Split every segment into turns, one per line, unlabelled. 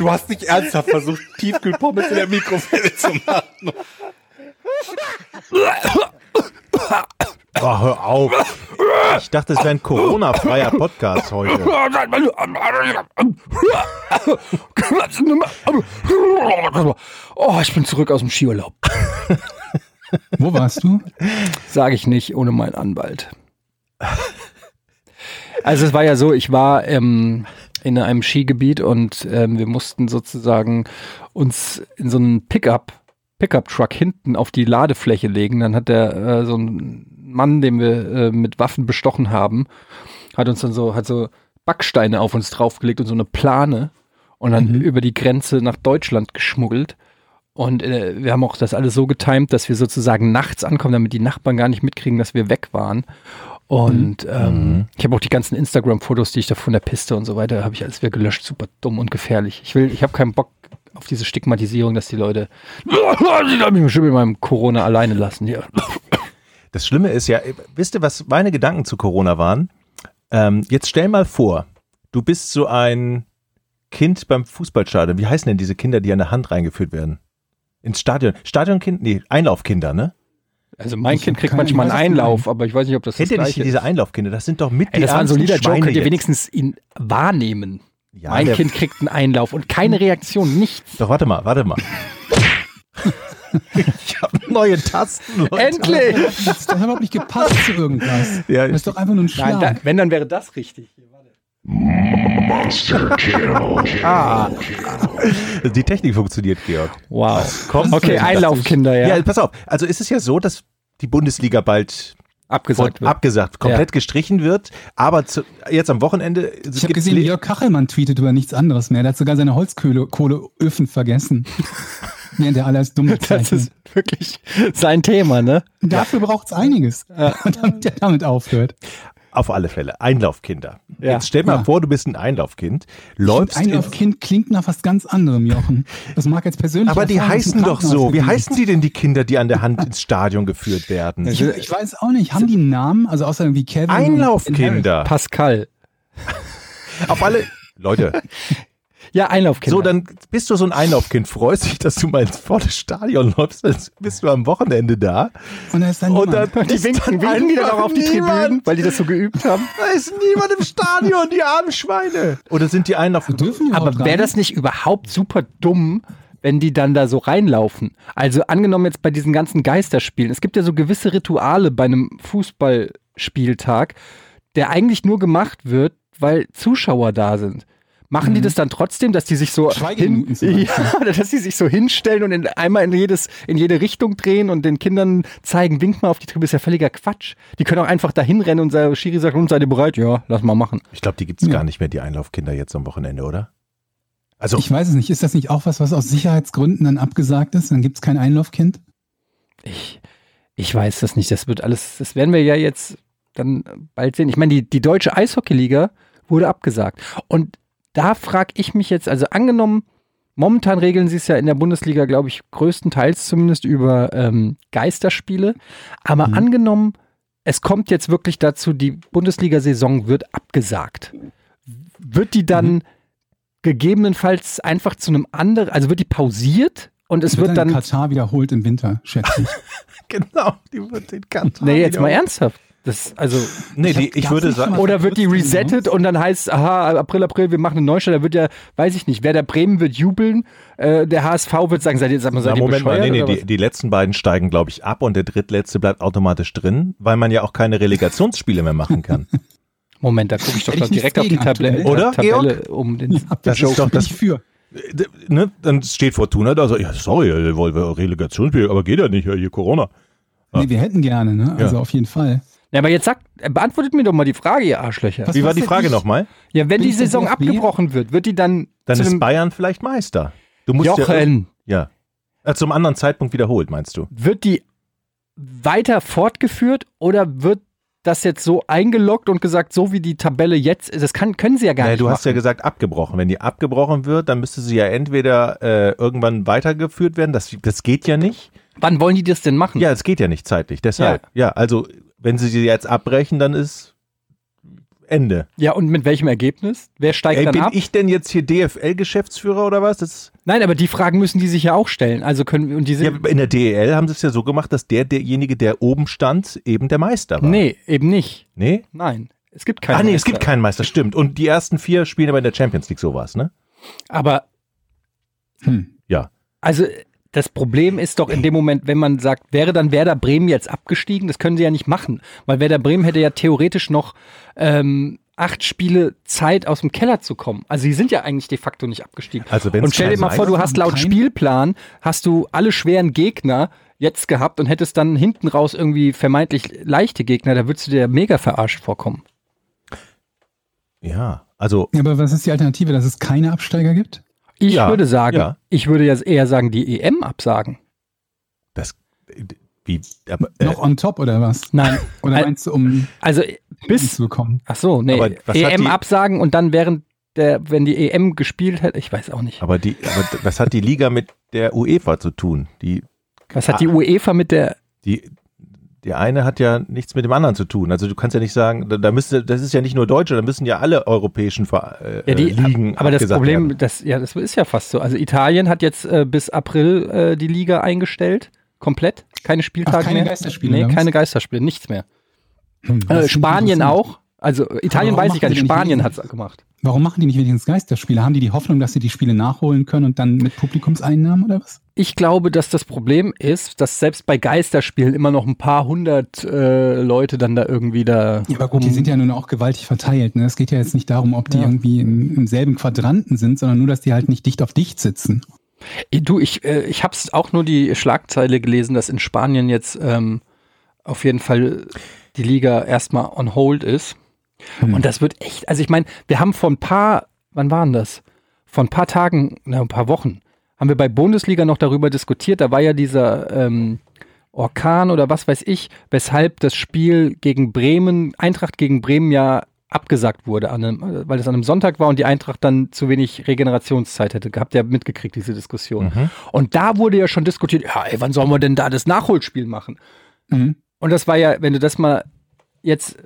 Du hast nicht ernsthaft versucht, Tiefkühlpommes in der Mikrowelle zu machen.
Oh, hör auf. Ich dachte, es wäre ein Corona-freier Podcast heute.
Oh, ich bin zurück aus dem Skiurlaub.
Wo warst du?
Sage ich nicht ohne meinen Anwalt. Also es war ja so, ich war ähm, in einem Skigebiet und ähm, wir mussten sozusagen uns in so einen Pickup, Pickup-Truck hinten auf die Ladefläche legen. Dann hat der äh, so ein Mann, den wir äh, mit Waffen bestochen haben, hat uns dann so, hat so Backsteine auf uns draufgelegt und so eine Plane und dann
Mhm.
über die Grenze nach Deutschland geschmuggelt. Und äh, wir haben auch das alles so getimt, dass wir sozusagen nachts ankommen, damit die Nachbarn gar nicht mitkriegen, dass wir weg waren. Und ähm, ich habe auch die ganzen Instagram-Fotos, die ich da von der Piste und so weiter, habe ich alles wieder gelöscht. Super dumm und gefährlich. Ich will, ich habe keinen Bock auf diese Stigmatisierung, dass die Leute, mich mit meinem Corona alleine lassen. Ja.
Das Schlimme ist ja, wisst ihr, was meine Gedanken zu Corona waren? Ähm, jetzt stell mal vor, du bist so ein Kind beim Fußballstadion. Wie heißen denn diese Kinder, die an der Hand reingeführt werden? Ins Stadion. Stadionkind? Nee, Einlaufkinder, ne?
Also mein
Ich
Kind kriegt manchmal einen Einlauf, aber ich weiß nicht, ob das
Kennt
das
ihr nicht
gleiche
diese. Einlaufkinder? Das sind doch mit
Ey, das war ein solider Joke, könnt ihr
jetzt.
wenigstens ihn wahrnehmen.
Ja,
mein Kind kriegt einen Einlauf und keine Reaktion, nichts.
Doch, warte mal, warte mal. ich habe neue Tasten, Leute.
Endlich!
Das hat überhaupt nicht gepasst zu irgendwas.
Ja,
Das ist doch einfach nur ein
Nein, da,
Schlag.
wenn, dann wäre das richtig.
Ah. Die Technik funktioniert, Georg.
Wow.
Komm,
Okay, Einlaufkinder, ja.
Ja, pass auf. Also ist es ja so, dass die Bundesliga bald
Abgesagt
von-
wird.
abgesagt, komplett gestrichen wird. Aber zu, jetzt am Wochenende. es
Ich habe gesehen, Jörg Kachelmann tweetet über nichts anderes mehr. Der hat sogar seine Holzkohleöfen vergessen. Während er alles dumm
Das ist wirklich sein Thema, ne?
Dafür braucht's einiges, damit er damit aufhört.
Auf alle Fälle. Einlaufkinder.
Ja.
Jetzt stell mal
Ja.
vor, du bist ein Einlaufkind, läufst in,
Einlaufkind klingt nach was ganz anderem, Jochen. Das mag jetzt persönlich
aber die heißen doch so. Wie heißen die denn die Kinder, die an der Hand ins Stadion geführt werden?
Ich, ich weiß auch nicht. Haben die einen Namen? Also außer irgendwie Kevin?
Einlaufkinder.
Pascal.
Auf alle. Leute,
Ja, Einlaufkinder.
so dann bist du so ein Einlaufkind, freust dich, dass du mal ins vor das Stadion läufst, dann bist du am Wochenende da.
Und da ist dann
Und
niemand.
dann
die winken,
dann
winken die dann
einfach
auch auf die. Tribünen, weil die das so geübt haben.
Da ist niemand im Stadion, die armen Schweine. Oder sind die Einlaufkinder?
Dürfen die
Aber wäre das nicht überhaupt super dumm, wenn die dann da so reinlaufen? Also angenommen jetzt bei diesen ganzen Geisterspielen. Es gibt ja so gewisse Rituale bei einem Fußballspieltag, der eigentlich nur gemacht wird, weil Zuschauer da sind. Machen die das dann trotzdem, dass die sich so hin, ja, dass die sich so hinstellen und in, einmal in jedes in jede Richtung drehen und den Kindern zeigen, wink mal auf die Tribüne, ist ja völliger Quatsch. Die können auch einfach dahin rennen und der Schiri sagt, und seid ihr bereit? Ja, lass mal machen.
Ich glaube, die gibt's
Ja.
gar nicht mehr, die Einlaufkinder jetzt am Wochenende, oder? Also,
Ich weiß es nicht. Ist das nicht auch was, was aus Sicherheitsgründen dann abgesagt ist? Dann gibt's kein Einlaufkind?
Ich, ich weiß das nicht. Das wird alles, das werden wir ja jetzt dann bald sehen. Ich meine, die, die deutsche Eishockeyliga wurde abgesagt. Und da frage ich mich jetzt, also angenommen, momentan regeln sie es ja in der Bundesliga, glaube ich, größtenteils zumindest über ähm, Geisterspiele. Aber
Mhm.
angenommen, es kommt jetzt wirklich dazu, die Bundesliga-Saison wird abgesagt. Wird die dann
Mhm.
gegebenenfalls einfach zu einem anderen, also wird die pausiert und es wird
dann
dann
Katar wiederholt im Winter, schätze ich.
genau, die wird den Kanton.
Nee, jetzt mal ernsthaft. Das, also,
Nee, die, ich würde sagen,
oder wird die resettet und dann heißt, aha, April, April, wir machen eine Neustart, da wird ja, weiß ich nicht, wer der Bremen wird jubeln, äh, der HSV wird sagen, seid ihr, sag mal, seid
Na,
ihr
Moment mal, nee, nee, die, die letzten beiden steigen, glaube ich, ab und der drittletzte bleibt automatisch drin, weil man ja auch keine Relegationsspiele mehr machen kann.
Moment, da gucke ich doch
ich
direkt auf die Tabelle,
aktuell. Oder,
Tabelle um den
Das
Joke.
ist doch das,
Ich für.
Ne, dann steht Fortuna da so, ja, sorry, äh, wollen wir Relegationsspiel, aber geht ja nicht, ja, hier Corona.
Nee, wir hätten gerne, ne? Also
Ja.
auf jeden Fall.
Ja, aber jetzt sagt, beantwortet mir doch mal die Frage, ihr Arschlöcher.
Was
Wie war die Frage nochmal?
Ja, wenn die Saison
DFB?
abgebrochen wird, wird die dann
Dann ist Bayern vielleicht Meister. Du musst ja,
Jochen,
ja, Äh, zum anderen Zeitpunkt wiederholt, meinst du?
wird die weiter fortgeführt oder wird das jetzt so eingeloggt und gesagt, so wie die Tabelle jetzt ist? Das kann, können sie ja gar
Naja,
nicht
du
machen.
hast ja gesagt abgebrochen. Wenn die abgebrochen wird, dann müsste sie ja entweder äh, irgendwann weitergeführt werden. Das, das geht ja nicht.
Wann wollen die das denn machen?
Ja, es geht ja nicht zeitlich. Deshalb. Ja, also wenn sie sie jetzt abbrechen, dann ist Ende.
Ja, und mit welchem Ergebnis? Wer steigt
Ey,
dann
bin
ab?
ich denn jetzt hier DFL-Geschäftsführer oder was? Das,
Nein, aber die Fragen müssen die sich ja auch stellen. Also können und die
ja,
sind
in der DEL haben sie es ja so gemacht, dass der derjenige, der oben stand, eben der Meister war.
Nee, eben nicht.
Nee?
Nein. Es gibt keinen.
ah, nee, es
Meister.
gibt keinen Meister, stimmt. Und die ersten vier spielen aber in der Champions League sowas, ne?
Aber
Hm.
Ja.
also das Problem ist doch in dem Moment, wenn man sagt, wäre dann Werder Bremen jetzt abgestiegen, das können sie ja nicht machen, weil Werder Bremen hätte ja theoretisch noch ähm, acht Spiele Zeit aus dem Keller zu kommen. Also sie sind ja eigentlich de facto nicht abgestiegen.
Also
und stell dir mal vor, du hast laut
kein-
Spielplan, hast du alle schweren Gegner jetzt gehabt und hättest dann hinten raus irgendwie vermeintlich leichte Gegner, da würdest du dir mega verarscht vorkommen.
Ja, also
Ja, aber was ist die Alternative, dass es keine Absteiger gibt?
Ich
Ja,
würde sagen,
ja.
ich würde ja eher sagen, die EM absagen.
das wie aber, äh,
Noch on top oder was?
Nein,
Oder meinst du, um
also bis
zu bekommen?
Ach so, nee. EM
die-
absagen und dann während der, wenn die EM gespielt hätte, ich weiß auch nicht.
aber die aber was hat die Liga mit der UEFA zu tun? Die
Was hat die. UEFA mit der,
die der eine hat ja nichts mit dem anderen zu tun. Also du kannst ja nicht sagen, da, da müsste, das ist ja nicht nur Deutsche, da müssen ja alle europäischen Ver- äh,
ja, die,
Ligen
aber das Problem,
werden.
das, ja, das ist ja fast so. Also Italien hat jetzt äh, bis April äh, die Liga eingestellt. Komplett. Keine Spieltage
Ach, keine
mehr.
Geisterspiele,
Nee, keine Geisterspiele, nichts mehr.
Hm,
Äh, Spanien auch. Also Italien weiß ich gar nicht, Spanien hat es gemacht.
Warum machen die nicht wenigstens Geisterspiele? Haben die die Hoffnung, dass sie die Spiele nachholen können und dann mit Publikumseinnahmen oder was?
Ich glaube, dass das Problem ist, dass selbst bei Geisterspielen immer noch ein paar hundert äh, Leute dann da irgendwie da.
Ja, aber gut, die sind ja nun auch gewaltig verteilt. Ne? Es geht ja jetzt nicht darum, ob die
Ja.
irgendwie im, im selben Quadranten sind, sondern nur, dass die halt nicht dicht auf dicht sitzen.
Du, ich, äh, ich habe auch nur die Schlagzeile gelesen, dass in Spanien jetzt ähm, auf jeden Fall die Liga erstmal on hold ist.
Hm.
Und das wird echt, also ich meine, wir haben vor ein paar, wann waren das? Vor ein paar Tagen, na, ein paar Wochen, haben wir bei Bundesliga noch darüber diskutiert. Da war ja dieser ähm, Orkan oder was weiß ich, weshalb das Spiel gegen Bremen, Eintracht gegen Bremen ja abgesagt wurde, einem, weil es an einem Sonntag war und die Eintracht dann zu wenig Regenerationszeit hätte. Habt ihr mitgekriegt, diese Diskussion.
Mhm.
Und da wurde ja schon diskutiert, ja, ey, wann sollen wir denn da das Nachholspiel machen?
Mhm.
Und das war ja, wenn du das mal jetzt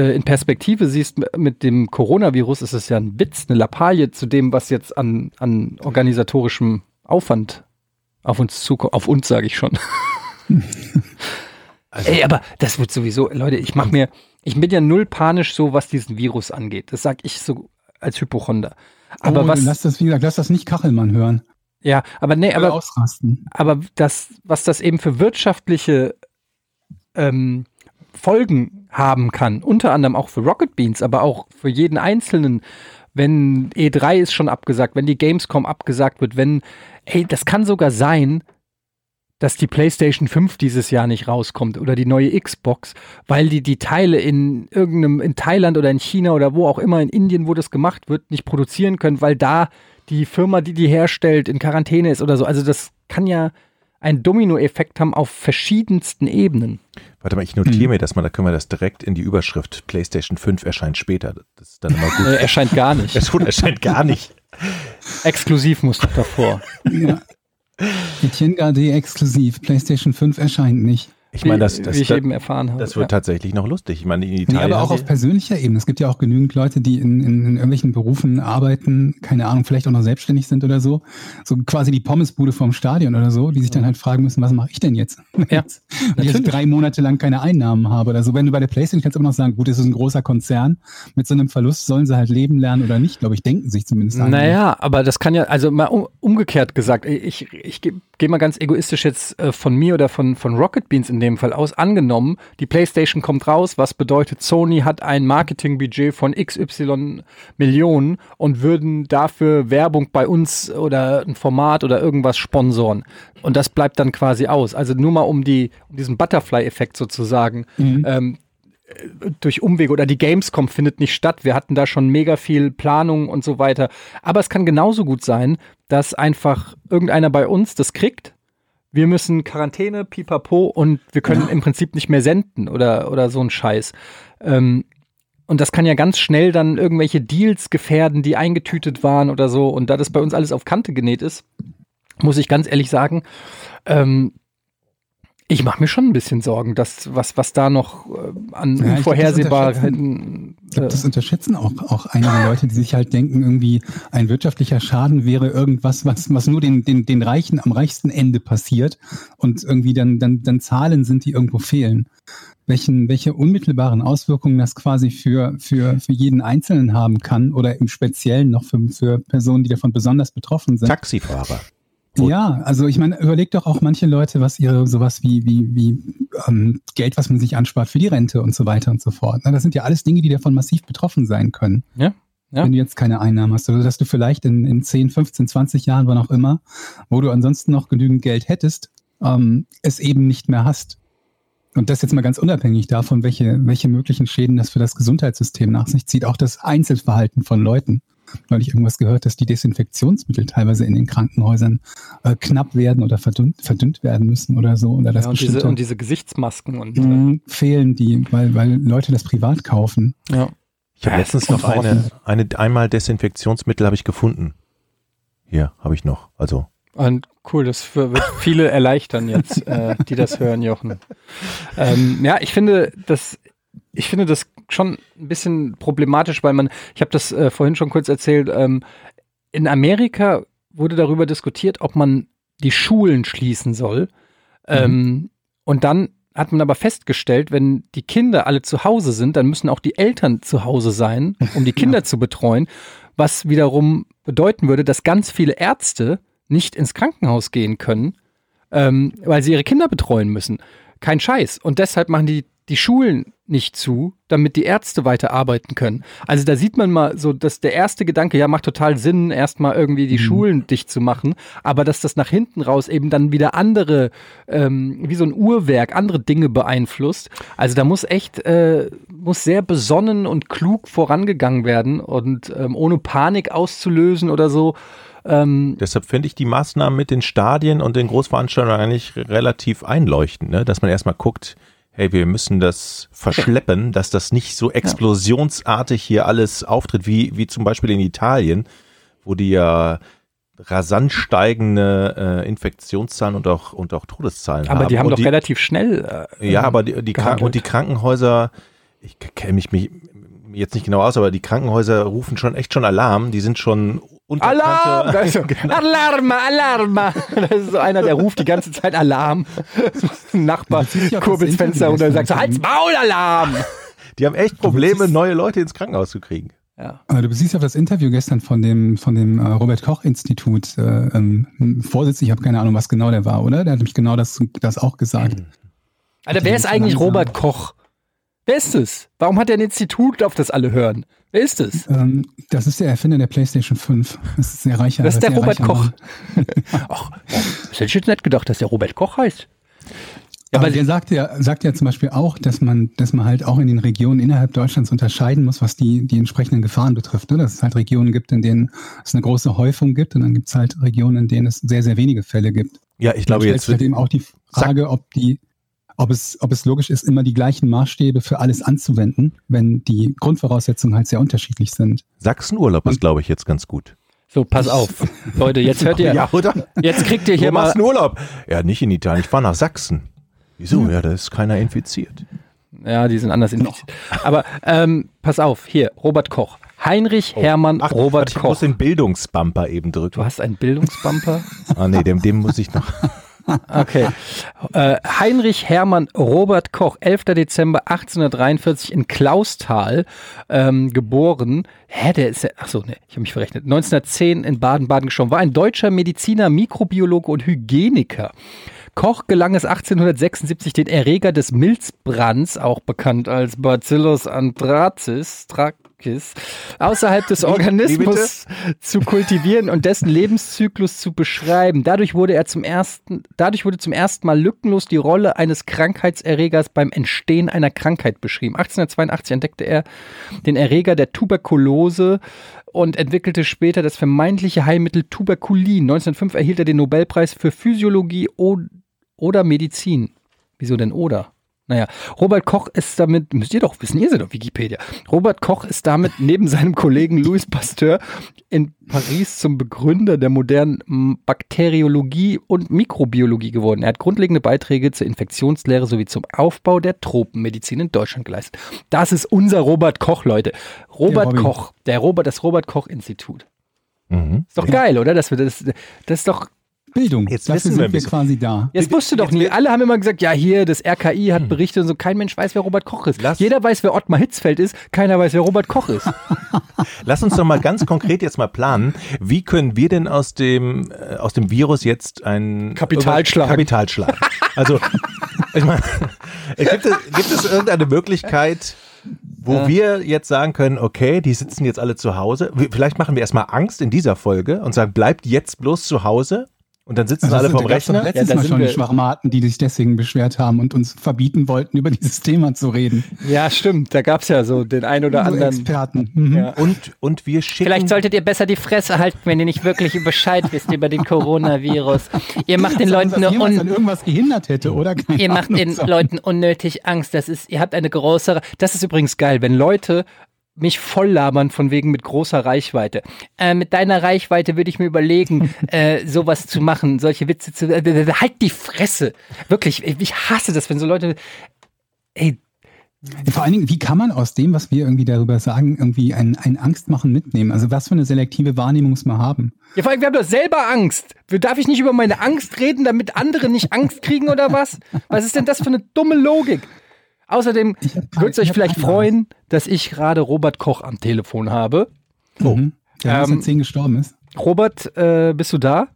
in Perspektive siehst, mit dem Coronavirus ist es ja ein Witz, eine Lappalie zu dem, was jetzt an, an organisatorischem Aufwand auf uns zukommt. Auf uns sage ich schon.
Also,
Ey, aber das wird sowieso, Leute, ich mach mir, ich bin ja null panisch so, was diesen Virus angeht. Das sag ich so als Hypochonder. Aber
oh,
was,
lass das, wie gesagt, lass das nicht Kachelmann hören.
ja, aber nee, aber
ausrasten.
aber das, was das eben für wirtschaftliche ähm, Folgen haben kann, unter anderem auch für Rocket Beans, aber auch für jeden Einzelnen, wenn E3 ist schon abgesagt, wenn die Gamescom abgesagt wird, wenn, ey, das kann sogar sein, dass die PlayStation 5 dieses Jahr nicht rauskommt oder die neue Xbox, weil die die Teile in irgendeinem, in Thailand oder in China oder wo auch immer, in Indien, wo das gemacht wird, nicht produzieren können, weil da die Firma, die die herstellt, in Quarantäne ist oder so. Also das kann ja einen Dominoeffekt haben auf verschiedensten Ebenen.
Warte mal, ich notiere
Mhm.
mir das mal, da können wir das direkt in die Überschrift PlayStation 5 erscheint später. Das ist dann immer gut.
Äh, erscheint gar nicht.
Es erscheint gar nicht.
Exklusiv muss doch davor.
Ja. Etienne Gardet exklusiv. PlayStation 5 erscheint nicht.
Ich meine, das, das,
wie ich
das,
eben erfahren habe.
das wird
ja.
tatsächlich noch lustig. Ich meine, in
Nee,
Italien.
aber auch auf persönlicher Ebene. Es gibt ja auch genügend Leute, die in, in, in irgendwelchen Berufen arbeiten, keine Ahnung, vielleicht auch noch selbstständig sind oder so. So quasi die Pommesbude vom Stadion oder so, die sich dann halt fragen müssen, was mache ich denn jetzt?
Ja,
Wenn ich drei Monate lang keine Einnahmen habe oder so. Wenn du bei der PlayStation kannst du immer noch sagen, gut, es ist ein großer Konzern, mit so einem Verlust sollen sie halt leben lernen oder nicht, glaube ich, denken sich zumindest. einige.
Naja, aber das kann ja, also mal um, umgekehrt gesagt, ich, ich gehe geh mal ganz egoistisch jetzt äh, von mir oder von, von Rocket Beans in dem Fall aus. Angenommen, die PlayStation kommt raus, was bedeutet, Sony hat ein Marketingbudget von XY Millionen und würden dafür Werbung bei uns oder ein Format oder irgendwas sponsoren. Und das bleibt dann quasi aus. Also nur mal um, die, um diesen Butterfly-Effekt sozusagen
Mhm.
ähm, äh, durch Umwege oder die Gamescom findet nicht statt. Wir hatten da schon mega viel Planung und so weiter. Aber es kann genauso gut sein, dass einfach irgendeiner bei uns das kriegt wir müssen Quarantäne, pipapo und wir können im Prinzip nicht mehr senden oder, oder so ein Scheiß. Ähm, und das kann ja ganz schnell dann irgendwelche Deals gefährden, die eingetütet waren oder so. Und da das bei uns alles auf Kante genäht ist, muss ich ganz ehrlich sagen, ähm, ich mache mir schon ein bisschen Sorgen, dass was, was da noch äh, an
Ja, ich glaub, das
Unvorhersehbarkeiten.
Ich glaube, das
Äh,
unterschätzen auch, auch einige Leute, die sich halt denken, irgendwie ein wirtschaftlicher Schaden wäre irgendwas, was, was nur den, den, den Reichen am reichsten Ende passiert und irgendwie dann, dann, dann Zahlen sind, die irgendwo fehlen. Welchen, welche unmittelbaren Auswirkungen das quasi für, für, für jeden Einzelnen haben kann oder im Speziellen noch für, für Personen, die davon besonders betroffen sind.
Taxifahrer.
Ja, also ich meine, überlegt doch auch manche Leute, was ihre sowas wie wie wie ähm, Geld, was man sich anspart für die Rente und so weiter und so fort. Na, das sind ja alles Dinge, die davon massiv betroffen sein können,
ja, ja.
wenn du jetzt keine Einnahmen hast, oder dass du vielleicht in, in 10, 15, 20 Jahren, wann auch immer, wo du ansonsten noch genügend Geld hättest, ähm, es eben nicht mehr hast. Und das jetzt mal ganz unabhängig davon, welche, welche möglichen Schäden das für das Gesundheitssystem nach sich zieht, auch das Einzelverhalten von Leuten. Weil ich irgendwas gehört, dass die Desinfektionsmittel teilweise in den Krankenhäusern äh, knapp werden oder verdünnt, verdünnt werden müssen oder so. Oder dass
ja und, diese, und diese Gesichtsmasken und äh,
mh, fehlen, die, weil, weil Leute das privat kaufen.
ja.
Ich habe
Ja,
letztens noch eine, eine einmal Desinfektionsmittel habe ich gefunden. Hier habe ich noch. Also
Und cool, das für- wird viele erleichtern jetzt, äh, die das hören, Jochen. Ähm, ja, ich finde das, ich finde das schon ein bisschen problematisch, weil man, ich habe das äh, vorhin schon kurz erzählt, ähm, in Amerika wurde darüber diskutiert, ob man die Schulen schließen soll. Ähm, und dann hat man aber festgestellt, wenn die Kinder alle zu Hause sind, dann müssen auch die Eltern zu Hause sein, um die Kinder zu betreuen, was wiederum bedeuten würde, dass ganz viele Ärzte nicht ins Krankenhaus gehen können, ähm, weil sie ihre Kinder betreuen müssen. Kein Scheiß. Und deshalb machen die die Schulen nicht zu, damit die Ärzte weiter arbeiten können. Also da sieht man mal so, dass der erste Gedanke, ja, macht total Sinn, erstmal irgendwie die Schulen dicht zu machen, aber dass das nach hinten raus eben dann wieder andere, ähm, wie so ein Uhrwerk, andere Dinge beeinflusst. Also da muss echt, äh, muss sehr besonnen und klug vorangegangen werden und ähm, ohne Panik auszulösen oder so. Ähm,
deshalb finde ich die Maßnahmen mit den Stadien und den Großveranstaltungen eigentlich relativ einleuchtend, ne? dass man erstmal guckt, hey, wir müssen das verschleppen, dass das nicht so explosionsartig hier alles auftritt, wie, wie zum Beispiel in Italien, wo die ja rasant steigende äh, Infektionszahlen und auch, und auch Todeszahlen haben.
aber die haben
und
doch relativ schnell. Äh,
Ja, aber die, die,
gehandelt.
und die Krankenhäuser, ich kenne mich, mich jetzt nicht genau aus, aber die Krankenhäuser rufen schon echt schon Alarm. Die sind schon unter
Alarm! Da ist so,
Genau.
Alarma, Alarma! Das ist so einer, der ruft die ganze Zeit Alarm. Ein Nachbar
ja
kurbelt das
das
Fenster und sagt so, Halt's Maul, Alarm!
Die haben echt Probleme, neue Leute ins Krankenhaus zu kriegen.
Ja.
Du siehst auf das Interview gestern von dem, von dem äh, Robert Koch Institut, äh, ähm, Vorsitzender, ich habe keine Ahnung, was genau der war, oder? Der hat nämlich genau das, das auch gesagt.
Alter, wer ist eigentlich Robert Koch? Wer ist es? Warum hat er ein Institut, auf das alle hören? Wer ist es?
Ähm, das ist der Erfinder der PlayStation 5. Das ist sehr reicher.
Das ist der Robert Koch. Ach, das hätte ich jetzt nicht gedacht, dass der Robert Koch heißt. Ja,
aber
aber
der sagt ja, sagt ja zum Beispiel auch, dass man, dass man halt auch in den Regionen innerhalb Deutschlands unterscheiden muss, was die, die entsprechenden Gefahren betrifft. Ne? Dass es halt Regionen gibt, in denen es eine große Häufung gibt und dann gibt es halt Regionen, in denen es sehr, sehr wenige Fälle gibt.
Ja, ich glaube jetzt
stellt sich halt eben auch die Frage, ob die, ob es, ob es logisch ist, immer die gleichen Maßstäbe für alles anzuwenden, wenn die Grundvoraussetzungen halt sehr unterschiedlich sind.
Sachsenurlaub ist, glaube ich, jetzt ganz gut.
so, pass auf. Leute, jetzt hört ihr,
Ja, oder?
jetzt kriegt ihr hier
Wo
mal,
machst du einen Urlaub? Ja, nicht in Italien, ich fahre nach Sachsen. Wieso? Ja, da ist keiner infiziert.
Ja, die sind anders infiziert. Aber ähm, pass auf, hier, Robert Koch. Heinrich Hermann
Ach,
Robert
ich
Koch.
muss den Bildungsbumper eben drücken.
Du hast einen Bildungsbumper?
Ah, nee, dem, dem muss ich noch.
Okay. Äh, Heinrich Hermann Robert Koch, 11. Dezember 1843 in Klausthal ähm, geboren. Hä, der ist ja, ach so, ne, ich habe mich verrechnet. 1910 in Baden-Baden gestorben. War ein deutscher Mediziner, Mikrobiologe und Hygieniker. Koch gelang es 1876, den Erreger des Milzbrands, auch bekannt als Bacillus anthracis, Trachis, außerhalb des Organismus zu kultivieren und dessen Lebenszyklus zu beschreiben. Dadurch wurde er zum ersten, dadurch wurde zum ersten Mal lückenlos die Rolle eines Krankheitserregers beim Entstehen einer Krankheit beschrieben. 1882 entdeckte er den Erreger der Tuberkulose und entwickelte später das vermeintliche Heilmittel Tuberkulin. 1905 erhielt er den Nobelpreis für Physiologie oder Medizin. Wieso denn oder? Naja, Robert Koch ist damit, müsst ihr doch wissen, ihr seid doch Wikipedia. Robert Koch ist damit neben seinem Kollegen Louis Pasteur in Paris zum Begründer der modernen Bakteriologie und Mikrobiologie geworden. Er hat grundlegende Beiträge zur Infektionslehre sowie zum Aufbau der Tropenmedizin in Deutschland geleistet. Das ist unser Robert Koch, Leute. Robert
Robin.
Koch, der Robert, das Robert Koch Institut.
Mhm.
Ist doch geil, oder? Dass wir das, das ist doch,
Bildung.
Jetzt
Dafür
wissen wir
wir quasi da.
Jetzt wusste doch nie. Alle haben immer gesagt, ja, hier, das RKI hat berichtet und so. Kein Mensch weiß, wer Robert Koch ist.
Lass-
Jeder weiß, wer Ottmar Hitzfeld ist. Keiner weiß, wer Robert Koch ist.
Lass uns doch mal ganz konkret jetzt mal planen. Wie können wir denn aus dem, äh, aus dem Virus jetzt ein
Kapital schlagen.
Kapital schlagen. Also, ich meine, gibt es, gibt es irgendeine Möglichkeit, wo wir jetzt sagen können, okay, die sitzen jetzt alle zu Hause. Vielleicht machen wir erstmal Angst in dieser Folge und sagen, bleibt jetzt bloß zu Hause. Und dann sitzen
Also
alle vom Rechner.
Letztes
Ja, da
Mal
sind
schon
wir-
Schwachmaten, die sich deswegen beschwert haben und uns verbieten wollten, über dieses Thema zu reden.
Ja, stimmt. Da gab es ja so den ein oder
Unsere
anderen.
Experten. Mhm.
Ja.
Und, und wir schicken.
Vielleicht solltet ihr besser die Fresse halten, wenn ihr nicht wirklich Bescheid wisst über den Coronavirus. Ihr macht den Leuten nur
jemals an
un
irgendwas gehindert hätte, oder? Keine
ihr macht
Ahnung.
den
So.
Leuten unnötig Angst. Das ist, ihr habt eine große.
Das ist übrigens geil, wenn Leute mich voll labern von wegen mit großer Reichweite.
Äh, mit deiner Reichweite würde ich mir überlegen, äh, sowas zu machen, solche Witze zu. Äh,
Halt die Fresse. Wirklich, ich hasse das, wenn so Leute. Ey,
Vor allen Dingen, wie kann man aus dem, was wir irgendwie darüber sagen, irgendwie ein, ein Angstmachen mitnehmen? Also was für eine selektive Wahrnehmung muss man haben?
Ja, vor allem, wir haben doch selber Angst. Darf ich nicht über meine Angst reden, damit andere nicht Angst kriegen oder was? Was ist denn das für eine dumme Logik? Außerdem wird es euch vielleicht
keine
freuen, dass ich gerade Robert Koch am Telefon habe.
Oh. Mhm. Der
Ähm,
ähm, 10 gestorben ist.
Robert, äh, bist du da?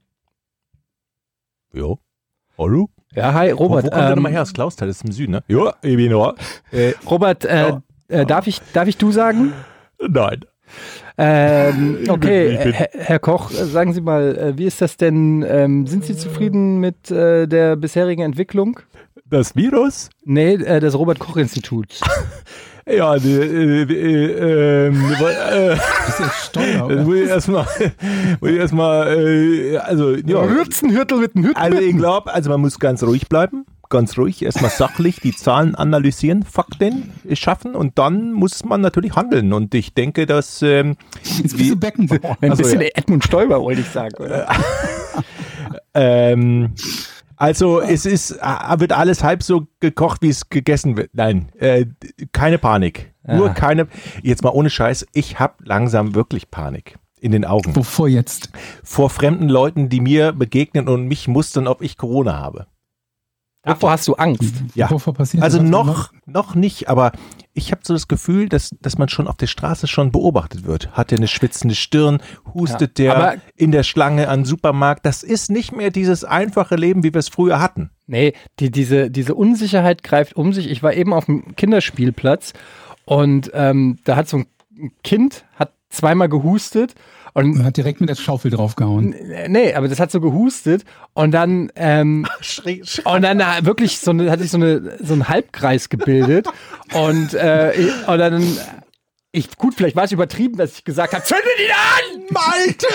Ja. Hallo?
Ja, hi, Robert.
wo, wo kommt der
ähm,
nochmal her? Aus Klausthal, das ist im Süden, ne? Ja, ich bin da. Äh,
Robert, äh,
Ja.
äh, darf, ich, darf ich du sagen?
nein.
Ähm, okay,
Ich bin-
Herr, Herr Koch, äh, sagen Sie mal, äh, wie ist das denn? Ähm, sind Sie zufrieden mit äh, der bisherigen Entwicklung?
Das Virus?
Nee, äh, des Robert-Koch-Instituts.
Ja, die, äh, äh, ähm, äh,
Das ist Steuer,
das
oder?
muss ich erstmal, muss ich erstmal, äh, also, ja.
Hürzen, Hürtel, Hürten, Hürten.
Also ich glaube, also man muss ganz ruhig bleiben, ganz ruhig, erstmal sachlich die Zahlen analysieren, Fakten schaffen und dann muss man natürlich handeln. Und ich denke, dass ähm,
Jetzt bist
wie-
du Beckenbauer.
Ein
Achso,
bisschen
ja.
Edmund Stoiber, wollte ich sagen, oder?
ähm, also es ist, äh, wird alles halb so gekocht, wie es gegessen wird. Nein, äh, keine Panik. Nur
Aha.
keine, jetzt mal ohne Scheiß, ich habe langsam wirklich Panik in den Augen.
Wovor jetzt?
Vor fremden Leuten, die mir begegnen und mich mustern, ob ich Corona habe.
Davor hast du Angst.
Ja.
Wovor passiert
Also
das?
noch, noch nicht, aber ich habe so das Gefühl, dass, dass man schon auf der Straße schon beobachtet wird. Hat er eine schwitzende Stirn, hustet
Ja,
der in der Schlange an den Supermarkt. Das ist nicht mehr dieses einfache Leben, wie wir es früher hatten.
Nee, die, diese, diese Unsicherheit greift um sich. Ich war eben auf dem Kinderspielplatz und ähm, da hat so ein Kind hat zweimal gehustet und
hat direkt mit der Schaufel draufgehauen.
nee, aber das hat so gehustet und dann ähm, und dann wirklich so eine, hat sich so eine so ein Halbkreis gebildet und äh, und dann ich gut, vielleicht war es übertrieben, dass ich gesagt habe, zünde ihn an!
Malte!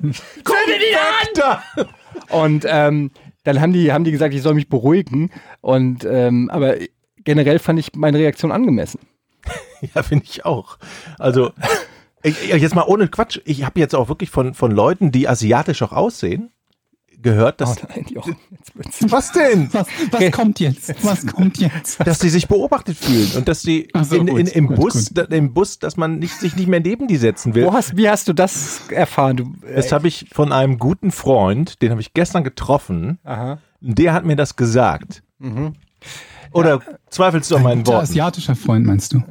Zünde ihn an! Und ähm, dann haben die, haben die gesagt, ich soll mich beruhigen. Und ähm, aber generell fand ich meine Reaktion angemessen.
Ja, finde ich auch. Also, ich, jetzt mal ohne Quatsch. Ich habe jetzt auch wirklich von, von Leuten, die asiatisch auch aussehen, gehört, dass.
Oh nein, Jochen,
was denn?
Was, was kommt jetzt? Was kommt jetzt?
Dass sie sich beobachtet fühlen und dass sie
so,
in, in,
gut,
im
gut,
Bus, da, im Bus, dass man nicht, sich nicht mehr neben die setzen will.
Wo hast, wie hast du das erfahren? Du, äh,
Das habe ich von einem guten Freund, den habe ich gestern getroffen.
aha.
Der hat mir das gesagt. Oder zweifelst du an meinen Worten?
asiatischer Freund, meinst du?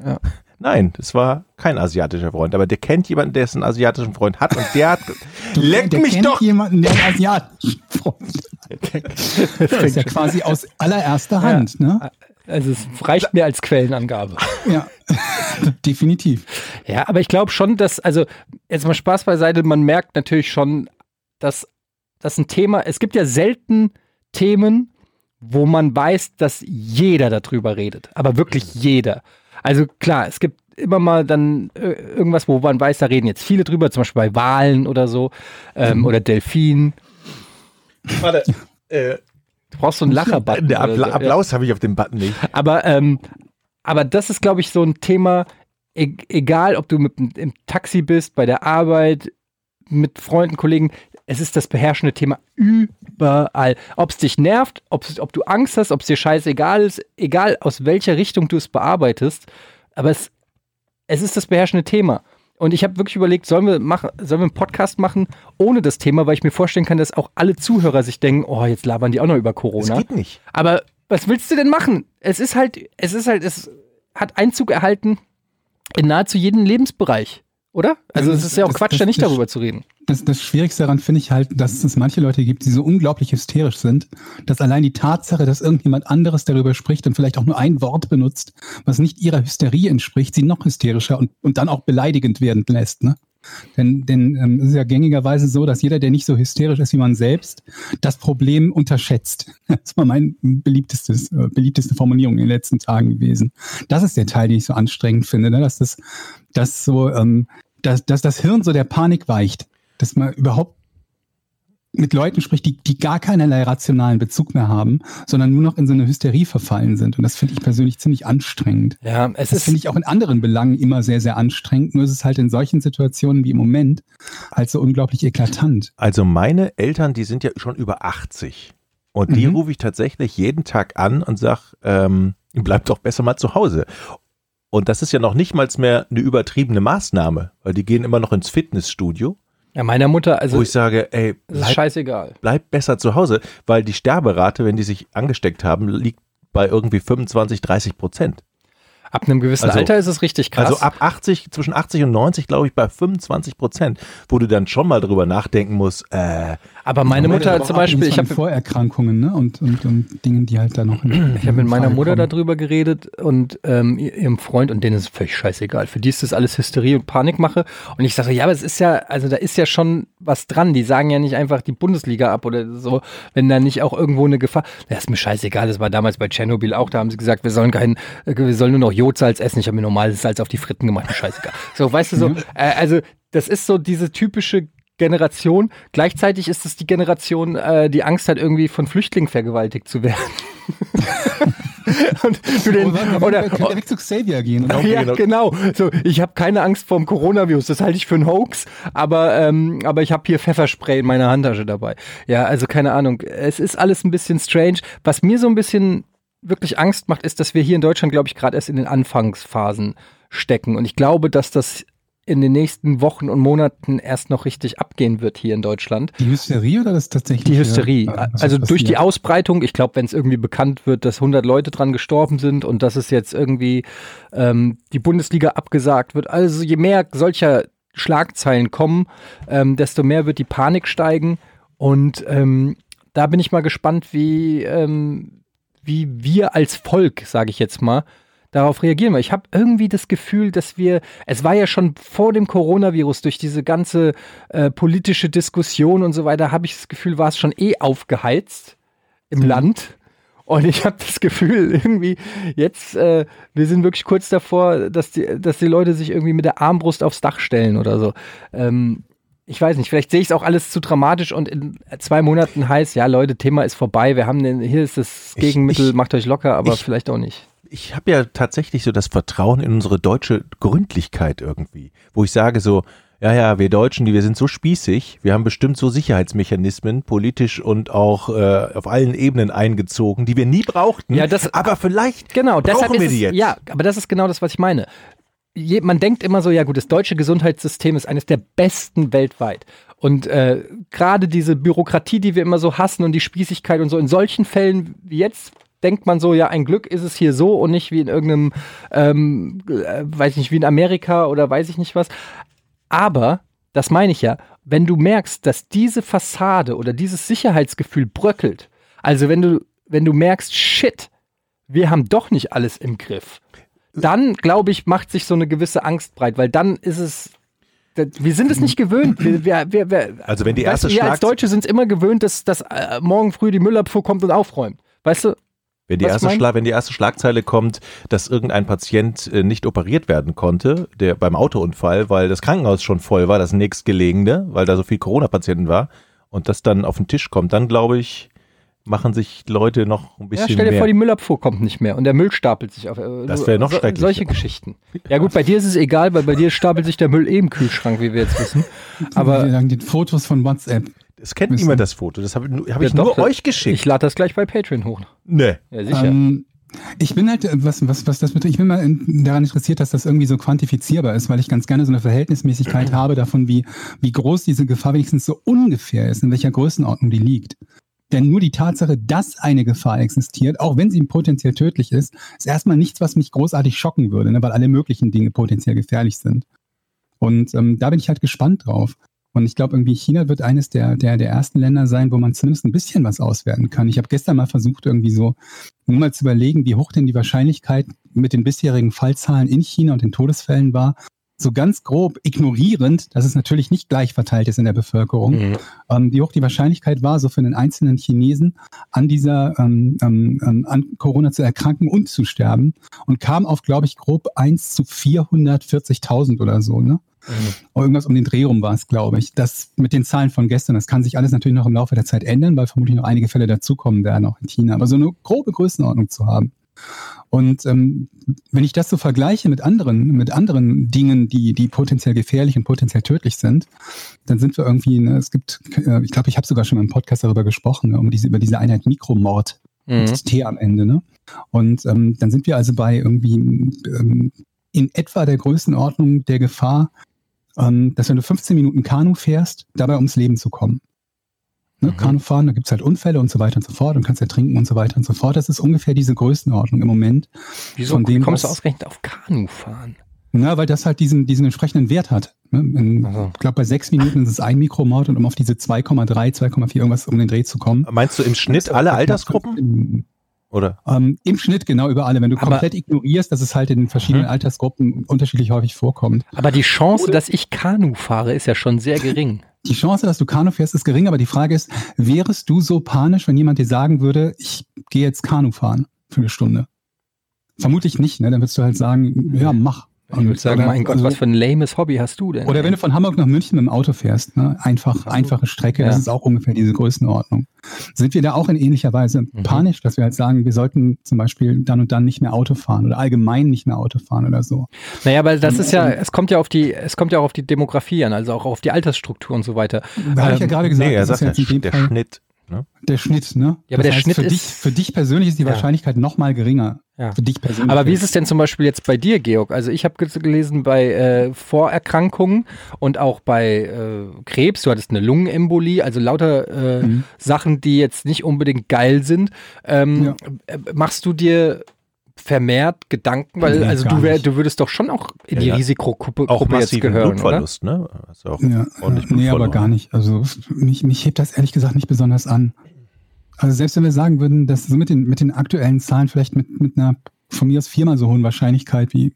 Nein, das war kein asiatischer Freund, aber der kennt jemanden, der einen asiatischen Freund hat und der hat. Leck
der
mich
kennt
doch!
jemanden, der einen asiatischen Freund hat. Das ist ja quasi aus allererster Hand, ne?
Also es reicht mir als Quellenangabe.
Ja, definitiv.
Ja, aber ich glaube schon, dass, also jetzt mal Spaß beiseite, man merkt natürlich schon, dass das ein Thema, es gibt ja selten Themen, wo man weiß, dass jeder darüber redet. Aber wirklich jeder. Also klar, es gibt immer mal dann äh, irgendwas, wo man weiß, da reden jetzt viele drüber, zum Beispiel bei Wahlen oder so ähm, oder Delfinen.
Warte, äh,
Du brauchst so einen Lacherbutton.
Der Appla
so, ja.
Applaus habe ich auf dem Button nicht.
Aber, ähm, aber das ist, glaube ich, so ein Thema, e egal ob du mit, im Taxi bist, bei der Arbeit, mit Freunden, Kollegen, es ist das beherrschende Thema überall. Ob es dich nervt, ob du Angst hast, ob es dir scheißegal ist, egal aus welcher Richtung du es bearbeitest, aber es, es ist das beherrschende Thema. Und ich habe wirklich überlegt, sollen wir, machen, sollen wir einen Podcast machen ohne das Thema, weil ich mir vorstellen kann, dass auch alle Zuhörer sich denken, oh, jetzt labern die auch noch über
Das
Corona.
geht nicht.
Aber was willst du denn machen? Es ist halt, es ist halt, es hat Einzug erhalten in nahezu jeden Lebensbereich, oder? Also
Das-
es ist ja auch
das-
Quatsch,
das-
da nicht
das-
darüber zu reden.
Das, das Schwierigste daran finde ich halt, dass es manche Leute gibt, die so unglaublich hysterisch sind, dass allein die Tatsache, dass irgendjemand anderes darüber spricht und vielleicht auch nur ein Wort benutzt, was nicht ihrer Hysterie entspricht, sie noch hysterischer und, und dann auch beleidigend werden lässt. Ne? Denn, denn ähm, es ist ja gängigerweise so, dass jeder, der nicht so hysterisch ist wie man selbst, das Problem unterschätzt. Das war mein beliebtestes, äh, beliebteste Formulierung in den letzten Tagen gewesen. Das ist der Teil, den ich so anstrengend finde, ne? dass das, dass so, ähm, dass, dass das Hirn so der Panik weicht, dass man überhaupt mit Leuten spricht, die, die gar keinerlei rationalen Bezug mehr haben, sondern nur noch in so eine Hysterie verfallen sind. Und das finde ich persönlich ziemlich anstrengend.
Ja, es
Das
ist,
finde ich auch in anderen Belangen immer sehr, sehr anstrengend. Nur ist es halt in solchen Situationen wie im Moment halt so unglaublich eklatant.
Also meine Eltern, die sind ja schon über 80. Und die
Mhm.
rufe ich tatsächlich jeden Tag an und sag, ähm, bleibt doch besser mal zu Hause. Und das ist ja noch nicht mal mehr eine übertriebene Maßnahme, weil die gehen immer noch ins Fitnessstudio,
ja, meiner Mutter, also
wo ich sage, ey, bleib,
scheißegal.
bleib besser zu Hause, weil die Sterberate, wenn die sich angesteckt haben, liegt bei irgendwie 25, 30 Prozent.
Ab einem gewissen
Also-
Alter ist es richtig krass.
Also ab 80, zwischen 80 und 90, glaube ich, bei 25 Prozent, wo du dann schon mal drüber nachdenken musst, äh,
aber meine Mutter
Aber
zum Beispiel, ich habe
Vorerkrankungen ne? und, und, und Dingen, die halt da noch in,
Ich habe mit meiner Mutter
da
darüber geredet und ähm, ihr- ihrem Freund und denen ist es völlig scheißegal. Für die ist das alles Hysterie und Panikmache. Und ich sage, ja, aber es ist ja, also da ist ja schon was dran. Die sagen ja nicht einfach die Bundesliga ab oder so, wenn da nicht auch irgendwo eine Gefahr. Das ist mir scheißegal. Das war damals bei Tschernobyl auch. Da haben sie gesagt, wir sollen kein, äh, wir sollen nur noch Jodsalz essen. Ich habe mir normales Salz auf die Fritten gemacht. Scheißegal. So, weißt du so. Äh, also das ist so diese typische Generation. Gleichzeitig ist es die Generation, äh, die Angst hat, irgendwie von Flüchtlingen vergewaltigt zu werden. und du den, oder,
oder weg zu Xavier gehen. Oder?
ja, genau. So, ich habe keine Angst vor dem Coronavirus. Das halte ich für einen Hoax. Aber, ähm, aber ich habe hier Pfefferspray in meiner Handtasche dabei. Ja, also keine Ahnung. Es ist alles ein bisschen strange. Was mir so ein bisschen wirklich Angst macht, ist, dass wir hier in Deutschland, glaube ich, gerade erst in den Anfangsphasen stecken. Und ich glaube, dass das in den nächsten Wochen und Monaten erst noch richtig abgehen wird hier in Deutschland.
Die Hysterie oder das tatsächlich?
Die Hysterie.
was
Also durch die? Ausbreitung, ich glaube, wenn es irgendwie bekannt wird, dass 100 Leute dran gestorben sind und dass es jetzt irgendwie ähm, die Bundesliga abgesagt wird. Also je mehr solcher Schlagzeilen kommen, ähm, desto mehr wird die Panik steigen. Und ähm, da bin ich mal gespannt, wie, ähm, wie wir als Volk, sage ich jetzt mal, darauf reagieren. Weil ich habe irgendwie das Gefühl, dass wir, es war ja schon vor dem Coronavirus durch diese ganze äh, politische Diskussion und so weiter, habe ich das Gefühl, war es schon eh aufgeheizt im Land. Und ich habe das Gefühl, irgendwie jetzt, äh, wir sind wirklich kurz davor, dass die, dass die Leute sich irgendwie mit der Armbrust aufs Dach stellen oder so. Ähm, ich weiß nicht, vielleicht sehe ich es auch alles zu dramatisch und in zwei Monaten heißt, ja Leute, Thema ist vorbei, wir haben den, hier ist das
Ich-
Gegenmittel,
ich-
macht euch locker, aber
ich-
vielleicht auch nicht.
ich habe ja tatsächlich so das Vertrauen in unsere deutsche Gründlichkeit irgendwie, wo ich sage so, ja, ja, wir Deutschen, die wir sind so spießig, wir haben bestimmt so Sicherheitsmechanismen, politisch und auch äh, auf allen Ebenen eingezogen, die wir nie brauchten.
Ja, das-
aber vielleicht
Genau,
brauchen wir die jetzt.
Ja, aber das ist genau das, was ich meine. Je, man denkt immer so, ja gut, das deutsche Gesundheitssystem ist eines der besten weltweit. Und äh, gerade diese Bürokratie, die wir immer so hassen und die Spießigkeit und so, in solchen Fällen wie jetzt denkt man so, ja, ein Glück ist es hier so und nicht wie in irgendeinem, ähm, äh, weiß ich nicht, wie in Amerika oder weiß ich nicht was. Aber, das meine ich ja, wenn du merkst, dass diese Fassade oder dieses Sicherheitsgefühl bröckelt, also wenn du, wenn du merkst, shit, wir haben doch nicht alles im Griff, dann, glaube ich, macht sich so eine gewisse Angst breit, weil dann ist es, wir sind es nicht gewöhnt. Wir, wir, wir,
Also wenn die
weißt
erste
du, wir als Deutsche sind es immer gewöhnt, dass, dass äh, morgen früh die Müllabfuhr kommt und aufräumt. Weißt du?
Wenn die, erste wenn die erste Schlagzeile kommt, dass irgendein Patient äh, nicht operiert werden konnte, der beim Autounfall, weil das Krankenhaus schon voll war, das nächstgelegene, weil da so viel Corona-Patienten war, und das dann auf den Tisch kommt, dann glaube ich, machen sich Leute noch ein
Ja,
bisschen
stell dir
mehr.
vor, die Müllabfuhr kommt nicht mehr und der Müll stapelt sich auf. äh,
Das wäre noch
so-
schrecklicher.
Solche Geschichten. Ja gut, bei dir ist es egal, weil bei dir stapelt sich der Müll eh im Kühlschrank, wie wir jetzt wissen. Aber
sagen die Fotos von WhatsApp.
es kennt
Müssen-
niemand das Foto. Das habe hab
Ja,
ich nur
doch,
euch geschickt.
ich lade das gleich bei Patreon hoch.
nee.
Ja, sicher.
Ähm, ich bin halt, äh, was, was, was das betrifft, ich bin mal in, daran interessiert, dass das irgendwie so quantifizierbar ist, weil ich ganz gerne so eine Verhältnismäßigkeit habe davon, wie, wie groß diese Gefahr wenigstens so ungefähr ist, in welcher Größenordnung die liegt. Denn nur die Tatsache, dass eine Gefahr existiert, auch wenn sie potenziell tödlich ist, ist erstmal nichts, was mich großartig schocken würde, ne, weil alle möglichen Dinge potenziell gefährlich sind. Und ähm, da bin ich halt gespannt drauf. Und ich glaube, irgendwie China wird eines der, der, der ersten Länder sein, wo man zumindest ein bisschen was auswerten kann. Ich habe gestern mal versucht, irgendwie so nur mal zu überlegen, wie hoch denn die Wahrscheinlichkeit mit den bisherigen Fallzahlen in China und den Todesfällen war. So ganz grob ignorierend, dass es natürlich nicht gleich verteilt ist in der Bevölkerung,
Mhm.
ähm, wie hoch die Wahrscheinlichkeit war, so für den einzelnen Chinesen an dieser ähm, ähm, ähm, an Corona zu erkranken und zu sterben und kam auf, glaube ich, grob 1 zu 440.000 oder so. Ne? Oder Irgendwas um den Dreh rum war es, glaube ich. Das mit den Zahlen von gestern, das kann sich alles natürlich noch im Laufe der Zeit ändern, weil vermutlich noch einige Fälle dazukommen werden, auch in China. Aber so eine grobe Größenordnung zu haben. Und ähm, wenn ich das so vergleiche mit anderen, mit anderen Dingen, die, die potenziell gefährlich und potenziell tödlich sind, dann sind wir irgendwie, ne, es gibt, äh, ich glaube, ich habe sogar schon mal im Podcast darüber gesprochen, ne, um diese, über diese Einheit Mikromord
Mhm.
mit T am Ende. Ne? Und ähm, dann sind wir also bei irgendwie ähm, in etwa der Größenordnung der Gefahr, ähm, dass wenn du 15 Minuten Kanu fährst, dabei ums Leben zu kommen. Ne?
Mhm.
Kanu fahren, da gibt's halt Unfälle und so weiter und so fort und kannst ertrinken und so weiter und so fort. Das ist ungefähr diese Größenordnung im Moment.
Wieso
von dem,
kommst du ausgerechnet auf Kanu fahren?
Na, weil das halt diesen, diesen entsprechenden Wert hat. Ne? Ich glaube, bei sechs Minuten ist es ein Mikromord und um auf diese 2,3, 2,4 irgendwas um den Dreh zu kommen.
Meinst du im Schnitt alle Altersgruppen? Oder?
Ähm, Im Schnitt genau über alle. Wenn du
Aber-
komplett ignorierst, dass es halt in verschiedenen
Mhm.
Altersgruppen unterschiedlich häufig vorkommt.
Aber die Chance, dass ich Kanu fahre, ist ja schon sehr gering.
Die Chance, dass du Kanu fährst, ist gering, aber die Frage ist, wärest du so panisch, wenn jemand dir sagen würde, ich gehe jetzt Kanu fahren für eine Stunde? Vermutlich nicht, ne? Dann würdest du halt sagen, ja, mach.
Ich würde sagen,
Oder-
mein Gott,
also-
was für ein lames Hobby hast du denn?
Oder wenn du von Hamburg nach München mit dem Auto fährst, ne? einfach, einfache Strecke, das
Ja.
ist auch ungefähr diese Größenordnung. Sind wir da auch in ähnlicher Weise
Mhm.
panisch, dass wir halt sagen, wir sollten zum Beispiel dann und dann nicht mehr Auto fahren oder allgemein nicht mehr Auto fahren oder so?
Naja, aber das ist ja, es kommt ja auf die, es kommt ja auch auf die Demografie an, also auch auf die Altersstruktur und so weiter.
Da habe ich ja
Ähm,
gerade gesagt,
nee, er
das ist
sagt der
Fall
Schnitt. Ne?
der Schnitt, ne?
Ja, aber der Schnitt
für
ist-
dich, für dich persönlich ist die
Ja.
Wahrscheinlichkeit noch mal geringer.
Ja.
Für dich persönlich.
Aber wie ist es denn zum Beispiel jetzt bei dir, Georg? Also ich habe gelesen bei äh, Vorerkrankungen und auch bei äh, Krebs, du hattest eine Lungenembolie, also lauter äh,
Mhm.
Sachen, die jetzt nicht unbedingt geil sind. Ähm,
Ja.
äh, Machst du dir vermehrt Gedanken, weil
Nee,
also du, wär, du würdest doch schon auch in
Ja,
die
ja.
Risikogruppe
Auch
Gruppe jetzt gehören, oder?
Blutverlust, ne? Also auch
Ja,
ordentlich
nee, aber gar nicht. Also mich, mich hebt das ehrlich gesagt nicht besonders an. Also selbst wenn wir sagen würden, dass so mit den, mit den aktuellen Zahlen vielleicht mit, mit einer von mir aus viermal so hohen Wahrscheinlichkeit wie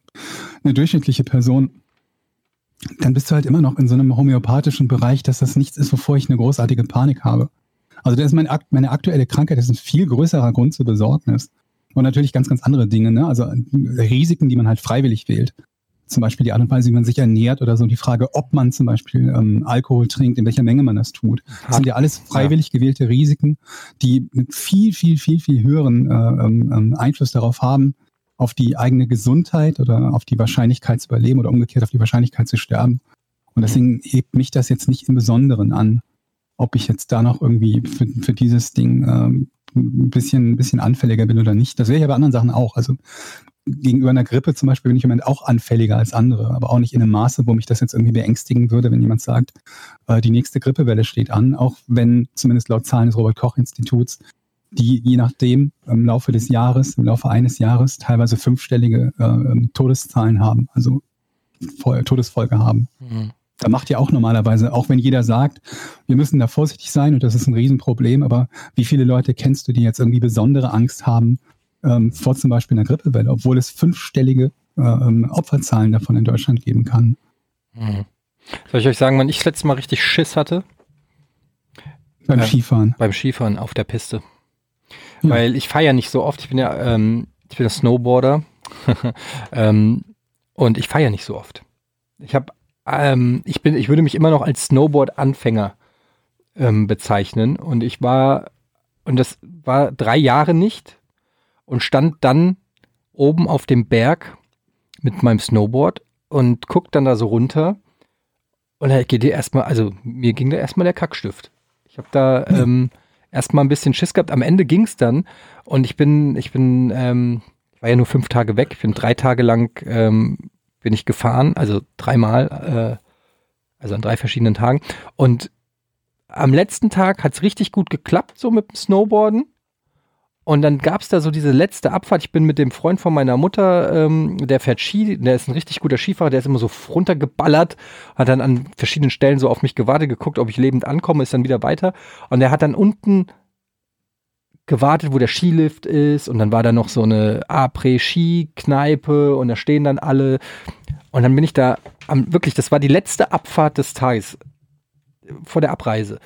eine durchschnittliche Person, dann bist du halt immer noch in so einem homöopathischen Bereich, dass das nichts ist, wovor ich eine großartige Panik habe. Also das ist mein, meine aktuelle Krankheit, das ist ein viel größerer Grund zur Besorgnis. Und natürlich ganz, ganz andere Dinge, ne? Also Risiken, die man halt freiwillig wählt zum Beispiel die Art und Weise, wie man sich ernährt oder so, die Frage, ob man zum Beispiel ähm, Alkohol trinkt, in welcher Menge man das tut. Das sind ja alles freiwillig gewählte Risiken, die einen viel, viel, viel, viel höheren äh, ähm, ähm, Einfluss darauf haben, auf die eigene Gesundheit oder auf die Wahrscheinlichkeit zu überleben oder umgekehrt auf die Wahrscheinlichkeit zu sterben. Und deswegen hebt mich das jetzt nicht im Besonderen an, ob ich jetzt da noch irgendwie für, für dieses Ding ähm, ein bisschen, ein bisschen anfälliger bin oder nicht. Das wäre ja bei anderen Sachen auch. Also gegenüber einer Grippe zum Beispiel bin ich im Moment auch anfälliger als andere, aber auch nicht in einem Maße, wo mich das jetzt irgendwie beängstigen würde, wenn jemand sagt, äh, die nächste Grippewelle steht an, auch wenn zumindest laut Zahlen des Robert-Koch-Instituts die je nachdem im Laufe des Jahres, im Laufe eines Jahres teilweise fünfstellige äh, Todeszahlen haben, also Fol- Todesfolge haben.
Mhm.
Da macht ja auch normalerweise, auch wenn jeder sagt, wir müssen da vorsichtig sein und das ist ein Riesenproblem, aber wie viele Leute kennst du, die jetzt irgendwie besondere Angst haben ähm, vor zum Beispiel einer Grippewelle, obwohl es fünfstellige äh, ähm, Opferzahlen davon in Deutschland geben kann?
Mhm. Soll ich euch sagen, wann ich das letzte Mal richtig Schiss hatte?
Beim
Ja.
Skifahren.
Beim Skifahren auf der Piste.
Ja.
Weil ich fahre ja nicht so oft. Ich bin ja, ähm, ich bin ja Snowboarder. ähm, und ich fahre ja nicht so oft. Ich habe, ähm, ich bin, ich würde mich immer noch als Snowboard-Anfänger ähm, bezeichnen. Und ich war und das war drei Jahre nicht und stand dann oben auf dem Berg mit meinem Snowboard und guckt dann da so runter und da geht dir erstmal, also mir ging da erstmal der Kackstift. Ich habe da ähm, erstmal ein bisschen Schiss gehabt. Am Ende ging's dann und ich bin, ich bin, ähm, ich war ja nur fünf Tage weg. Ich bin drei Tage lang ähm, bin ich gefahren, also dreimal, äh, also an drei verschiedenen Tagen. Und am letzten Tag hat's richtig gut geklappt, so mit dem Snowboarden. Und dann gab's da so diese letzte Abfahrt. Ich bin mit dem Freund von meiner Mutter, ähm, der fährt Ski, der ist ein richtig guter Skifahrer, der ist immer so runtergeballert, hat dann an verschiedenen Stellen so auf mich gewartet, geguckt, ob ich lebend ankomme, ist dann wieder weiter. Und der hat dann unten gewartet, wo der Skilift ist. Und dann war da noch so eine Après-Ski-Kneipe und da stehen dann alle. Und dann bin ich da am, wirklich, das war die letzte Abfahrt des Tages vor der Abreise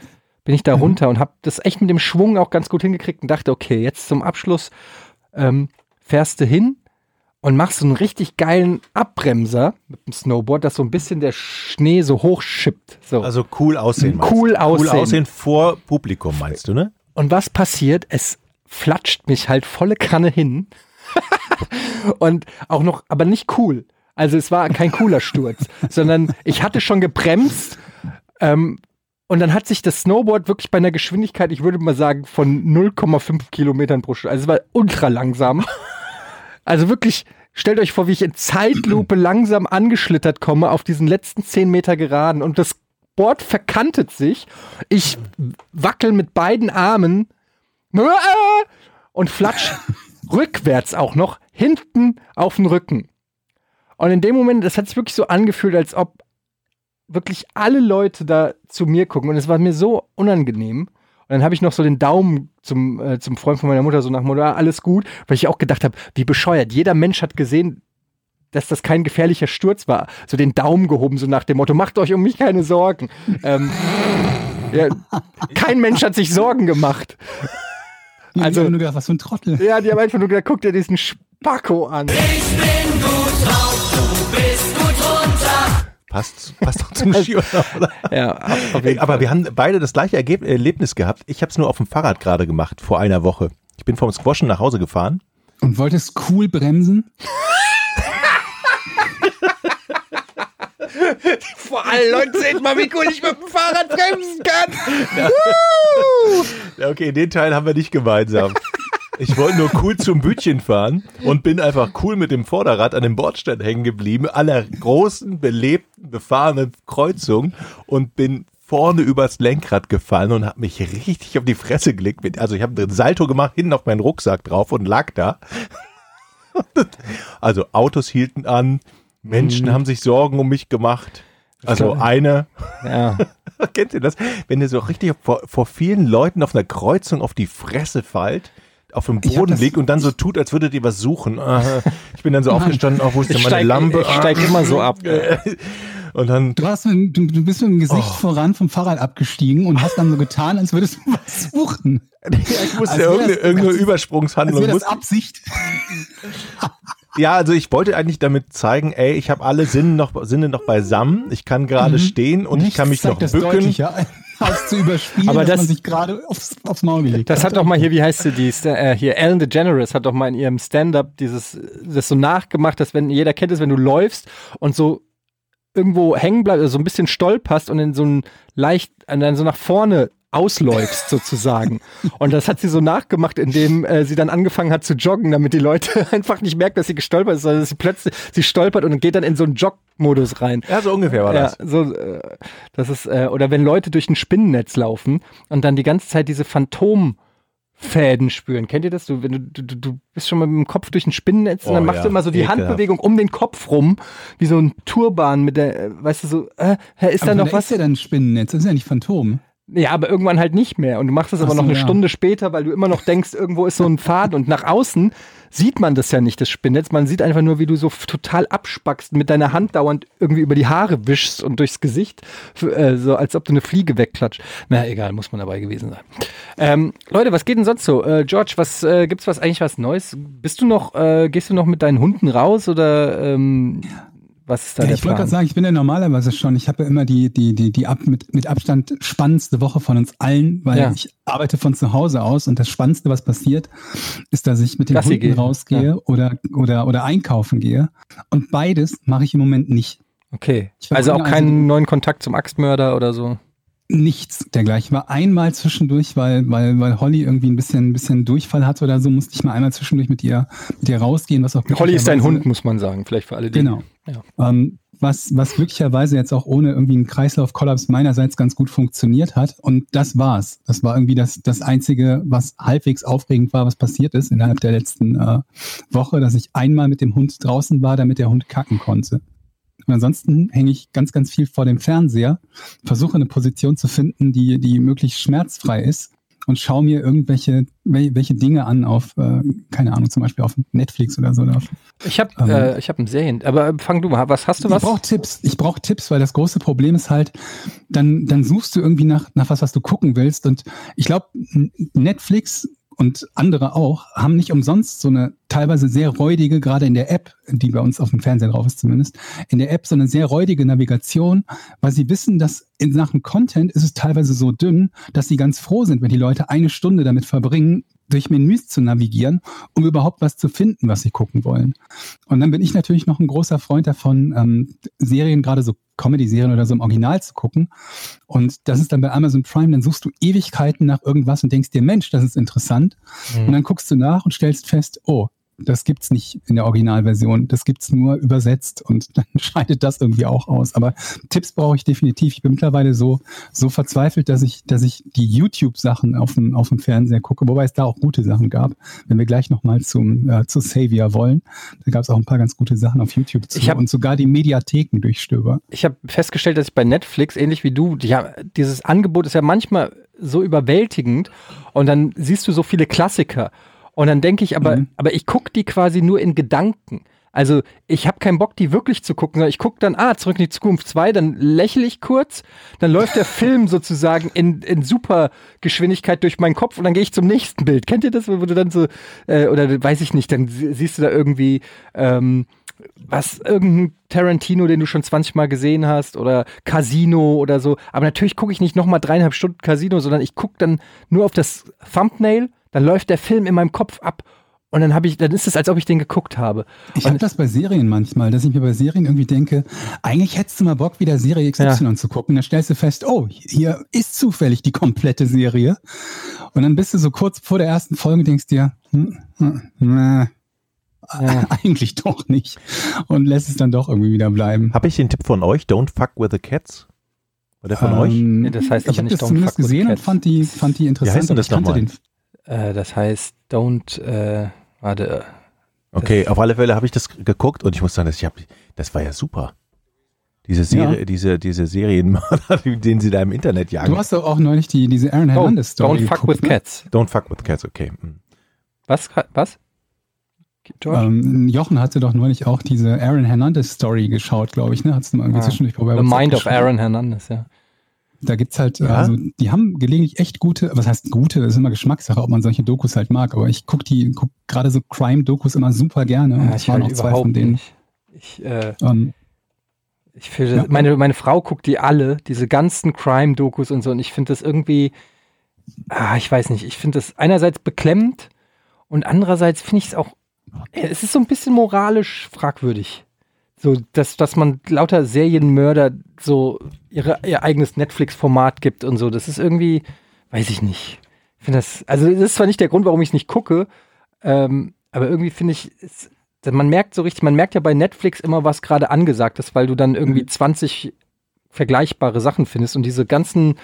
bin ich da runter und habe das echt mit dem Schwung auch ganz gut hingekriegt und dachte, okay, jetzt zum Abschluss ähm, fährst du hin und machst so einen richtig geilen Abbremser mit dem Snowboard, dass so ein bisschen der Schnee so hochschippt. So.
Also cool aussehen.
Cool aussehen.
Cool aussehen vor Publikum, meinst du, ne?
Und was passiert? Es flatscht mich halt volle Kanne hin. und auch noch, aber nicht cool. Also es war kein cooler Sturz, sondern ich hatte schon gebremst. Ähm, und dann hat sich das Snowboard wirklich bei einer Geschwindigkeit, ich würde mal sagen, von 0,5 Kilometern pro Stunde. Also es war ultra langsam. Also wirklich, stellt euch vor, wie ich in Zeitlupe langsam angeschlittert komme auf diesen letzten 10 Meter geraden und das Board verkantet sich. Ich wackel mit beiden Armen und flatsch rückwärts auch noch hinten auf den Rücken. Und in dem Moment, das hat sich wirklich so angefühlt, als ob wirklich alle Leute da zu mir gucken und es war mir so unangenehm. Und dann habe ich noch so den Daumen zum, äh, zum Freund von meiner Mutter so nach Motto, ah, alles gut, weil ich auch gedacht habe, wie bescheuert. Jeder Mensch hat gesehen, dass das kein gefährlicher Sturz war. So den Daumen gehoben, so nach dem Motto, macht euch um mich keine Sorgen. ähm, ja, kein Mensch hat sich Sorgen gemacht.
Also,
Also-
ich hab nur gedacht, was für ein Trottel.
Ja, die haben einfach nur gesagt, guck dir diesen Spacko an.
Passt, passt doch zum Skiurlaub, oder?
Ja,
aber wir haben beide das gleiche Ergeb Erlebnis gehabt. Ich habe es nur auf dem Fahrrad gerade gemacht, vor einer Woche. Ich bin vom Squashen nach Hause gefahren.
Und wolltest cool bremsen?
Vor allen Leuten seht mal, wie cool ich mit dem Fahrrad bremsen kann.
Ja, okay, den Teil haben wir nicht gemeinsam. Ich wollte nur cool zum Bütchen fahren und bin einfach cool mit dem Vorderrad an dem Bordstein hängen geblieben, aller großen, belebten, befahrenen Kreuzung und bin vorne übers Lenkrad gefallen und habe mich richtig auf die Fresse gelegt. Also ich habe einen Salto gemacht, hinten auf meinen Rucksack drauf und lag da. Also Autos hielten an, Menschen haben sich Sorgen um mich gemacht. Also eine,
Ja.
kennt ihr das? Wenn ihr so richtig vor, vor vielen Leuten auf einer Kreuzung auf die Fresse fallt, auf dem
Ich
Boden
das-
liegt und dann so tut, als würdet ihr was suchen. Aha. Ich bin dann so aufgestanden, oh, wo ist denn
Ich
meine
steig,
Lampe?
ich steig immer so ab.
Und dann,
Du, hast, mit- du, du bist mit dem Gesicht
Oh.
voran vom Fahrrad abgestiegen und hast dann so getan, als würdest du was suchen.
ich musste
Als
ja irgendeine,
das-
irgendeine
als- Als
Übersprungshandlung.
wäre das Absicht.
Ja, also ich wollte eigentlich damit zeigen, ey, ich habe alle Sinne noch, Sinne noch beisammen. Ich kann gerade stehen und ich
Nichts
kann mich noch bücken.
als zu überspielen,
Aber
dass
das-
man sich gerade aufs, aufs Maul gelegt
Das
hat.
hat doch mal hier, wie heißt sie, die, äh, hier, Ellen DeGeneres hat doch mal in ihrem Stand-up dieses, das so nachgemacht, dass wenn, jeder kennt es, wenn du läufst und so irgendwo hängen bleibst, also so ein bisschen stolperst und in so ein leicht, und dann so nach vorne ausläufst sozusagen. Und das hat sie so nachgemacht, indem äh, sie dann angefangen hat zu joggen, damit die Leute einfach nicht merken, dass sie gestolpert ist, sondern dass sie plötzlich, sie stolpert und geht dann in so einen Jog-Modus rein.
Ja, so ungefähr war
Ja,
das.
so, äh, das ist, äh, oder wenn Leute durch ein Spinnennetz laufen und dann die ganze Zeit diese Phantomfäden spüren. Kennt ihr das? Du, wenn du, du, du- bist schon mal mit dem Kopf durch ein Spinnennetz und
Oh,
dann machst
ja.
du immer so die
Ekelhaft.
Handbewegung um den Kopf rum, wie so ein Turban mit der, äh, weißt du, so, äh, hä, ist da
Aber
noch
da
was?
ist ja dann ein Spinnennetz, das ist ja nicht Phantom.
Ja, aber irgendwann halt nicht mehr. Und du machst es aber noch eine
ja.
Stunde später, weil du immer noch denkst, irgendwo ist so ein Faden. Und nach außen sieht man das ja nicht, das Spinnennetz. Man sieht einfach nur, wie du so total abspackst, mit deiner Hand dauernd irgendwie über die Haare wischst und durchs Gesicht, äh, so als ob du eine Fliege wegklatscht. Na egal, muss man dabei gewesen sein. Ähm, Leute, was geht denn sonst so? Äh, George, was äh, gibt's was eigentlich was Neues? Bist du noch, äh, gehst du noch mit deinen Hunden raus oder ähm, Was ist da
Ja,
der
ich wollte gerade sagen, ich bin ja normalerweise schon, ich habe ja immer die, die, die, die ab, mit, mit Abstand spannendste Woche von uns allen, weil
Ja.
ich arbeite von zu Hause aus und das Spannendste, was passiert, ist, dass ich mit den Hunden
gehe.
rausgehe oder, oder, oder einkaufen gehe. Und beides mache ich im Moment nicht.
okay. Also auch
also-
keinen neuen Kontakt zum Axtmörder oder so.
Nichts dergleichen. Ich war einmal zwischendurch, weil, weil, weil Holly irgendwie ein bisschen, ein bisschen Durchfall hatte oder so, musste ich mal einmal zwischendurch mit ihr, mit ihr rausgehen, was auch
Holly ist dein Hund, muss man sagen. Vielleicht für alle, die.
Genau.
Ja.
Ähm, was, was glücklicherweise jetzt auch ohne irgendwie einen Kreislaufkollaps meinerseits ganz gut funktioniert hat. Und das war's. Das war irgendwie das, das Einzige, was halbwegs aufregend war, was passiert ist innerhalb der letzten äh, Woche, dass ich einmal mit dem Hund draußen war, damit der Hund kacken konnte. Und ansonsten hänge ich ganz, ganz viel vor dem Fernseher, versuche eine Position zu finden, die, die möglichst schmerzfrei ist und schaue mir irgendwelche wel- welche Dinge an auf, äh, keine Ahnung, zum Beispiel auf Netflix oder so. Oder auf
Ich habe
Ähm.
äh, ich hab ein Serien. Aber äh, fang du mal. Was hast du was?
Ich brauche Tipps. Ich brauche Tipps, weil das große Problem ist halt, dann, dann suchst du irgendwie nach, nach was, was du gucken willst. Und ich glaube, Netflix und andere auch haben nicht umsonst so eine teilweise sehr räudige, gerade in der App, die bei uns auf dem Fernseher drauf ist zumindest, in der App so eine sehr räudige Navigation, weil sie wissen, dass in Sachen Content ist es teilweise so dünn, dass sie ganz froh sind, wenn die Leute eine Stunde damit verbringen, durch Menüs zu navigieren, um überhaupt was zu finden, was sie gucken wollen. Und dann bin ich natürlich noch ein großer Freund davon, ähm, Serien, gerade so Comedy-Serien oder so im Original zu gucken. Und das ist dann bei Amazon Prime, dann suchst du Ewigkeiten nach irgendwas und denkst dir, Mensch, das ist interessant.
Mhm.
Und dann guckst du nach und stellst fest, oh, das gibt's nicht in der Originalversion. Das gibt's nur übersetzt und dann scheidet das irgendwie auch aus. Aber Tipps brauche ich definitiv. Ich bin mittlerweile so, so verzweifelt, dass ich, dass ich die YouTube-Sachen auf dem, auf dem Fernseher gucke, wobei es da auch gute Sachen gab. Wenn wir gleich nochmal zum, äh, zu Savior wollen, da gab es auch ein paar ganz gute Sachen auf YouTube zu
Ich hab-
und sogar die Mediatheken durchstöber.
ich habe festgestellt, dass ich bei Netflix, ähnlich wie du, haben- dieses Angebot ist ja manchmal so überwältigend und dann siehst du so viele Klassiker. Und dann denke ich, aber,
Mhm.
aber ich gucke die quasi nur in Gedanken. Also ich habe keinen Bock, die wirklich zu gucken, sondern ich gucke dann, ah, zurück in die Zukunft 2, dann lächle ich kurz, dann läuft der Film sozusagen in, in super Geschwindigkeit durch meinen Kopf und dann gehe ich zum nächsten Bild. Kennt ihr das, wo du dann so, äh, oder weiß ich nicht, dann sie- siehst du da irgendwie ähm, was, irgendein Tarantino, den du schon 20 Mal gesehen hast oder Casino oder so. Aber natürlich gucke ich nicht nochmal dreieinhalb Stunden Casino, sondern ich gucke dann nur auf das Thumbnail, dann läuft der Film in meinem Kopf ab und dann habe ich, dann ist es, als ob ich den geguckt habe.
Ich habe das bei Serien manchmal, dass ich mir bei Serien irgendwie denke, eigentlich hättest du mal Bock, wieder Serie XY zu gucken. Dann stellst du fest, oh, hier ist zufällig die komplette Serie. Und dann bist du so kurz vor der ersten Folge und denkst dir, hm, hm, nee,
Ja.
eigentlich doch nicht. Und lässt es dann doch irgendwie wieder bleiben.
Habe ich den Tipp von euch? Don't fuck with the cats? War der von euch?
Ähm,
Nee, das heißt
ich
aber
habe
nicht
das
Don't
zumindest
fuck with
gesehen und fand die, fand die interessant.
heißt denn das
ich kannte
nochmal?
Äh, das heißt, don't, äh, warte,
Okay, auf alle Fälle habe ich das geguckt und ich muss sagen, das, ich hab, das war ja super. Diese Serie,
Ja.
diese, diese Serienmörder, den sie da im Internet jagen.
Du hast doch auch neulich die, diese Aaron
oh,
Hernandez Story
don't fuck
geguckt,
with
ne?
cats.
Don't fuck with cats, okay. hm.
Was? Was? George?
Ähm, Jochen hatte doch neulich auch diese Aaron Hernandez Story geschaut, glaube ich, ne? Hat's mal irgendwie
Ah.
zwischendurch
The Mind of. Aaron Hernandez, ja.
Da gibt's halt,
Ja?
also die haben gelegentlich echt gute, was heißt gute, das ist immer Geschmackssache, ob man solche Dokus halt mag, aber ich guck die, guck gerade so Crime-Dokus immer super gerne. Und
ja ich
waren
halt
auch zwei von denen.
nicht. Ich, äh,
Ähm,
ich finde,
Ja.
meine, meine Frau guckt die alle, diese ganzen Crime-Dokus und so, und ich finde das irgendwie, ah, ich weiß nicht, ich finde das einerseits beklemmend und andererseits finde ich es auch, äh, es ist so ein bisschen moralisch fragwürdig. So, dass, dass man lauter Serienmörder so ihre, ihr eigenes Netflix-Format gibt und so, das ist irgendwie, weiß ich nicht. Ich finde das, also das ist zwar nicht der Grund, warum ich es nicht gucke, ähm, aber irgendwie finde ich, es, man merkt so richtig, man merkt ja bei Netflix immer, was gerade angesagt ist, weil du dann irgendwie
Mhm.
20 vergleichbare Sachen findest und diese ganzen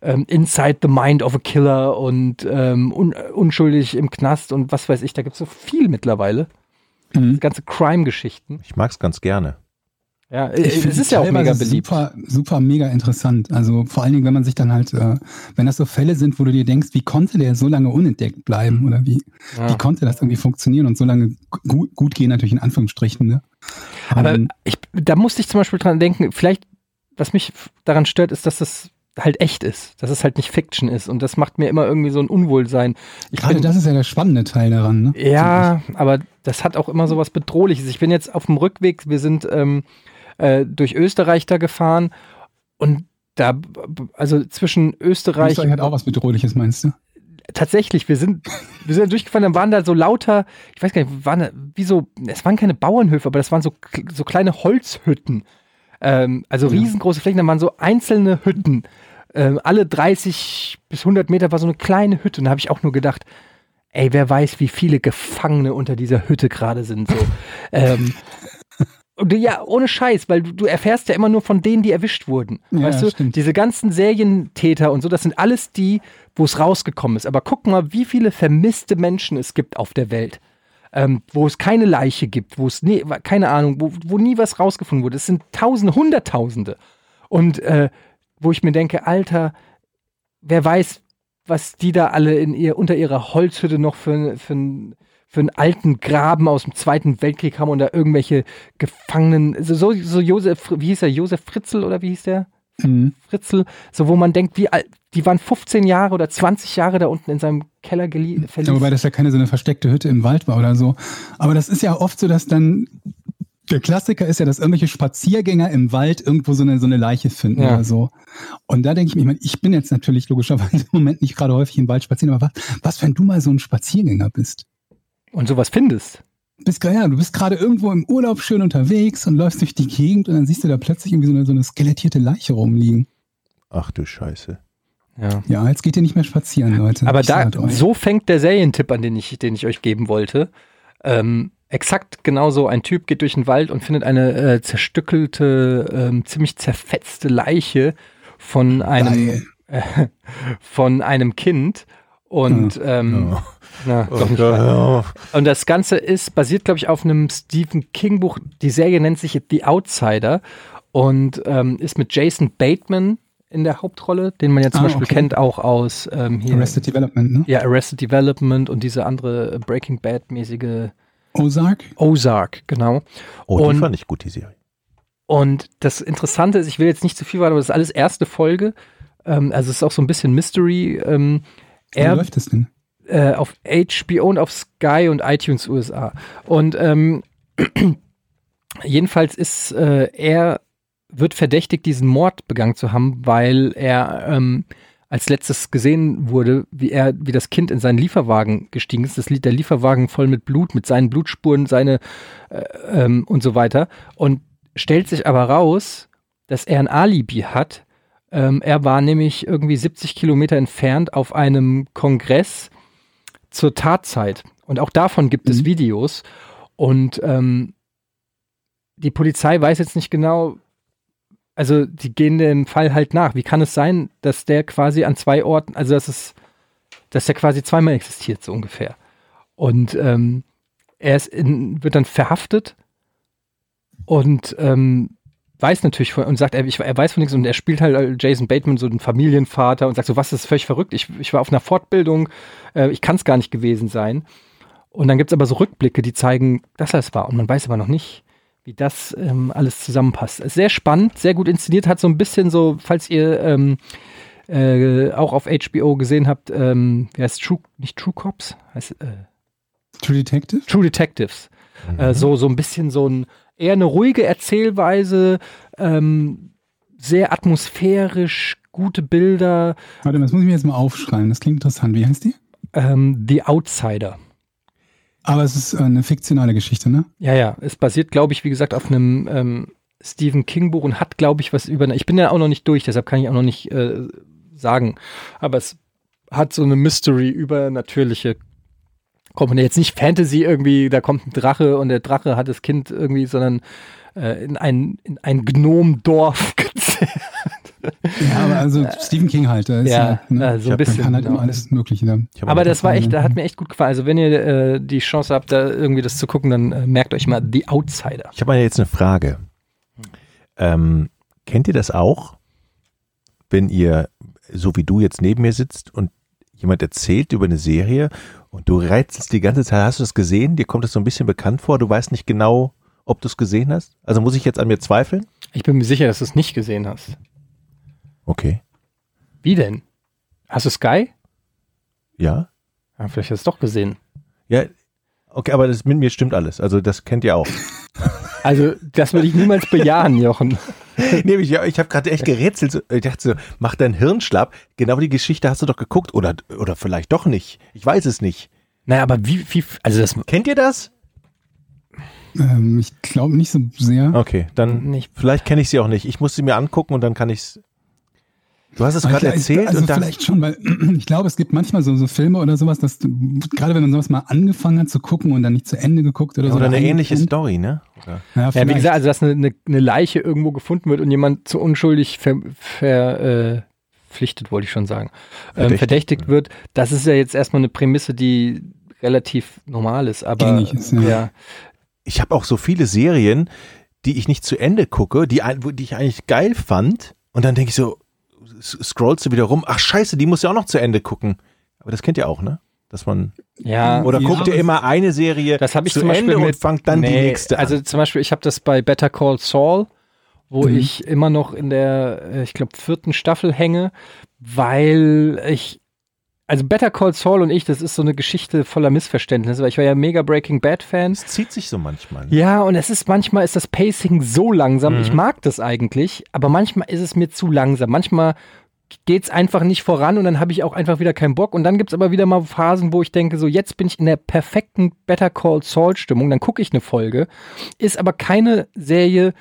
ähm, Inside the Mind of a Killer und ähm, un unschuldig im Knast und was weiß ich, da gibt es so viel mittlerweile.
Mhm.
Ganze Crime-Geschichten.
Ich mag's ganz gerne.
Ja,
Ich
es
finde
ist ja auch mega beliebt.
Super, super mega interessant. Also vor allen Dingen, wenn man sich dann halt, äh, wenn das so Fälle sind, wo du dir denkst, wie konnte der so lange unentdeckt bleiben oder wie,
Ja.
wie konnte das irgendwie funktionieren und so lange gu gut gehen, natürlich in Anführungsstrichen. Ne?
Aber
Ähm,
ich, da musste ich zum Beispiel dran denken, vielleicht, was mich daran stört, ist, dass das halt echt ist, dass es halt nicht Fiction ist und das macht mir immer irgendwie so ein Unwohlsein. Ich
Gerade
bin-
das ist ja der spannende Teil daran. Ne?
Ja, aber das hat auch immer so was Bedrohliches. Ich bin jetzt auf dem Rückweg, wir sind ähm, äh, durch Österreich da gefahren und da, also zwischen Österreich,
Österreich hat auch was Bedrohliches, meinst du?
tatsächlich, wir sind, wir sind durchgefahren, dann waren da so lauter, ich weiß gar nicht, waren da, wie so, es waren keine Bauernhöfe, aber das waren so, so kleine Holzhütten. Ähm, also riesengroße Flächen, da waren so einzelne Hütten. Ähm, alle 30 bis 100 Meter war so eine kleine Hütte. Und da habe ich auch nur gedacht, ey, wer weiß, wie viele Gefangene unter dieser Hütte gerade sind. So. ähm, und ja, ohne Scheiß, weil du, du erfährst ja immer nur von denen, die erwischt wurden.
Ja,
weißt du,
stimmt.
diese ganzen Serientäter und so, das sind alles die, wo es rausgekommen ist. Aber guck mal, wie viele vermisste Menschen es gibt auf der Welt. Ähm, wo es keine Leiche gibt, wo es nie, keine Ahnung, wo, wo nie was rausgefunden wurde. Es sind Tausende, Hunderttausende. Und äh, wo ich mir denke, Alter, wer weiß, was die da alle in ihr, unter ihrer Holzhütte noch für, für, einen- für einen alten Graben aus dem Zweiten Weltkrieg haben und da irgendwelche Gefangenen, so, so, Josef, wie hieß er, Josef Fritzl oder wie hieß der?
Mhm.
Fritzl, so wo man denkt, wie alt, die waren 15 Jahre oder 20 Jahre da unten in seinem Keller gelie-
Ja, wobei das ja keine so eine versteckte Hütte im Wald war oder so. Aber das ist ja oft so, dass dann der Klassiker ist ja, dass irgendwelche Spaziergänger im Wald irgendwo so eine, so eine Leiche finden
Ja.
oder so. Und da denke ich mir, ich, meine, ich bin jetzt natürlich logischerweise im Moment nicht gerade häufig im Wald spazieren, aber was, was, wenn du mal so ein Spaziergänger bist?
und sowas findest.
Bist, ja, du bist gerade irgendwo im Urlaub schön unterwegs und läufst durch die Gegend und dann siehst du da plötzlich irgendwie so eine, so eine skelettierte Leiche rumliegen.
Ach du Scheiße.
Ja.
Ja, jetzt geht ihr nicht mehr spazieren, Leute.
Aber
Ich
da, so fängt der Serientipp an, den ich, den ich euch geben wollte. Ähm, exakt genauso. Ein Typ geht durch den Wald und findet eine äh, zerstückelte, ähm, ziemlich zerfetzte Leiche von einem, äh, von einem Kind. Und ähm, na, wahr.
Ja.
Und das Ganze ist basiert, glaube ich, auf einem Stephen King Buch. Die Serie nennt sich The Outsider und ähm, ist mit Jason Bateman in der Hauptrolle, den man ja zum
Ah,
Beispiel
okay.
kennt auch aus ähm, hier.
Arrested Development, ne?
Ja, Arrested Development und diese andere äh, Breaking Bad-mäßige
Ozark?
Ozark, genau.
Oh, die
Und-
fand ich gut, die Serie.
Und das Interessante ist, ich will jetzt nicht zu viel warten, aber das ist alles erste Folge. Ähm, also es ist auch so ein bisschen Mystery. Ähm,
Wie
er
läuft das denn?
Äh, auf HBO und auf Sky und iTunes USA. Und ähm, jedenfalls ist äh, er wird verdächtigt, diesen Mord begangen zu haben, weil er ähm, als letztes gesehen wurde, wie er, wie das Kind in seinen Lieferwagen gestiegen ist. Das Lied der Lieferwagen voll mit Blut, mit seinen Blutspuren, seine äh, ähm, und so weiter. Und stellt sich aber raus, dass er ein Alibi hat. Ähm, er war nämlich irgendwie 70 Kilometer entfernt auf einem Kongress zur Tatzeit. Und auch davon gibt es
Mhm.
Videos. Und ähm, die Polizei weiß jetzt nicht genau, also die gehen dem Fall halt nach. Wie kann es sein, dass der quasi an zwei Orten, also dass es, dass der quasi zweimal existiert, so ungefähr. Und ähm, er ist in, wird dann verhaftet und ähm, weiß natürlich von, und sagt, er, ich, er weiß von nichts und er spielt halt äh, Jason Bateman, so den Familienvater und sagt so, was ist völlig verrückt. Ich, ich war auf einer Fortbildung, äh, ich kann es gar nicht gewesen sein. Und dann gibt es aber so Rückblicke, die zeigen, dass er es war. Und man weiß aber noch nicht, wie das ähm, alles zusammenpasst. Ist Sehr spannend, sehr gut inszeniert, hat so ein bisschen so, falls ihr ähm, äh, auch auf HBO gesehen habt, ähm, wie heißt True, nicht True Cops, heißt äh,
True Detective?
True Detectives. Äh, so, so ein bisschen so ein, eher eine ruhige Erzählweise, ähm, sehr atmosphärisch, gute Bilder,
Warte, das muss ich mir jetzt mal aufschreiben. Das klingt interessant. Wie heißt die?
ähm, The Outsider.
Aber es ist äh, eine fiktionale Geschichte, ne?
Ja, ja, es basiert, glaube ich, wie gesagt, auf einem ähm, Stephen King Buch und hat, glaube ich, was über. Ich bin ja auch noch nicht durch, deshalb kann ich auch noch nicht äh, sagen. Aber es hat so eine Mystery übernatürliche Komponente. Jetzt nicht Fantasy irgendwie, da kommt ein Drache und der Drache hat das Kind irgendwie, sondern äh, in ein, in ein Gnomendorf gezerrt.
Ja, aber also Stephen King halt. Da ist ja, ne?
äh, so ein
hab-
Man
bisschen.
kann halt
genau.
immer alles Mögliche
hab
Aber das war echt, da hat mir echt gut gefallen. Also wenn ihr äh, die Chance habt, da irgendwie das zu gucken, dann äh, merkt euch mal The Outsider.
Ich habe mal jetzt eine Frage. Ähm, kennt ihr das auch, wenn ihr, so wie du jetzt neben mir sitzt und jemand erzählt über eine Serie und du rätselst die ganze Zeit, hast du das gesehen? Dir kommt das so ein bisschen bekannt vor, du weißt nicht genau, ob du es gesehen hast? Also muss ich jetzt an mir zweifeln?
Ich bin mir sicher, dass du es nicht gesehen hast.
Okay.
Wie denn? Hast du Sky?
Ja.
Ja, vielleicht hast du es doch gesehen.
Ja, Okay, aber das mit mir stimmt alles. Also das kennt ihr auch.
Also, das würde ich niemals bejahen, Jochen.
nee, ich, ich habe gerade echt gerätselt. Ich dachte so, mach dein Hirn schlapp. Genau die Geschichte hast du doch geguckt. Oder, oder vielleicht doch nicht. Ich weiß es nicht.
Naja, aber wie, wie, also das
Kennt ihr das?
Ähm, ich glaube nicht so sehr.
Okay, dann
Nicht.
vielleicht kenne ich sie auch nicht. Ich muss sie mir angucken und dann kann ich's. Du hast es gerade erzählt
also
und dann.
vielleicht schon, weil ich glaube, es gibt manchmal so, so Filme oder sowas, dass du, gerade wenn man sowas mal angefangen hat zu gucken und dann nicht zu Ende geguckt oder so.
Oder eine ähnliche
eingepennt.
Story, ne?
Ja,
Ja, wie gesagt, also dass eine, eine, eine Leiche irgendwo gefunden wird und jemand zu unschuldig ver, ver, äh, pflichtet, wollte ich schon sagen, ähm,
Verdächtigt.
verdächtigt wird, das ist ja jetzt erstmal eine Prämisse, die relativ normal ist, aber
Gängig ist, ja.
ja.
Ich habe auch so viele Serien, die ich nicht zu Ende gucke, die, die ich eigentlich geil fand. Und dann denke ich so, scrollst du wieder rum, ach scheiße, die muss ja auch noch zu Ende gucken. Aber das kennt ihr auch, ne? Dass man.
ja,
Oder guckt ihr immer eine Serie
Das ich
zu Ende
mit,
und fangt dann die
Nee,
nächste an.
Also zum Beispiel, ich habe das bei Better Call Saul, wo
Mhm.
ich immer noch in der, äh, ich glaube, vierten Staffel hänge, weil ich, also Better Call Saul und ich, das ist so eine Geschichte voller Missverständnisse, weil ich war ja mega Breaking Bad Fan.
Es zieht sich so manchmal. ne?
Ja, und es ist manchmal ist das Pacing so langsam. Ich mag das eigentlich, aber manchmal ist es mir zu langsam. Manchmal geht's einfach nicht voran und dann habe ich auch einfach wieder keinen Bock. Und dann gibt's aber wieder mal Phasen, wo ich denke, so jetzt bin ich in der perfekten Better Call Saul Stimmung. Dann gucke ich eine Folge. Ist aber keine Serie,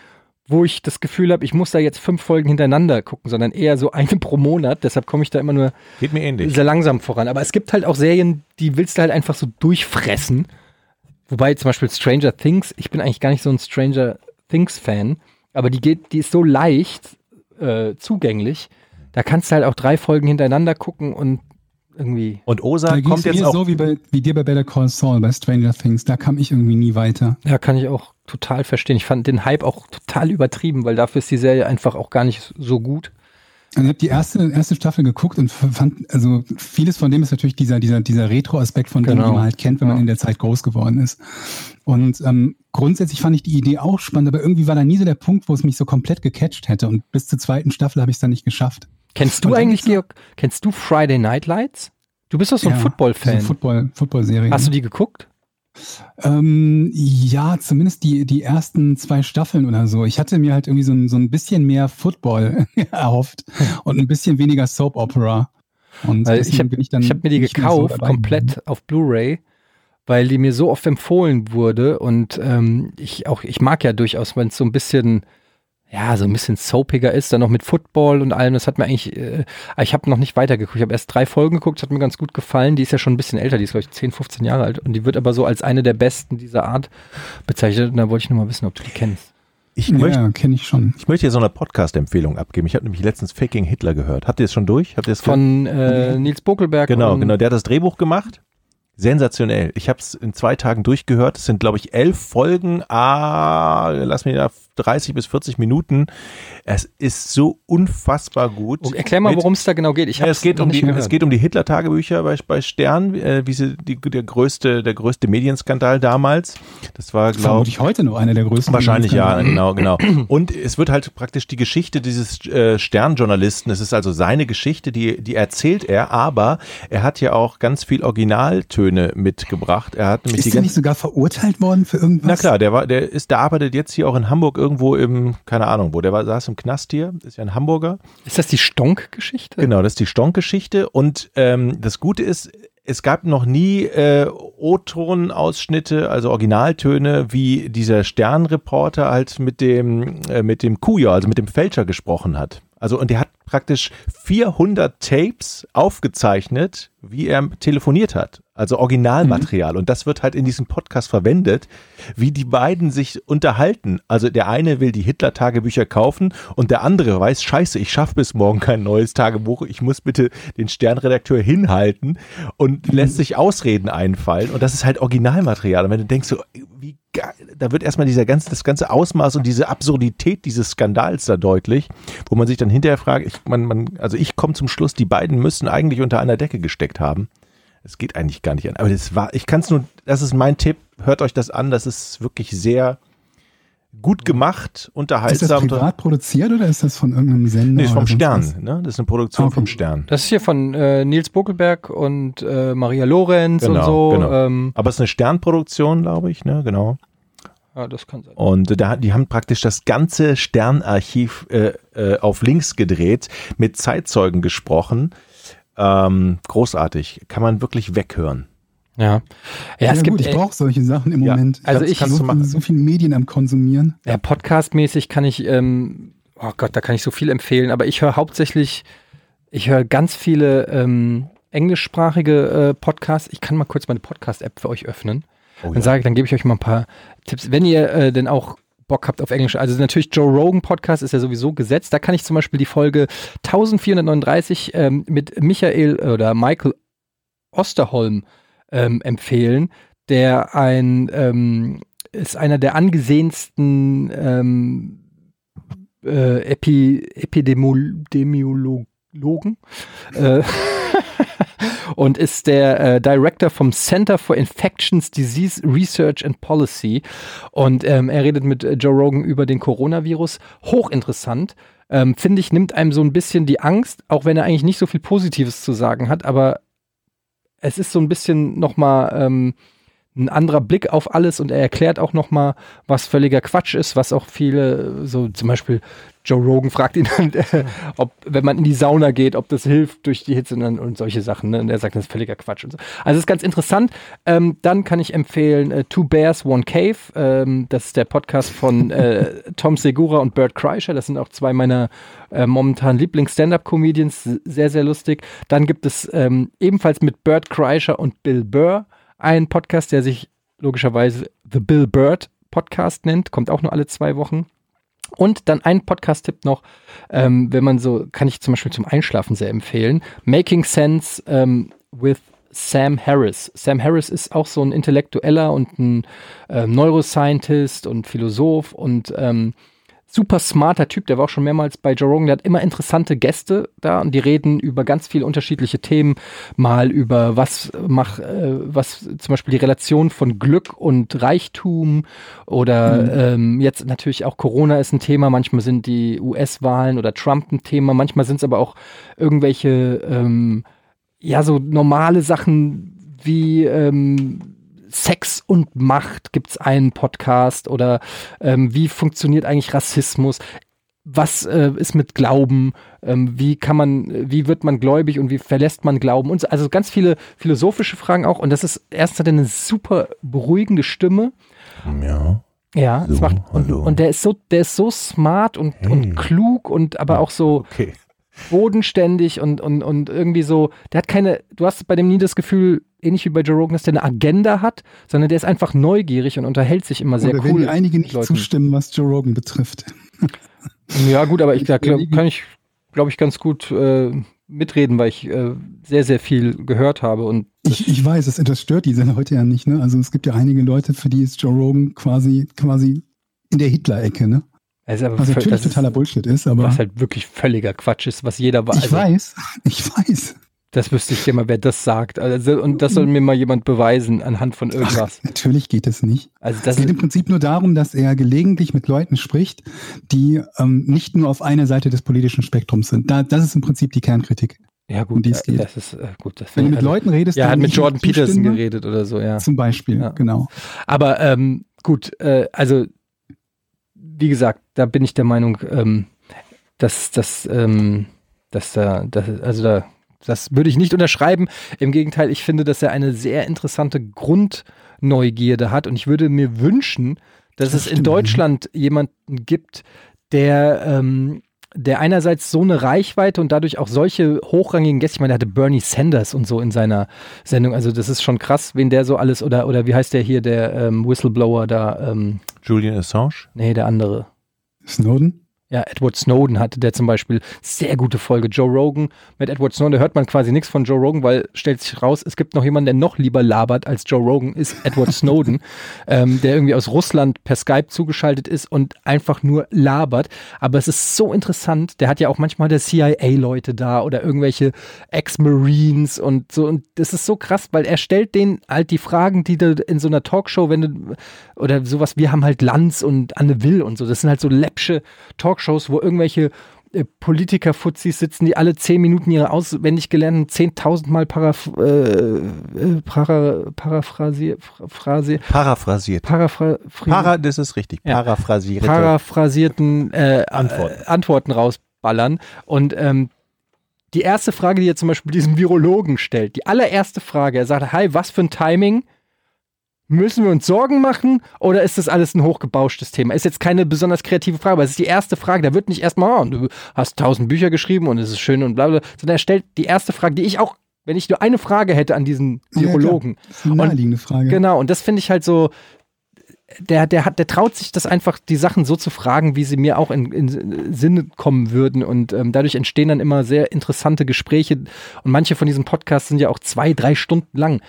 wo ich das Gefühl habe, ich muss da jetzt fünf Folgen hintereinander gucken, sondern eher so eine pro Monat. Deshalb komme ich da immer nur
Geht mir ähnlich.
sehr langsam voran. Aber es gibt halt auch Serien, die willst du halt einfach so durchfressen. Wobei zum Beispiel Stranger Things, ich bin eigentlich gar nicht so ein Stranger Things-Fan, aber die geht, die ist so leicht äh, zugänglich. Da kannst du halt auch drei Folgen hintereinander gucken und irgendwie.
Und
da
Osa
ging
kommt jetzt
mir
auch.
so wie, bei, wie dir bei Better Call Saul, bei Stranger Things. Da kam ich irgendwie nie weiter.
Ja, kann ich auch total verstehen. Ich fand den Hype auch total übertrieben, weil dafür ist die Serie einfach auch gar nicht so gut.
Also ich habe die erste, erste Staffel geguckt und fand, also vieles von dem ist natürlich dieser, dieser, dieser Retro-Aspekt von dem,
Genau.
den man halt kennt, wenn man
Ja.
in der Zeit groß geworden ist. Und ähm, grundsätzlich fand ich die Idee auch spannend, aber irgendwie war da nie so der Punkt, wo es mich so komplett gecatcht hätte. Und bis zur zweiten Staffel habe ich es dann nicht geschafft.
Kennst du eigentlich, Georg, kennst du Friday Night Lights? Du bist doch so ein
Ja,
Football-Fan.
So Football, Football-Serie.
Hast du die geguckt?
Ähm, ja, zumindest die, die ersten zwei Staffeln oder so. Ich hatte mir halt irgendwie so ein, so ein bisschen mehr Football erhofft und ein bisschen weniger Soap Opera. Und
Weil ich habe
bin
hab mir die
so
gekauft,
dabei.
komplett auf Blu-ray, weil die mir so oft empfohlen wurde und ähm, ich auch, ich mag ja durchaus, wenn es so ein bisschen, ja, so ein bisschen soapiger ist, dann noch mit Football und allem, das hat mir eigentlich, äh, ich habe noch nicht weitergeguckt, ich habe erst drei Folgen geguckt, das hat mir ganz gut gefallen, die ist ja schon ein bisschen älter, die ist glaube ich 10, 15 Jahre alt und die wird aber so als eine der besten dieser Art bezeichnet und da wollte ich nur mal wissen, ob du die kennst.
Ich möchte,
Ja, kenne ich schon.
ich möchte hier so eine Podcast-Empfehlung abgeben. Ich habe nämlich letztens Faking Hitler gehört. Habt ihr es schon durch? Habt ihr es
Von äh, Nils Bokelberg.
Genau, genau. Der hat das Drehbuch gemacht. Sensationell. Ich habe es in zwei Tagen durchgehört. Es sind, glaube ich, elf Folgen. Ah, lass mich da 30 bis 40 Minuten. Es ist so unfassbar gut.
Oh, erklär mal, worum es da genau geht. Ich
Ja, es geht um die,
gehört.
es geht um die Hitler-Tagebücher bei, bei Stern, äh, wie sie, die, der größte, der größte Medienskandal damals. Das war, glaube
Vermutlich heute noch einer der größten.
Wahrscheinlich ja, genau, genau. Und es wird halt praktisch die Geschichte dieses äh, Sternjournalisten, es ist also seine Geschichte, die, die erzählt er, aber er hat ja auch ganz viel Originaltöne mitgebracht. Er hat nämlich
Ist
die ganzen
nicht sogar verurteilt worden für irgendwas?
na klar, der war, der ist, der arbeitet jetzt hier auch in Hamburg irgendwo im, keine Ahnung wo, der war, saß im Knast hier, ist ja ein Hamburger.
Ist das die Stonk-Geschichte?
Genau, das ist die Stonk-Geschichte. Und ähm, das Gute ist, es gab noch nie äh, O-Ton-Ausschnitte, also Originaltöne, wie dieser Sternreporter halt mit dem, äh, mit dem Kuja, also mit dem Fälscher gesprochen hat. Also, und der hat praktisch 400 Tapes aufgezeichnet, wie er telefoniert hat. Also Originalmaterial. Und das wird halt in diesem Podcast verwendet, wie die beiden sich unterhalten. Also der eine will die Hitler-Tagebücher kaufen und der andere weiß, scheiße, ich schaffe bis morgen kein neues Tagebuch. Ich muss bitte den Sternredakteur hinhalten und lässt sich Ausreden einfallen. Und das ist halt Originalmaterial. Und wenn du denkst so, wie da wird erstmal dieser ganze, das ganze Ausmaß und diese Absurdität dieses Skandals da deutlich, wo man sich dann hinterher fragt, ich, man, man, also ich komme zum Schluss, die beiden müssen eigentlich unter einer Decke gesteckt haben. Es geht eigentlich gar nicht an. Aber das war, ich kann es nur, das ist mein Tipp, hört euch das an, das ist wirklich sehr, gut gemacht,
Ist das
unterhaltsam.
privat produziert oder ist das von irgendeinem Sender?
Nee, ist vom Stern, ne? Das ist eine Produktion
Okay.
vom Stern.
Das ist hier von äh, Nils Buckelberg und äh, Maria Lorenz und
Genau,
so.
genau.
Ähm,
Aber es ist eine Sternproduktion, glaube ich, ne? Genau.
ja, das kann sein.
Und da, die haben praktisch das ganze Sternarchiv äh, äh, auf links gedreht, mit Zeitzeugen gesprochen. Ähm, großartig. Kann man wirklich weghören.
Ja, ja,
Ja,
es
gut,
gibt
ich
äh,
brauche solche Sachen im
Ja,
Moment.
also
hab
ich-
kannst
so, so viele Medien am Konsumieren.
Ja, podcastmäßig kann ich, ähm, oh Gott, da kann ich so viel empfehlen, aber ich höre hauptsächlich, ich höre ganz viele ähm, englischsprachige äh, Podcasts. Ich kann mal kurz meine Podcast-App für euch öffnen.
Oh,
Dann sage ich, dann gebe ich euch mal ein paar Tipps. Wenn ihr äh, denn auch Bock habt auf Englisch, also natürlich Joe Rogan Podcast ist ja sowieso gesetzt. Da kann ich zum Beispiel die Folge 1439 ähm, mit Michael oder Michael Osterholm ähm, empfehlen, der ein ähm, ist einer der angesehensten ähm, äh, Epi Epidemiologen äh, und ist der äh, Director vom Center for Infections Disease Research and Policy und ähm, er redet mit äh, Joe Rogan über den Coronavirus. Hochinteressant. Ähm, Finde ich, nimmt einem so ein bisschen die Angst, auch wenn er eigentlich nicht so viel Positives zu sagen hat, aber es ist so ein bisschen nochmal ähm, ein anderer Blick auf alles und er erklärt auch nochmal, was völliger Quatsch ist, was auch viele, so zum Beispiel Joe Rogan fragt ihn, dann, äh, ob, wenn man in die Sauna geht, ob das hilft durch die Hitze und, und solche Sachen. Ne? Und er sagt, das ist völliger Quatsch und so. Also ist ganz interessant. Ähm, dann kann ich empfehlen äh, Two Bears, One Cave. Ähm, das ist der Podcast von äh, Tom Segura und Bert Kreischer. Das sind auch zwei meiner äh, momentan Lieblings-Stand-Up-Comedians. Sehr, sehr lustig. Dann gibt es ähm, ebenfalls mit Bert Kreischer und Bill Burr einen Podcast, der sich logischerweise The Bill Bird Podcast nennt. Kommt auch nur alle zwei Wochen. Und dann ein Podcast-Tipp noch, ähm, wenn man so, kann ich zum Beispiel zum Einschlafen sehr empfehlen. Making Sense ähm, with Sam Harris. Sam Harris ist auch so ein Intellektueller und ein äh, Neuroscientist und Philosoph und ähm, super smarter Typ, der war auch schon mehrmals bei Joe Rogan, der hat immer interessante Gäste da und die reden über ganz viele unterschiedliche Themen, mal über was mach, äh, was zum Beispiel die Relation von Glück und Reichtum oder ähm, jetzt natürlich auch Corona ist ein Thema, manchmal sind die US-Wahlen oder Trump ein Thema, manchmal sind es aber auch irgendwelche ähm, ja so normale Sachen wie ähm, Sex und Macht gibt's einen Podcast oder ähm, wie funktioniert eigentlich Rassismus? Was äh, ist mit Glauben? Ähm, wie kann man, wie wird man gläubig und wie verlässt man Glauben? Und so, also ganz viele philosophische Fragen auch. Und das ist erstens hat er eine super beruhigende Stimme.
Ja.
Ja, es
So,
macht, und, und der ist so, der ist so smart und,
Hey.
und klug und aber auch so,
Okay.
Bodenständig und, und, und irgendwie so, der hat keine, du hast bei dem nie das Gefühl, ähnlich wie bei Joe Rogan, dass der eine Agenda hat, sondern der ist einfach neugierig und unterhält sich immer sehr
Oder
cool.
dir einige nicht
Leuten.
zustimmen, was Joe Rogan betrifft.
Ja, gut, aber ich da glaub, kann ich, glaube ich, ganz gut äh, mitreden, weil ich äh, sehr, sehr viel gehört habe und
Ich, ich weiß, das, das stört die Leute ja nicht. Ne? Also es gibt ja einige Leute, für die ist Joe Rogan quasi, quasi in der Hitler-Ecke. Ne?
Es ist aber
Was natürlich
das ist-
totaler Bullshit ist, aber
was halt wirklich völliger Quatsch ist, was jeder weiß.
ich weiß, ich weiß.
Das wüsste ich dir mal, wer das sagt. Also, und das soll mir mal jemand beweisen anhand von irgendwas.
Natürlich geht es nicht.
Also
Es
das
geht
ist,
im Prinzip nur darum, dass er gelegentlich mit Leuten spricht, die ähm, nicht nur auf einer Seite des politischen Spektrums sind. Da, das ist im Prinzip die Kernkritik.
ja
um
gut,
die es geht.
das ist äh, gut. Das
Wenn du mit
also,
Leuten redest,
Ja, hat mit Jordan Peterson geredet oder so, ja.
Zum Beispiel,
Ja.
genau.
Aber ähm, gut, äh, also wie gesagt, da bin ich der Meinung, ähm, dass das, ähm, dass da, das, also da, das würde ich nicht unterschreiben. Im Gegenteil, ich finde, dass er eine sehr interessante Grundneugierde hat und ich würde mir wünschen, dass
Das
es in Deutschland jemanden gibt, der ähm, der einerseits so eine Reichweite und dadurch auch solche hochrangigen Gäste, ich meine, der hatte Bernie Sanders und so in seiner Sendung, also das ist schon krass, wen der so alles, oder, oder wie heißt der hier, der ähm, Whistleblower da, ähm,
Julian Assange?
nee, der andere.
Snowden?
Ja, Edward Snowden hatte der zum Beispiel sehr gute Folge. Joe Rogan mit Edward Snowden, da hört man quasi nichts von Joe Rogan, weil stellt sich raus, es gibt noch jemanden, der noch lieber labert als Joe Rogan, ist Edward Snowden, ähm, der irgendwie aus Russland per Skype zugeschaltet ist und einfach nur labert. Aber es ist so interessant, der hat ja auch manchmal der CIA-Leute da oder irgendwelche Ex-Marines und so. Und das ist so krass, weil er stellt denen halt die Fragen, die du in so einer Talkshow, wenn du, oder sowas, wir haben halt Lanz und Anne Will und so, das sind halt so läppsche Talkshows Talkshows, wo irgendwelche äh, Politiker-Fuzis sitzen, die alle zehn Minuten ihre auswendig gelernten 10.000 Mal paraph äh, äh, para, paraphrasiert. Phrase,
Paraphrasiert.
paraphr
Para, das ist richtig.
Ja.
Paraphrasiert.
paraphrasierten äh,
Antworten.
Äh, Antworten rausballern. Und ähm, die erste Frage, die er zum Beispiel diesem Virologen stellt, die allererste Frage, er sagt, hi, was für ein Timing? Müssen wir uns Sorgen machen oder ist das alles ein hochgebauschtes Thema? Ist jetzt keine besonders kreative Frage, aber es ist die erste Frage. Da wird nicht erstmal, oh, du hast tausend Bücher geschrieben und es ist schön und bla bla, sondern er stellt die erste Frage, die ich auch, wenn ich nur eine Frage hätte an diesen
Ja,
Virologen.
klar. Das ist eine naheliegende Frage.
Genau, und das finde ich halt so, der, der hat, der traut sich das einfach, die Sachen so zu fragen, wie sie mir auch in, in Sinne kommen würden. Und ähm, dadurch entstehen dann immer sehr interessante Gespräche. Und manche von diesen Podcasts sind ja auch zwei, drei Stunden lang.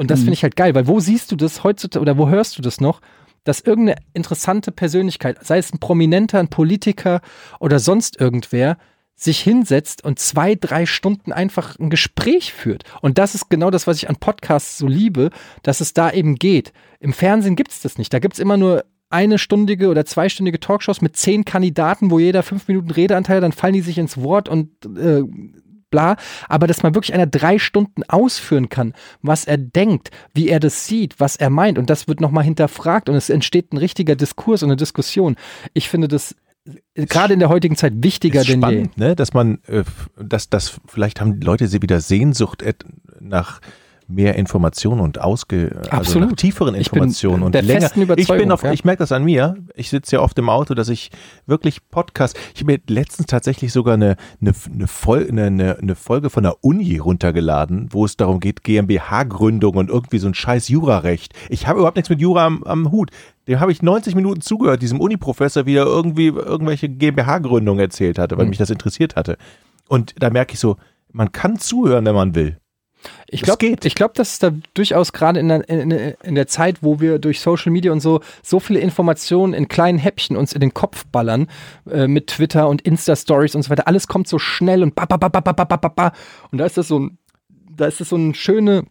Und das
Mhm.
finde ich halt geil, weil wo siehst du das heutzutage oder wo hörst du das noch? Dass irgendeine interessante Persönlichkeit, sei es ein Prominenter, ein Politiker oder sonst irgendwer, sich hinsetzt und zwei, drei Stunden einfach ein Gespräch führt. Und das ist genau das, was ich an Podcasts so liebe, dass es da eben geht. Im Fernsehen gibt es das nicht. Da gibt es immer nur eine stündige oder zweistündige Talkshows mit zehn Kandidaten, wo jeder fünf Minuten Redeanteil, hat, dann fallen die sich ins Wort und äh, bla. Aber dass man wirklich einer drei Stunden ausführen kann, was er denkt, wie er das sieht, was er meint. Und das wird nochmal hinterfragt und es entsteht ein richtiger Diskurs und eine Diskussion. Ich finde das äh, gerade in der heutigen Zeit wichtiger
ist
denn je.
spannend, ne? dass man, äh, dass das vielleicht haben die Leute sie wieder Sehnsucht nach mehr Informationen und ausge, also
Absolut.
nach tieferen Informationen und länger. Ich bin auf,
ja.
ich merke das an mir. Ich sitze ja oft im Auto, dass ich wirklich Podcast. Ich habe mir letztens tatsächlich sogar eine eine, eine, Fol eine, eine, Folge von der Uni runtergeladen, wo es darum geht GmbH-Gründung und irgendwie so ein Scheiß Jurarecht. Ich habe überhaupt nichts mit Jura am, am Hut. Dem habe ich 90 Minuten zugehört, diesem Uni-Professor, wie er irgendwie irgendwelche GmbH-Gründungen erzählt hatte, weil
Mhm.
mich das interessiert hatte. Und da merke ich so, man kann zuhören, wenn man will.
Ich glaube, ich glaube, dass es da durchaus gerade in der, in, in der Zeit, wo wir durch Social Media und so so viele Informationen in kleinen Häppchen uns in den Kopf ballern äh, mit Twitter und Insta Stories und so weiter, alles kommt so schnell und ba ba ba ba ba ba ba ba und da ist das so ein, da ist das so eine schöne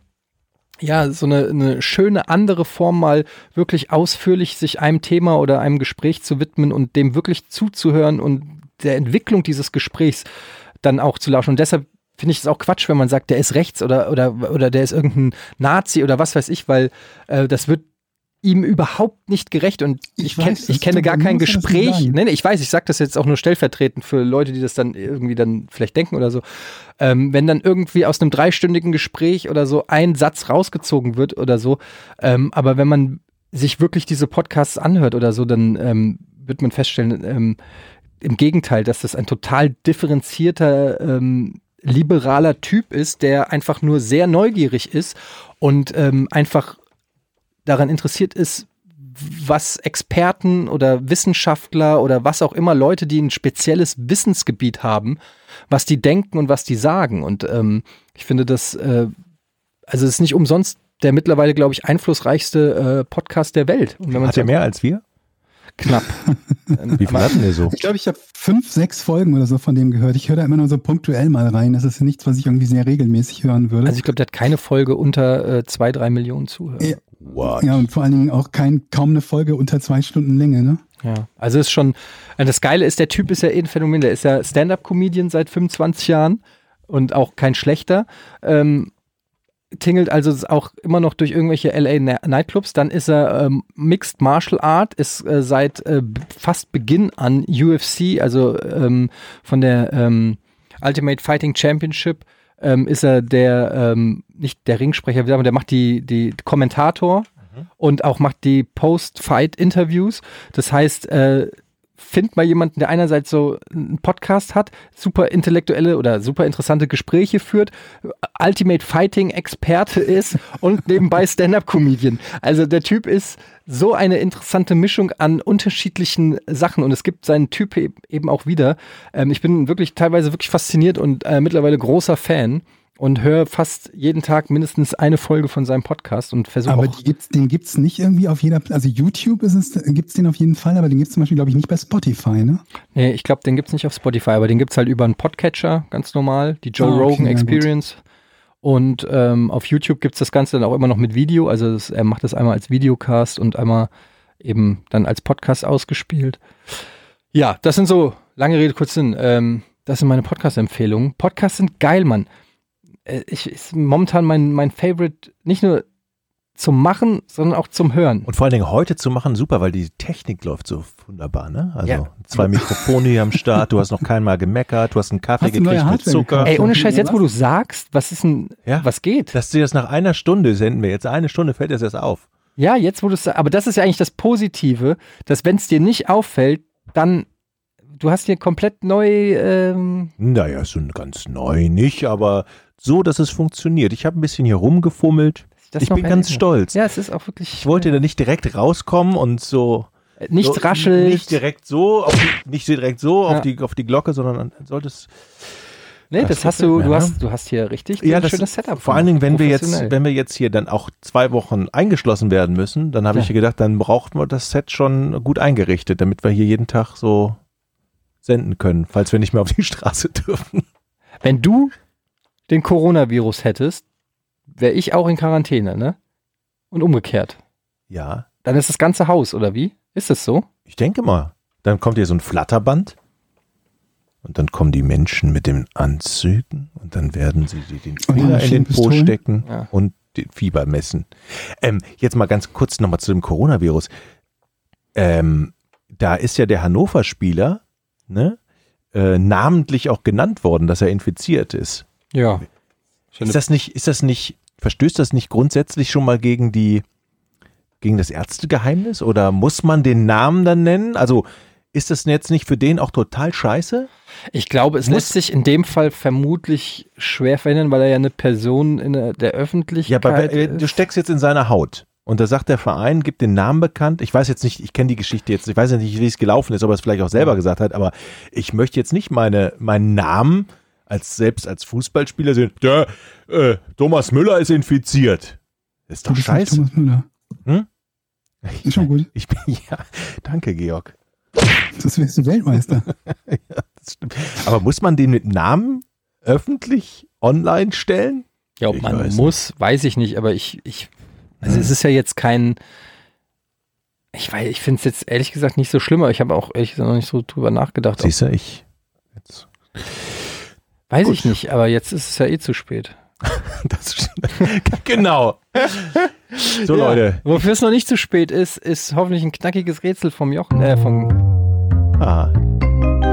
ja, so eine, eine schöne andere Form mal wirklich ausführlich sich einem Thema oder einem Gespräch zu widmen und dem wirklich zuzuhören und der Entwicklung dieses Gesprächs dann auch zu lauschen. Und deshalb finde ich es auch Quatsch, wenn man sagt, der ist rechts oder, oder, oder der ist irgendein Nazi oder was weiß ich, weil äh, das wird ihm überhaupt nicht gerecht und ich,
Ich weiß,
ich kenne gar kein Gespräch. Nee, nee, ich weiß, ich sage das jetzt auch nur stellvertretend für Leute, die das dann irgendwie dann vielleicht denken oder so. Ähm, wenn dann irgendwie aus einem dreistündigen Gespräch oder so ein Satz rausgezogen wird oder so, ähm, aber wenn man sich wirklich diese Podcasts anhört oder so, dann ähm, wird man feststellen, ähm, im Gegenteil, dass das ein total differenzierter, ähm, liberaler Typ ist, der einfach nur sehr neugierig ist und ähm, einfach daran interessiert ist, was Experten oder Wissenschaftler oder was auch immer Leute, die ein spezielles Wissensgebiet haben, was die denken und was die sagen. Und ähm, ich finde das, äh, also es ist nicht umsonst der mittlerweile, glaube ich, einflussreichste äh, Podcast der Welt.
Hat er mehr als wir?
Knapp.
Wie viel hatten wir so?
Ich glaube, ich habe fünf, sechs Folgen oder so von dem gehört. Ich höre da immer nur so punktuell mal rein. Das ist nichts, was ich irgendwie sehr regelmäßig hören würde.
Also ich glaube, der hat keine Folge unter äh, zwei, drei Millionen Zuhörer.
Ja.
What?
ja, und vor allen Dingen auch kein, kaum eine Folge unter zwei Stunden Länge, ne?
Ja, also ist schon, äh, das Geile ist, der Typ ist ja eh ein Phänomen, der ist ja Stand-Up-Comedian seit 25 Jahren und auch kein schlechter. Ähm, tingelt also auch immer noch durch irgendwelche LA Nightclubs. Dann ist er ähm, Mixed Martial Art, ist äh, seit äh, fast Beginn an UFC, also ähm, von der ähm, Ultimate Fighting Championship, ähm, ist er der, ähm, nicht der Ringsprecher, wir, der macht die, die Kommentator und auch macht die Post-Fight-Interviews. Das heißt, äh, find mal jemanden, der einerseits so einen Podcast hat, super intellektuelle oder super interessante Gespräche führt, Ultimate Fighting Experte ist und nebenbei Stand-up-Comedian. Also der Typ ist so eine interessante Mischung an unterschiedlichen Sachen und es gibt seinen Typ e- eben auch wieder. Ähm, ich bin wirklich teilweise wirklich fasziniert und äh, mittlerweile großer Fan und höre fast jeden Tag mindestens eine Folge von seinem Podcast und versuche
Aber gibt's, den gibt's nicht irgendwie auf jeder, also YouTube ist es, den auf jeden Fall, aber den gibt's zum Beispiel, glaube ich, nicht bei Spotify, ne?
Nee, ich glaube, den gibt's nicht auf Spotify, aber den gibt's halt über einen Podcatcher, ganz normal, die Joe
Ah, okay,
Rogan
ja, gut.
Experience. Und ähm, auf YouTube gibt's das Ganze dann auch immer noch mit Video. Also das, er macht das einmal als Videocast und einmal eben dann als Podcast ausgespielt. Ja, das sind so, lange Rede, kurz Sinn. Ähm, das sind meine Podcast-Empfehlungen. Podcasts sind geil, Mann. Äh, ich, ist momentan mein, mein Favorite, nicht nur zum Machen, sondern auch zum Hören.
Und vor allen Dingen heute zu machen, super, weil die Technik läuft so wunderbar, ne? Also
Ja.
zwei Mikrofone hier am Start, du hast noch keinmal gemeckert, du hast einen Kaffee
Hast du
gekriegt mit Zucker.
Ey, ohne Scheiß, jetzt wo du sagst, was ist denn,
Ja.
was geht?
Dass dir das nach einer Stunde senden wir jetzt eine Stunde fällt das erst auf.
Ja, jetzt wo du es sagst, aber das ist ja eigentlich das Positive, dass wenn es dir nicht auffällt, dann, du hast hier komplett neu, ähm,
Naja, so ganz neu nicht, aber so, dass es funktioniert. Ich habe ein bisschen hier rumgefummelt. ich bin ganz stolz.
Ja, es ist auch wirklich,
Ich wollte da nicht direkt rauskommen und so
äh, nicht
so,
raschelt.
Nicht direkt so, auf die, nicht direkt so
Ja.
auf, die, auf die Glocke, sondern solltest.
nee,
das
das hast du, du hast, du hast hier richtig
Ja,
ein
das,
schönes Setup.
vor allen Dingen, wenn wir jetzt, wenn wir jetzt hier dann auch zwei Wochen eingeschlossen werden müssen, dann habe
Ja.
ich gedacht, dann braucht man das Set schon gut eingerichtet, damit wir hier jeden Tag so senden können, falls wir nicht mehr auf die Straße dürfen.
Wenn du den Coronavirus hättest, wäre ich auch in Quarantäne, ne? Und umgekehrt.
Ja,
Dann ist das ganze Haus, oder wie? Ist es so?
ich denke mal. Dann kommt hier so ein Flatterband und dann kommen die Menschen mit den Anzügen und dann werden sie den Finger in den Po stecken
Ja.
und den Fieber messen. Ähm, jetzt mal ganz kurz nochmal zu dem Coronavirus. Ähm, da ist ja der Hannover-Spieler ne, äh, namentlich auch genannt worden, dass er infiziert ist.
Ja.
Ist das nicht, ist das nicht, verstößt das nicht grundsätzlich schon mal gegen die, gegen das Ärztegeheimnis? Oder muss man den Namen dann nennen? Also ist das jetzt nicht für den auch total scheiße?
Ich glaube, es
Muss-
lässt sich in dem Fall vermutlich schwer verhindern, weil er ja eine Person in der, der
Ja,
Öffentlichkeit
aber wenn- du
ist.
steckst jetzt in seiner Haut. Und da sagt der Verein, gibt den Namen bekannt. Ich weiß jetzt nicht, ich kenne die Geschichte jetzt, ich weiß ja nicht, wie es gelaufen ist, ob er es vielleicht auch selber gesagt hat, aber ich möchte jetzt nicht meine, meinen Namen als selbst als Fußballspieler sehen. Der äh, Thomas Müller ist infiziert. Ist doch
Du bist nicht
scheiße.
Thomas Müller.
Hm?
Ist schon gut.
Ich bin ja, danke Georg.
Das wärst du Weltmeister.
Das stimmt. Aber muss man den mit Namen öffentlich online stellen?
Ja, ob
Ich
man
weiß
muss, weiß ich nicht, aber ich, ich, also es ist ja jetzt kein, ich weiß, ich finde es jetzt ehrlich gesagt nicht so schlimm, aber ich habe auch ehrlich gesagt noch nicht so drüber nachgedacht.
Siehst du, ich. Jetzt.
Weiß
gut.
ich nicht, aber jetzt ist es ja eh zu spät.
Genau. So, Leute.
Wofür es noch nicht zu spät ist, ist hoffentlich ein knackiges Rätsel vom Jochen, äh, vom
Ah,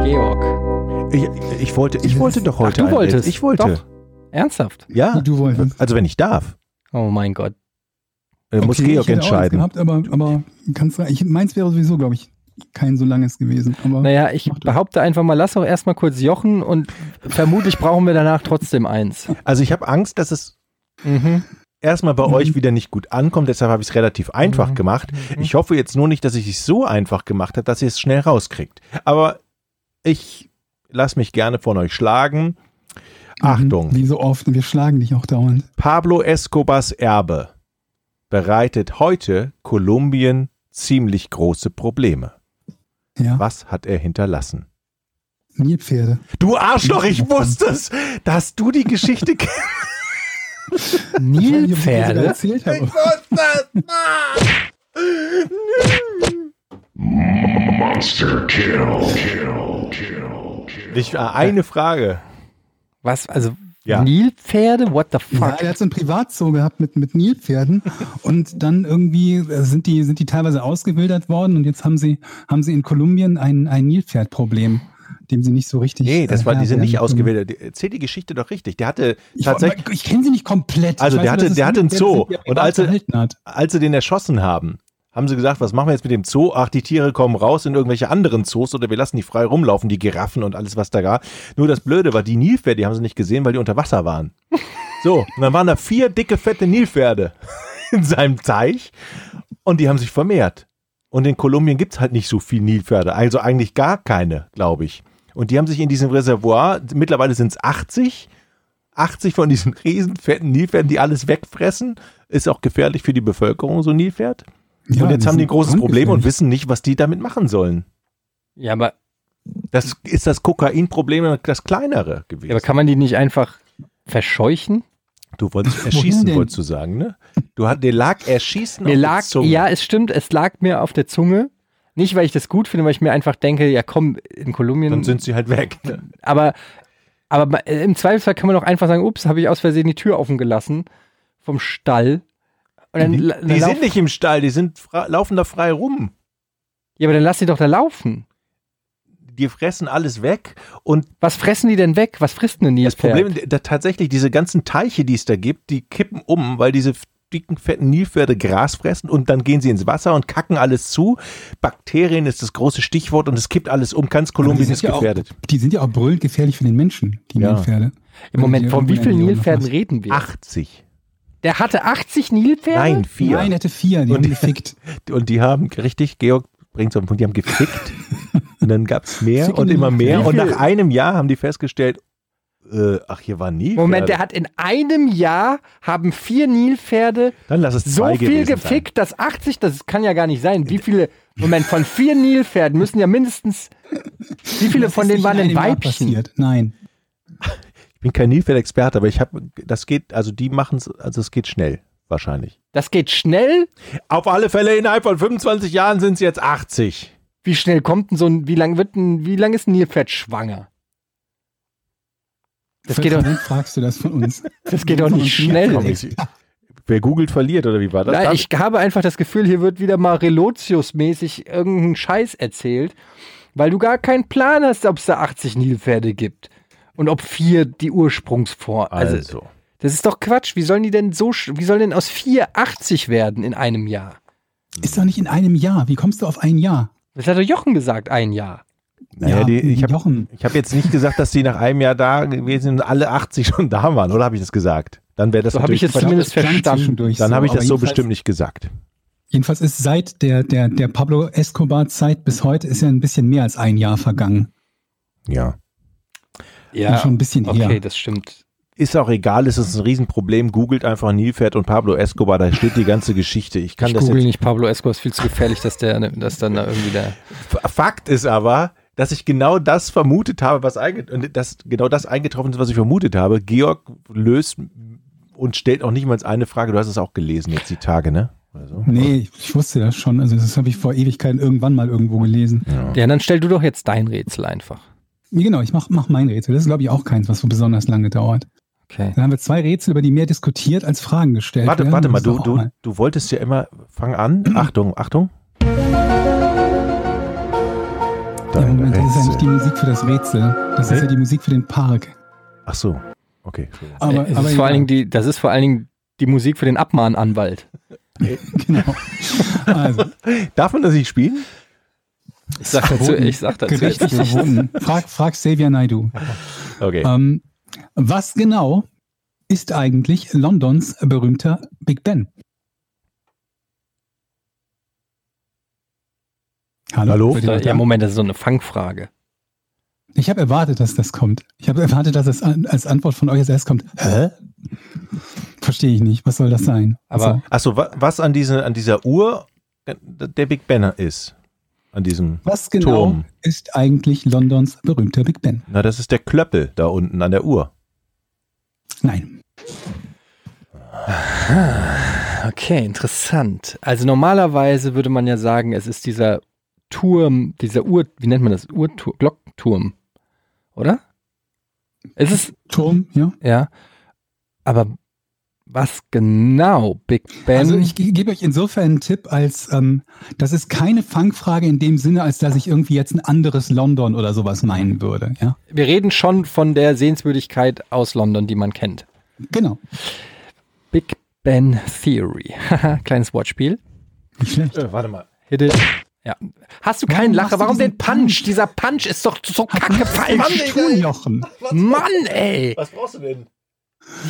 Georg.
ich, ich, wollte, ich wollte doch heute.
Ach, du wolltest.
Ich wollte.
Doch. Ernsthaft?
Ja.
Du wolltest.
Also, wenn ich darf,
Oh mein Gott.
äh, muss
Okay,
Georg
auch eins
entscheiden.
Gehabt, aber, aber kannst du, ich, meins wäre sowieso, glaube ich, kein so langes gewesen. Aber
Naja, ich behaupte einfach mal, lass doch erstmal kurz Jochen und vermutlich brauchen wir danach trotzdem eins.
Also, ich habe Angst, dass es
Mhm.
erstmal bei
Mhm.
euch wieder nicht gut ankommt. Deshalb habe ich es relativ einfach
Mhm.
gemacht.
Mhm.
Ich hoffe jetzt nur nicht, dass ich es so einfach gemacht habe, dass ihr es schnell rauskriegt. Aber ich lasse mich gerne von euch schlagen. Achtung.
Mhm, Wie so oft, wir schlagen dich auch dauernd.
Pablo Escobars Erbe bereitet heute Kolumbien ziemlich große Probleme.
Ja,
Was hat er hinterlassen?
Nilpferde.
Du Arschloch, ich wusste es, dass du die Geschichte kennst.
Nilpferde?
Ich erzählt habe.
Ich, äh, eine Frage.
Was? Also
Ja.
Nilpferde? What the
Ja,
fuck?
er hat so ein Privatzoo gehabt mit, mit Nilpferden und dann irgendwie äh, sind die, sind die teilweise ausgewildert worden und jetzt haben sie, haben sie in Kolumbien ein, ein Nilpferdproblem, dem sie nicht so richtig.
Nee, das
äh,
war, die sind
Herr
nicht ausgewählt. Erzähl die Geschichte doch richtig. Der hatte
Ich,
tatsächlich,
ich kenne sie nicht komplett.
Also der hatte- der hatte einen
der,
Zoo.
der
Und als er-
hat.
als sie den erschossen haben, haben sie gesagt, was machen wir jetzt mit dem Zoo? Ach, die Tiere kommen raus in irgendwelche anderen Zoos oder wir lassen die frei rumlaufen, die Giraffen und alles, was da gab. Nur das Blöde war, die Nilpferde, die haben sie nicht gesehen, weil die unter Wasser waren. So, und dann waren da vier dicke, fette Nilpferde in seinem Teich und die haben sich vermehrt. Und in Kolumbien gibt's halt nicht so viel Nilpferde, also eigentlich gar keine, glaube ich. Und die haben sich in diesem Reservoir, mittlerweile sind's 80, 80 von diesen riesen fetten Nilpferden, die alles wegfressen, ist auch gefährlich für die Bevölkerung, so ein Nilpferd.
Ja,
und jetzt haben die ein großes Problem und wissen nicht, was die damit machen sollen.
Ja, aber,
Das ist das Kokainproblem das kleinere gewesen.
aber kann man die nicht einfach verscheuchen?
du wolltest erschießen, wolltest du sagen, ne? Du hat, dir lag erschießen
Mir
auf
lag,
der Zunge.
ja, es stimmt, es lag mir auf der Zunge. Nicht, weil ich das gut finde, weil ich mir einfach denke, ja komm, in Kolumbien.
Dann sind sie halt weg. Ne?
aber, aber im Zweifelsfall kann man doch einfach sagen, ups, habe ich aus Versehen die Tür offen gelassen vom Stall. Und dann, la- dann
Die sind nicht im Stall, die sind laufen da frei rum.
Ja, aber dann lass sie doch da laufen.
Die fressen alles weg und
Was fressen die denn weg? Was frisst denn ein
das? Problem, da, tatsächlich diese ganzen Teiche, die es da gibt, die kippen um, weil diese dicken, fetten Nilpferde Gras fressen und dann gehen sie ins Wasser und kacken alles zu. Bakterien ist das große Stichwort und es kippt alles um. Ganz
die
Kolumbien ist
ja auch-
gefährdet.
Die sind ja auch brüllend gefährlich für den Menschen, die
Ja.
Nilpferde.
Im Moment,
Die
von wie vielen Nilpferden reden wir?
80.
Der hatte 80 Nilpferde?
Nein, vier.
Nein, er hatte vier, die
Und-
haben gefickt.
Und die haben, richtig, Georg bringt es auf den Punkt, die haben gefickt. und dann gab es mehr
Ficken
und
die
immer mehr. Und nach einem Jahr haben die festgestellt, äh, ach, hier war nie.
Moment, der hat in einem Jahr haben vier Nilpferde
Dann lass es
so viel gefickt, dass 80, das kann ja gar nicht sein. Wie viele, Moment, von vier Nilpferden müssen ja mindestens, wie viele
Das
von denen waren
in
denn Weibchen?
Passiert. Nein.
Ich bin kein Nilpferd-Experte, aber ich habe, das geht, also die machen es, also es geht schnell, wahrscheinlich.
Das geht schnell.
Auf alle Fälle innerhalb von 25 Jahren sind es jetzt 80.
Wie schnell kommt denn so ein, wie lang wird ein, wie lang ist ein Nilpferd schwanger? Das geht doch,
fragst du das von uns?
das geht doch nicht schnell.
Komm, ich, wer googelt, verliert, oder wie war das?
Nein, ich habe einfach das Gefühl, hier wird wieder mal Relotius-mäßig irgendein Scheiß erzählt, weil du gar keinen Plan hast, ob es da 80 Nilpferde gibt. Und ob vier die Ursprungsform. Also,
also,
das ist doch Quatsch. Wie sollen die denn so, sch- wie sollen denn aus vier 80 werden in einem Jahr?
Ist doch nicht in einem Jahr. Wie kommst du auf ein Jahr?
Das hat doch Jochen gesagt, ein Jahr.
naja, die, ich habe
Jochen.
ich hab jetzt nicht gesagt, dass die nach einem Jahr da gewesen sind und alle 80 schon da waren, oder habe ich das gesagt? Dann wäre das
So habe ich es zumindest verstanden.
Dann habe ich das so bestimmt nicht gesagt.
Jedenfalls ist seit der, der, der Pablo Escobar-Zeit bis heute ist ja ein bisschen mehr als ein Jahr vergangen.
Ja.
Ja, schon ein bisschen
okay,
her.
das stimmt.
Ist auch egal, es ist ein Riesenproblem. Googelt einfach Nilpferd und Pablo Escobar, da steht die ganze Geschichte. Ich kann
ich
das
google
jetzt.
nicht Pablo Escobar, ist viel zu gefährlich, dass der, dass dann da irgendwie der.
Fakt ist aber, dass ich genau das vermutet habe, was einge und das, genau das eingetroffen ist, was ich vermutet habe. Georg löst und stellt auch nicht mal eine Frage. Du hast es auch gelesen jetzt die Tage, ne? So.
Nee, ich wusste das schon. Also das habe ich vor Ewigkeiten irgendwann mal irgendwo gelesen.
Ja, dann stell du doch jetzt dein Rätsel einfach.
Ja, genau, ich mach, mach mein Rätsel. Das ist, glaube ich, auch keins, was so besonders lange dauert.
Okay.
Dann haben wir zwei Rätsel, über die mehr diskutiert als Fragen gestellt
Warte,
werden.
warte mal,
ist
du, du,
auch
du wolltest ja immer, fang an. Achtung, Achtung.
Ja, Moment, das ist ja nicht die Musik für das Rätsel. Das ist
Hä?
ja die Musik für den Park.
Ach so, okay.
Aber,
Äh, es
aber
ist vor
egal.
allen Dingen die, das ist vor allen Dingen die Musik für den Abmahnanwalt.
Genau. Also,
Darf man das nicht spielen?
Ich sag dazu, ich sag dazu jetzt
gerichtlich
nicht.
verboten. Frag, frag Xavier Naidu.
Okay.
Ähm, was genau ist eigentlich Londons berühmter Big Ben?
Hallo?
Da?
Ja, Moment, das ist so eine Fangfrage.
Ich habe erwartet, dass das kommt. Ich habe erwartet, dass es an, als Antwort von euch als erst kommt. Hä? Verstehe ich nicht. Was soll das sein?
Aber-
Ach so, wa- was an, diese, an dieser Uhr der Big Ben ist? An diesem,
was genau
Turm.
ist eigentlich Londons berühmter Big Ben?
na, das ist der Klöppel da unten an der Uhr.
Nein.
Okay, interessant. Also normalerweise würde man ja sagen, es ist dieser Turm, dieser Uhr, wie nennt man das? Uhrturm, Glockturm, oder? Es ist,
Turm, ja.
ja. Aber was genau, Big Ben?
Also ich ge- gebe euch insofern einen Tipp, als ähm, das ist keine Fangfrage in dem Sinne, als dass ich irgendwie jetzt ein anderes London oder sowas meinen würde. Ja,
wir reden schon von der Sehenswürdigkeit aus London, die man kennt.
genau.
Big Ben Theory. Kleines Wortspiel.
Nicht schlecht.
Äh, warte mal.
Hit it. Ja. Hast du keinen Lacher?
du
Warum den Punch?
Punch?
Dieser Punch ist doch so kacke
Mann,
falsch.
tun, Jochen.
Mann, ey.
Was brauchst du denn?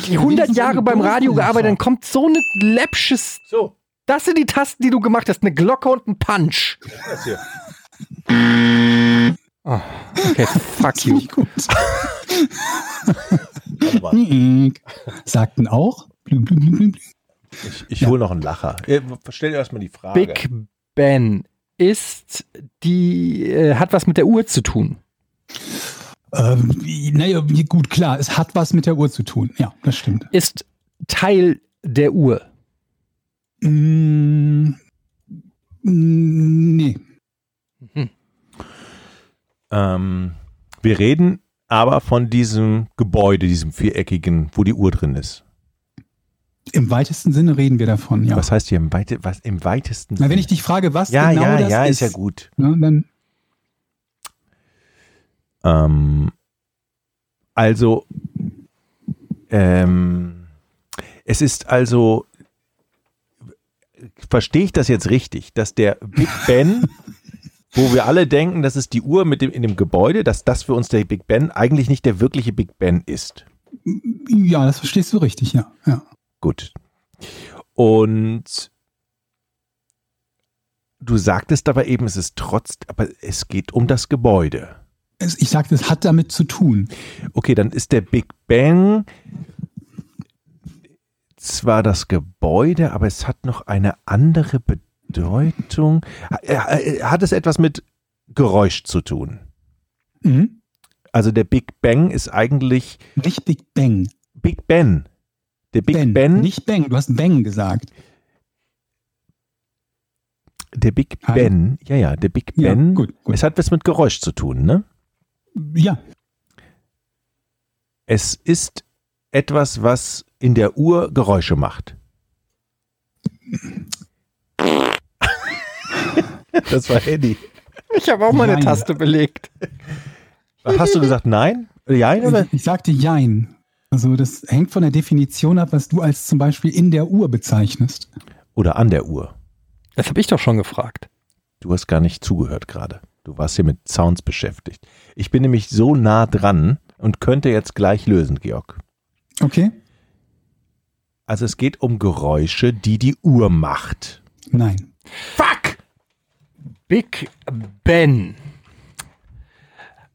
100 Jahre beim Radio gearbeitet, dann kommt so eine läppsches.
So,
Das sind die Tasten, die du gemacht hast. Eine Glocke und ein Punch.
das hier.
Oh, okay, fuck you.
Gut. Sagten auch.
Ich, ich hole noch einen Lacher. Äh, Stell dir erstmal die Frage.
Big Ben ist die, äh, hat was mit der Uhr zu tun.
Ähm, naja, gut, klar, es hat was mit der Uhr zu tun. Ja, das stimmt.
Ist Teil der Uhr.
Mm, nee.
Ähm, wir reden aber von diesem Gebäude, diesem viereckigen, wo die Uhr drin ist.
Im weitesten Sinne reden wir davon, ja.
Was heißt hier im, weite, was, im weitesten
Na, wenn
Sinne?
ich dich frage, was
Ja,
genau
ja,
das
ja,
ist,
ist ja gut.
Ne, dann
Ähm, also, ähm, es ist also, verstehe ich das jetzt richtig, dass der Big Ben, wo wir alle denken, das ist die Uhr mit dem, in dem Gebäude, dass das für uns der Big Ben eigentlich nicht der wirkliche Big Ben ist.
ja, das verstehst du richtig, ja. ja.
Gut. Und du sagtest aber eben, es ist trotz, aber es geht um das Gebäude.
Ich sagte, es hat damit zu tun.
Okay, dann ist der Big Bang zwar das Gebäude, aber es hat noch eine andere Bedeutung. Ha- Hat es etwas mit Geräusch zu tun?
Mhm.
Also der Big Bang ist eigentlich
Nicht Big Bang.
Big Ben. Der Big
ben,
Ben,
Nicht Bang, du hast Bang gesagt.
der Big. Ben, ja, ja, der Big
Ja,
Ben.
gut, gut.
Es hat was mit Geräusch zu tun, ne?
Ja,
Es ist etwas, was in der Uhr Geräusche macht. das war Eddie.
Ich habe auch mal eine
Nein.
Taste belegt.
Hast du gesagt nein? Ja, oder?
ich, ich sagte Jein. Also das hängt von der Definition ab, was du als zum Beispiel in der Uhr bezeichnest.
Oder an der Uhr.
Das habe ich doch schon gefragt.
Du hast gar nicht zugehört gerade. Du warst hier mit Sounds beschäftigt. Ich bin nämlich so nah dran und könnte jetzt gleich lösen, Georg.
Okay?
Also es geht um Geräusche, die die Uhr macht.
Nein.
Fuck!
Big Ben.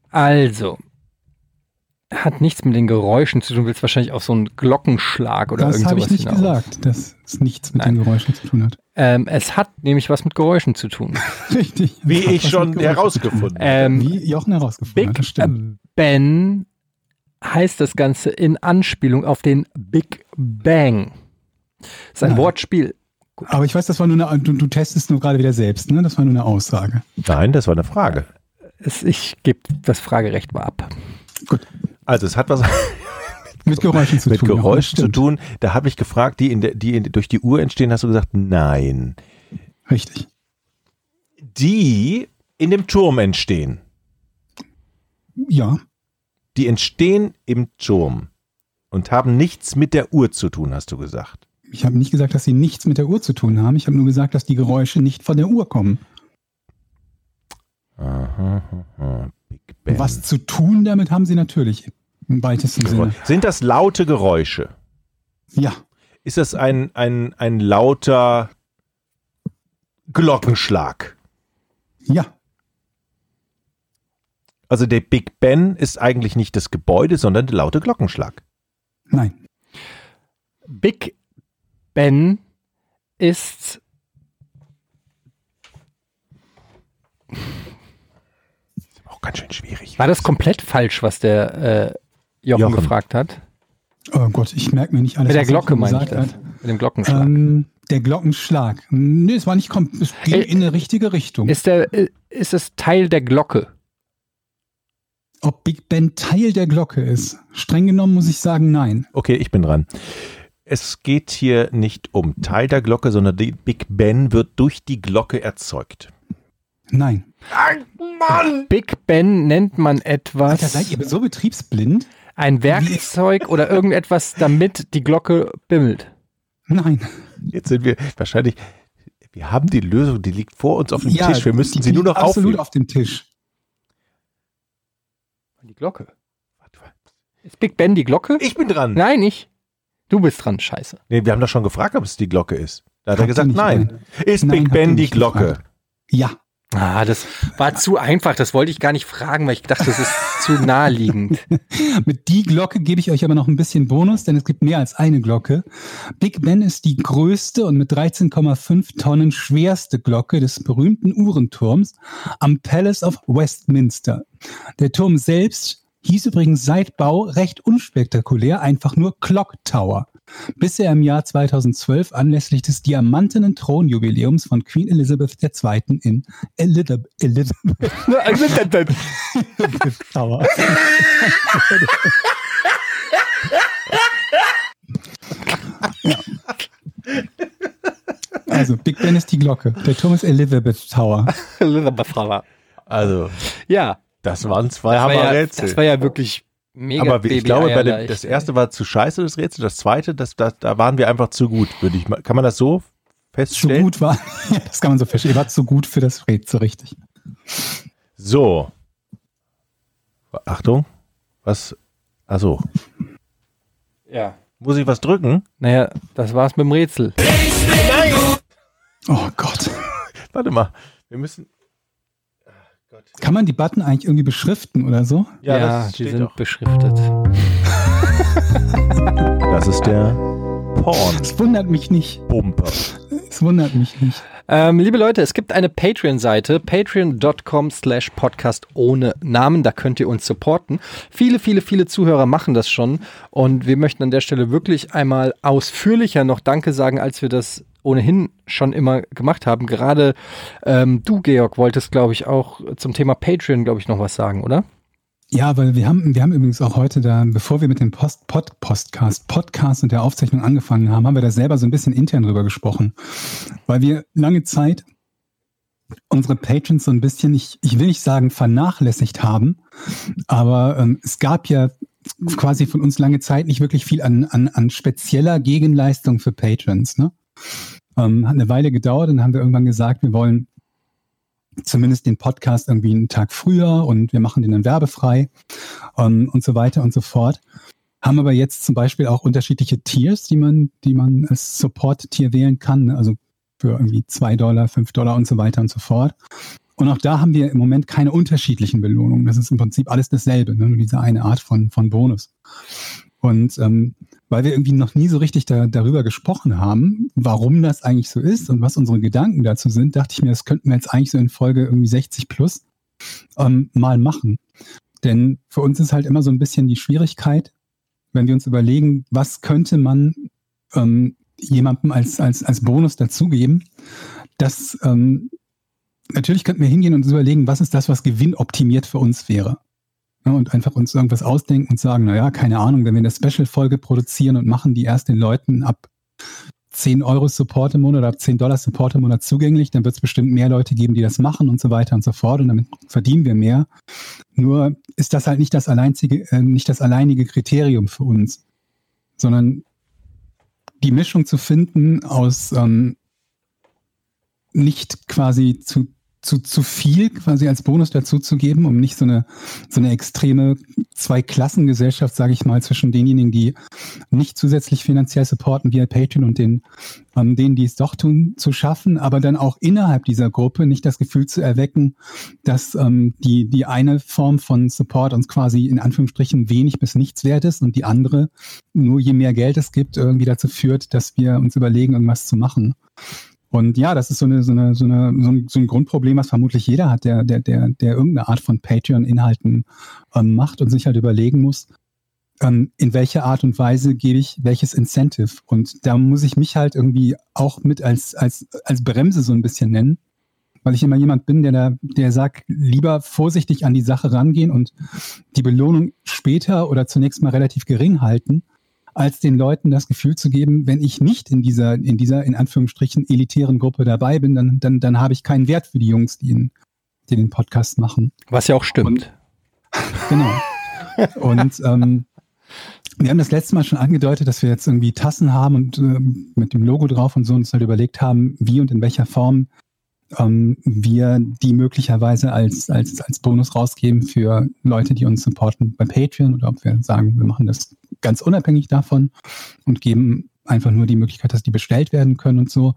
Also, hat nichts mit den Geräuschen zu tun. Du willst wahrscheinlich auf so einen Glockenschlag oder
das
irgend
habe ich
sowas
nicht
hinaus.
gesagt, dass es nichts mit
Nein.
den Geräuschen zu tun hat.
Ähm, es hat nämlich was mit Geräuschen zu tun.
Richtig.
Wie
hat
ich schon herausgefunden habe.
Ähm,
Wie Jochen herausgefunden hat, das
Big
stimmt.
Ben heißt das Ganze in Anspielung auf den Big Bang. Das ist ein
Nein.
Wortspiel.
Aber ich weiß, das war nur eine, du, du testest nur gerade wieder selbst, ne? Das war nur eine Aussage.
Nein, das war eine Frage.
Ich gebe das Fragerecht mal ab.
Also es hat was
Mit Geräuschen zu
mit
tun. Jochen, das
Geräusch zu tun. Da habe ich gefragt, die, in der, die in, durch die Uhr entstehen, hast du gesagt, nein.
Richtig.
Die in dem Turm entstehen.
Ja,
Die entstehen im Turm und haben nichts mit der Uhr zu tun, hast du gesagt.
ich habe nicht gesagt, dass sie nichts mit der Uhr zu tun haben. Ich habe nur gesagt, dass die Geräusche nicht von der Uhr kommen.
Aha, aha.
Was zu tun damit haben sie natürlich. Im weitesten Sinne.
Sind das laute Geräusche?
Ja,
Ist das ein, ein, ein lauter Glockenschlag?
ja,
Also der Big Ben ist eigentlich nicht das Gebäude, sondern der laute Glockenschlag.
nein.
Big Ben ist
ganz schön schwierig.
War das komplett falsch, was der äh, Jochen,
Jochen.
gefragt hat?
Oh Gott, ich merke mir nicht alles.
Mit der
was
Glocke meine ich das.
hat.
Mit dem Glockenschlag.
Ähm, der Glockenschlag. Nee, es war nicht kom es ging
Äh,
in eine richtige Richtung.
ist, der, äh, ist es Teil der Glocke?
Ob Big Ben Teil der Glocke ist? Streng genommen muss ich sagen, nein.
Okay, ich bin dran. Es geht hier nicht um Teil der Glocke, sondern die Big Ben wird durch die Glocke erzeugt.
Nein.
Big Ben nennt man etwas,
Alter, seid ihr so betriebsblind?
ein Werkzeug oder irgendetwas, damit die Glocke bimmelt.
Nein.
Jetzt sind wir wahrscheinlich. Wir haben die Lösung, die liegt vor uns auf dem
Ja,
Tisch. Wir müssten
die
sie nur noch
absolut
aufnehmen.
auf dem Tisch.
Die Glocke. Ist Big Ben die Glocke?
Ich bin dran.
Nein, nicht. Du bist dran, scheiße.
Nee, wir haben doch schon gefragt, ob es die Glocke ist. Da hat er gesagt, nein. Ist
Nein,
Big Ben die Glocke?
gefragt. Ja,
Ah, das war zu einfach. Das wollte ich gar nicht fragen, weil ich dachte, das ist zu naheliegend.
mit die Glocke gebe ich euch aber noch ein bisschen Bonus, denn es gibt mehr als eine Glocke. Big Ben ist die größte und mit 13,5 Tonnen schwerste Glocke des berühmten Uhrenturms am Palace of Westminster. Der Turm selbst hieß übrigens seit Bau recht unspektakulär, einfach nur Clock Tower. Bis er im Jahr 2012 anlässlich des diamantenen Thronjubiläums von Queen Elizabeth II. in Elizabeth, Elizabeth Tower. ja. Also, Big Ben ist die Glocke. Der Turm ist Elizabeth Tower.
Also,
ja,
das waren zwei
das war, ja,
Hammerrätsel.
das war ja wirklich mega
Aber ich glaube, bei dem, das erste war zu scheiße, das Rätsel. Das zweite, das, das, da waren wir einfach zu gut, würde ich mal. Kann man das so
Zu
feststellen?
gut war, ja, das kann man so verstehen. Ihr wart zu gut für das Rätsel, richtig.
So. Achtung. Was? Achso.
Ja.
Muss ich was drücken?
Naja, das war's mit dem Rätsel.
Oh Gott.
Warte mal. Wir müssen.
Kann man die Button eigentlich irgendwie beschriften oder so?
Ja,
Ja,
das
die sind
doch.
beschriftet.
Das ist der Porn.
Es wundert mich nicht.
Bumper.
Es wundert mich nicht.
Ähm, liebe Leute, es gibt eine Patreon-Seite, patreon.com slash podcast ohne Namen. Da könnt ihr uns supporten. Viele, viele, viele Zuhörer machen das schon. Und wir möchten an der Stelle wirklich einmal ausführlicher noch Danke sagen, als wir das ohnehin schon immer gemacht haben. Gerade ähm, du, Georg, wolltest, glaube ich, auch zum Thema Patreon, glaube ich, noch was sagen, oder?
Ja, weil wir haben, wir haben übrigens auch heute da, bevor wir mit dem Post, Pod, Postcast, Podcast und der Aufzeichnung angefangen haben, haben wir da selber so ein bisschen intern drüber gesprochen. Weil wir lange Zeit unsere Patrons so ein bisschen, ich, ich will nicht sagen vernachlässigt haben, aber ähm, es gab ja quasi von uns lange Zeit nicht wirklich viel an, an, an spezieller Gegenleistung für Patrons. Ne? Ähm, hat eine Weile gedauert und haben wir irgendwann gesagt, wir wollen zumindest den Podcast irgendwie einen Tag früher und wir machen den dann werbefrei ähm, und so weiter und so fort. Haben aber jetzt zum Beispiel auch unterschiedliche Tiers, die man, die man als Support-Tier wählen kann. ne? Also für irgendwie zwei Dollar, fünf Dollar und so weiter und so fort. Und auch da haben wir im Moment keine unterschiedlichen Belohnungen. Das ist im Prinzip alles dasselbe, ne? nur diese eine Art von, von Bonus. Und ähm, weil wir irgendwie noch nie so richtig da, darüber gesprochen haben, warum das eigentlich so ist und was unsere Gedanken dazu sind, dachte ich mir, das könnten wir jetzt eigentlich so in Folge irgendwie 60 plus ähm, mal machen. Denn für uns ist halt immer so ein bisschen die Schwierigkeit, wenn wir uns überlegen, was könnte man ähm, jemandem als, als, als Bonus dazugeben, dass ähm, natürlich könnten wir hingehen und uns überlegen, was ist das, was gewinnoptimiert für uns wäre. Ja, und einfach uns irgendwas ausdenken und sagen, naja, keine Ahnung, wenn wir eine Special-Folge produzieren und machen die erst den Leuten ab 10 Euro Support im Monat oder ab 10 Dollar Support im Monat zugänglich, dann wird es bestimmt mehr Leute geben, die das machen und so weiter und so fort und damit verdienen wir mehr. Nur ist das halt nicht das alleinige, äh, nicht das alleinige Kriterium für uns, sondern die Mischung zu finden aus ähm, nicht quasi zu, zu, zu viel quasi als Bonus dazuzugeben, um nicht so eine, so eine extreme Zweiklassengesellschaft, sage ich mal, zwischen denjenigen, die nicht zusätzlich finanziell supporten via Patreon und den, ähm, denen, die es doch tun, zu schaffen, aber dann auch innerhalb dieser Gruppe nicht das Gefühl zu erwecken, dass ähm, die, die eine Form von Support uns quasi in Anführungsstrichen wenig bis nichts wert ist und die andere, nur je mehr Geld es gibt, irgendwie dazu führt, dass wir uns überlegen, irgendwas zu machen. Und ja, das ist so, eine, so, eine, so, eine, so, ein, so ein Grundproblem, was vermutlich jeder hat, der, der, der, der irgendeine Art von Patreon-Inhalten ähm, macht und sich halt überlegen muss, ähm, in welcher Art und Weise gebe ich welches Incentive. Und da muss ich mich halt irgendwie auch mit als, als, als Bremse so ein bisschen nennen, weil ich immer jemand bin, der, da, der sagt, lieber vorsichtig an die Sache rangehen und die Belohnung später oder zunächst mal relativ gering halten, als den Leuten das Gefühl zu geben, wenn ich nicht in dieser, in dieser, in Anführungsstrichen, elitären Gruppe dabei bin, dann, dann, dann habe ich keinen Wert für die Jungs, die, ihn, die den Podcast machen.
Was ja auch stimmt.
Genau. Und ähm, wir haben das letzte Mal schon angedeutet, dass wir jetzt irgendwie Tassen haben und äh, mit dem Logo drauf und so uns halt überlegt haben, wie und in welcher Form ähm, wir die möglicherweise als, als, als Bonus rausgeben für Leute, die uns supporten bei Patreon oder ob wir sagen, wir machen das ganz unabhängig davon und geben einfach nur die Möglichkeit, dass die bestellt werden können und so.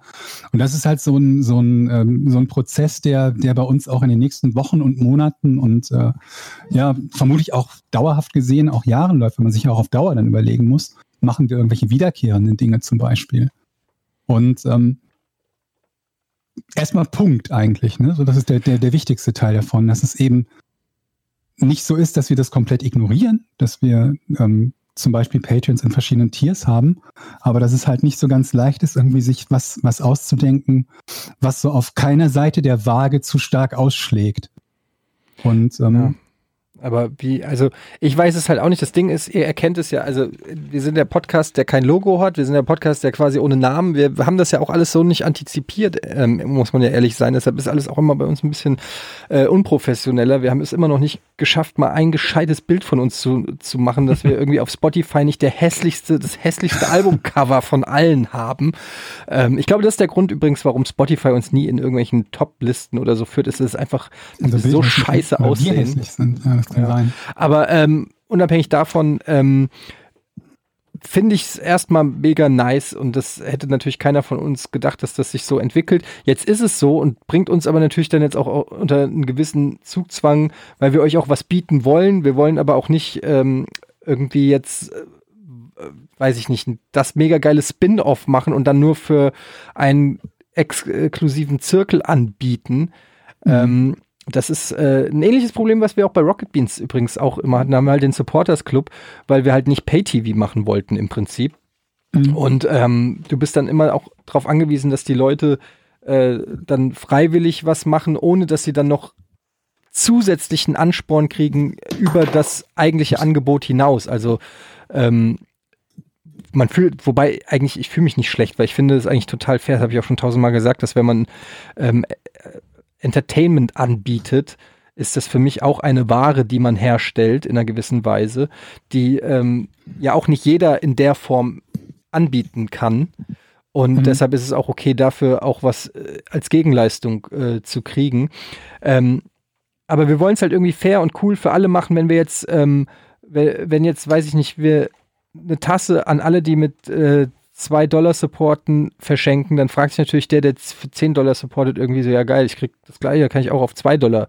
Und das ist halt so ein, so ein, ähm, so ein Prozess, der, der bei uns auch in den nächsten Wochen und Monaten und äh, ja, vermutlich auch dauerhaft gesehen auch Jahren läuft, wenn man sich auch auf Dauer dann überlegen muss, machen wir irgendwelche wiederkehrenden Dinge zum Beispiel. Und ähm, erstmal Punkt eigentlich, ne? So, das ist der, der, der wichtigste Teil davon, dass es eben nicht so ist, dass wir das komplett ignorieren, dass wir ähm, zum Beispiel Patreons in verschiedenen Tiers haben, aber dass es halt nicht so ganz leicht ist, irgendwie sich was, was auszudenken, was so auf keiner Seite der Waage zu stark ausschlägt. Und ähm,
Ja. Aber wie, also ich weiß es halt auch nicht. Das Ding ist, ihr erkennt es ja, also wir sind der Podcast, der kein Logo hat, wir sind der Podcast, der quasi ohne Namen, wir haben das ja auch alles so nicht antizipiert, ähm, muss man ja ehrlich sein. Deshalb ist alles auch immer bei uns ein bisschen äh, unprofessioneller. Wir haben es immer noch nicht geschafft, mal ein gescheites Bild von uns zu, zu machen, dass wir irgendwie auf Spotify nicht der hässlichste, das hässlichste Albumcover von allen haben. Ähm, ich glaube, das ist der Grund übrigens, warum Spotify uns nie in irgendwelchen Top-Listen oder so führt, ist es einfach so scheiße aussehen.
Das kann
Ja.
sein.
Aber ähm, unabhängig davon ähm, finde ich es erstmal mega nice und das hätte natürlich keiner von uns gedacht, dass das sich so entwickelt. Jetzt ist es so und bringt uns aber natürlich dann jetzt auch unter einen gewissen Zugzwang, weil wir euch auch was bieten wollen. Wir wollen aber auch nicht ähm, irgendwie jetzt, äh, äh, weiß ich nicht, das mega geile Spin-off machen und dann nur für einen exklusiven Zirkel anbieten. Ähm, das ist äh, ein ähnliches Problem, was wir auch bei Rocket Beans übrigens auch immer hatten. Da haben wir halt den Supporters Club, weil wir halt nicht Pay-TV machen wollten im Prinzip.
Mhm.
Und ähm, du bist dann immer auch darauf angewiesen, dass die Leute äh, dann freiwillig was machen, ohne dass sie dann noch zusätzlichen Ansporn kriegen über das eigentliche Angebot hinaus. Also ähm, man fühlt, wobei eigentlich, ich fühle mich nicht schlecht, weil ich finde es eigentlich total fair, das habe ich auch schon tausendmal gesagt, dass wenn man ähm, äh, Entertainment anbietet, ist das für mich auch eine Ware, die man herstellt in einer gewissen Weise, die ähm, ja auch nicht jeder in der Form anbieten kann. Und
Mhm.
deshalb ist es auch okay, dafür auch was äh, als Gegenleistung äh, zu kriegen. Ähm, aber wir wollen es halt irgendwie fair und cool für alle machen, wenn wir jetzt, ähm, we- wenn jetzt, weiß ich nicht, wir eine Tasse an alle, die mit äh, 2 Dollar supporten, verschenken, dann fragt sich natürlich der, der jetzt für 10 Dollar supportet, irgendwie so, ja geil, ich krieg das gleiche, kann ich auch auf 2 Dollar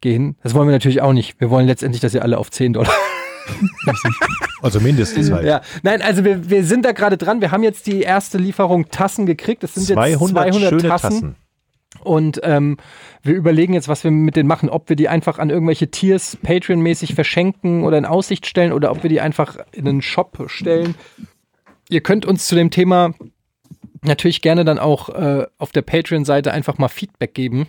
gehen. Das wollen wir natürlich auch nicht. Wir wollen letztendlich, dass ihr alle auf 10 Dollar
Also mindestens halt.
ja, nein, also wir, wir sind da gerade dran. Wir haben jetzt die erste Lieferung Tassen gekriegt. Das sind
200,
jetzt 200
schöne
Tassen.
Tassen.
Und ähm, wir überlegen jetzt, was wir mit denen machen. Ob wir die einfach an irgendwelche Tiers Patreon-mäßig verschenken oder in Aussicht stellen oder ob wir die einfach in einen Shop stellen. Ihr könnt uns zu dem Thema natürlich gerne dann auch äh, auf der Patreon-Seite einfach mal Feedback geben.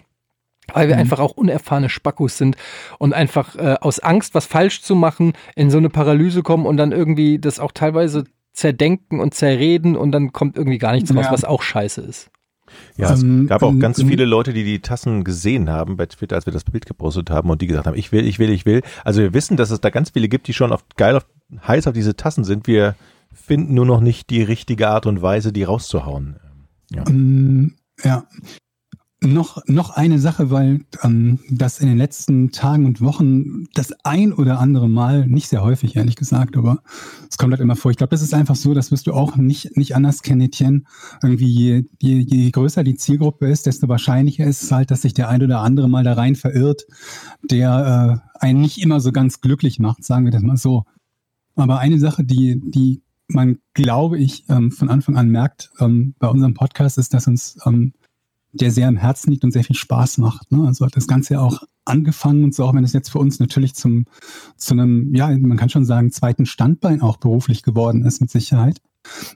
Weil wir einfach auch unerfahrene Spackos sind und einfach äh, aus Angst, was falsch zu machen, in so eine Paralyse kommen und dann irgendwie das auch teilweise zerdenken und zerreden und dann kommt irgendwie gar nichts raus,
Ja.
was auch scheiße ist.
Ja, es
Ähm,
gab auch
ähm,
ganz
ähm,
viele Leute, die die Tassen gesehen haben bei Twitter, als wir das Bild gepostet haben und die gesagt haben, ich will, ich will, ich will. Also wir wissen, dass es da ganz viele gibt, die schon auf, geil auf, heiß auf diese Tassen sind. Wir finden nur noch nicht die richtige Art und Weise, die rauszuhauen.
Ähm, ja. Noch, noch eine Sache, weil ähm, das in den letzten Tagen und Wochen das ein oder andere Mal, nicht sehr häufig ehrlich gesagt, aber es kommt halt immer vor. Ich glaube, das ist einfach so, das wirst du auch nicht, nicht anders kennen, Etienne. Irgendwie je, je, je größer die Zielgruppe ist, desto wahrscheinlicher ist es halt, dass sich der ein oder andere mal da rein verirrt, der äh, einen nicht immer so ganz glücklich macht, sagen wir das mal so. Aber eine Sache, die, die man, glaube ich, ähm, von Anfang an merkt ähm, bei unserem Podcast, ist, dass uns ähm, der sehr im Herzen liegt und sehr viel Spaß macht. Ne? Also hat das Ganze ja auch angefangen und so, auch wenn es jetzt für uns natürlich zum, zu einem, ja, man kann schon sagen, zweiten Standbein auch beruflich geworden ist, mit Sicherheit.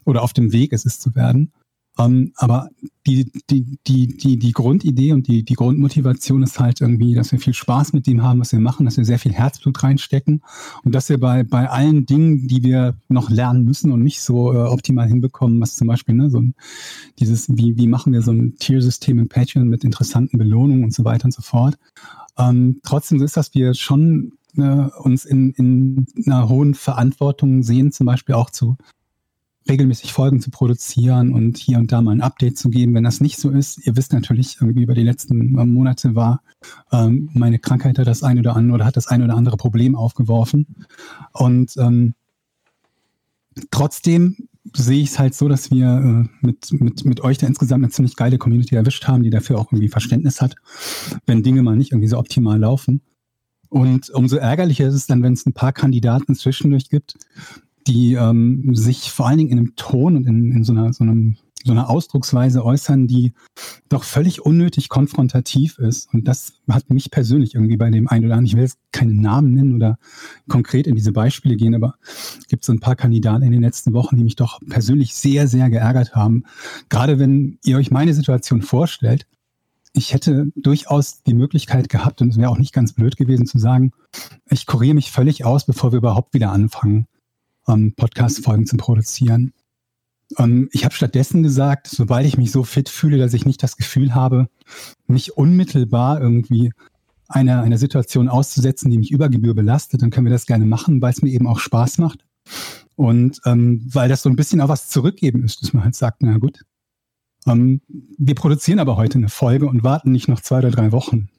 Oder auf dem Weg ist es zu werden. Ähm, aber die, die, die, die, die Grundidee und die, die Grundmotivation ist halt irgendwie, dass wir viel Spaß mit dem haben, was wir machen, dass wir sehr viel Herzblut reinstecken und dass wir bei, bei allen Dingen, die wir noch lernen müssen und nicht so äh, optimal hinbekommen, was zum Beispiel ne, so ein, dieses, wie, wie machen wir so ein Tiersystem in Patreon mit interessanten Belohnungen und so weiter und so fort. Ähm, trotzdem ist, dass wir schon äh, uns in, in einer hohen Verantwortung sehen, zum Beispiel auch zu regelmäßig Folgen zu produzieren und hier und da mal ein Update zu geben. Wenn das nicht so ist, ihr wisst natürlich, irgendwie über die letzten äh, Monate war ähm, meine Krankheit hat das ein oder andere oder hat das ein oder andere Problem aufgeworfen. Und ähm, trotzdem sehe ich es halt so, dass wir äh, mit, mit, mit euch da insgesamt eine ziemlich geile Community erwischt haben, die dafür auch irgendwie Verständnis hat, wenn Dinge mal nicht irgendwie so optimal laufen. Und umso ärgerlicher ist es dann, wenn es ein paar Kandidaten zwischendurch gibt, die ähm, sich vor allen Dingen in einem Ton und in, in so, einer, so, einem, so einer Ausdrucksweise äußern, die doch völlig unnötig konfrontativ ist. Und das hat mich persönlich irgendwie bei dem einen oder anderen, ich will jetzt keinen Namen nennen oder konkret in diese Beispiele gehen, aber es gibt so ein paar Kandidaten in den letzten Wochen, die mich doch persönlich sehr, sehr geärgert haben. Gerade wenn ihr euch meine Situation vorstellt, ich hätte durchaus die Möglichkeit gehabt, und es wäre auch nicht ganz blöd gewesen zu sagen, ich kuriere mich völlig aus, bevor wir überhaupt wieder anfangen ähm, Podcast-Folgen zu produzieren. Ähm, ich habe stattdessen gesagt, sobald ich mich so fit fühle, dass ich nicht das Gefühl habe, mich unmittelbar irgendwie einer, einer Situation auszusetzen, die mich über Gebühr belastet, dann können wir das gerne machen, weil es mir eben auch Spaß macht. Und ähm, weil das so ein bisschen auch was zurückgeben ist, dass man halt sagt, na gut, ähm, wir produzieren aber heute eine Folge und warten nicht noch zwei oder drei Wochen.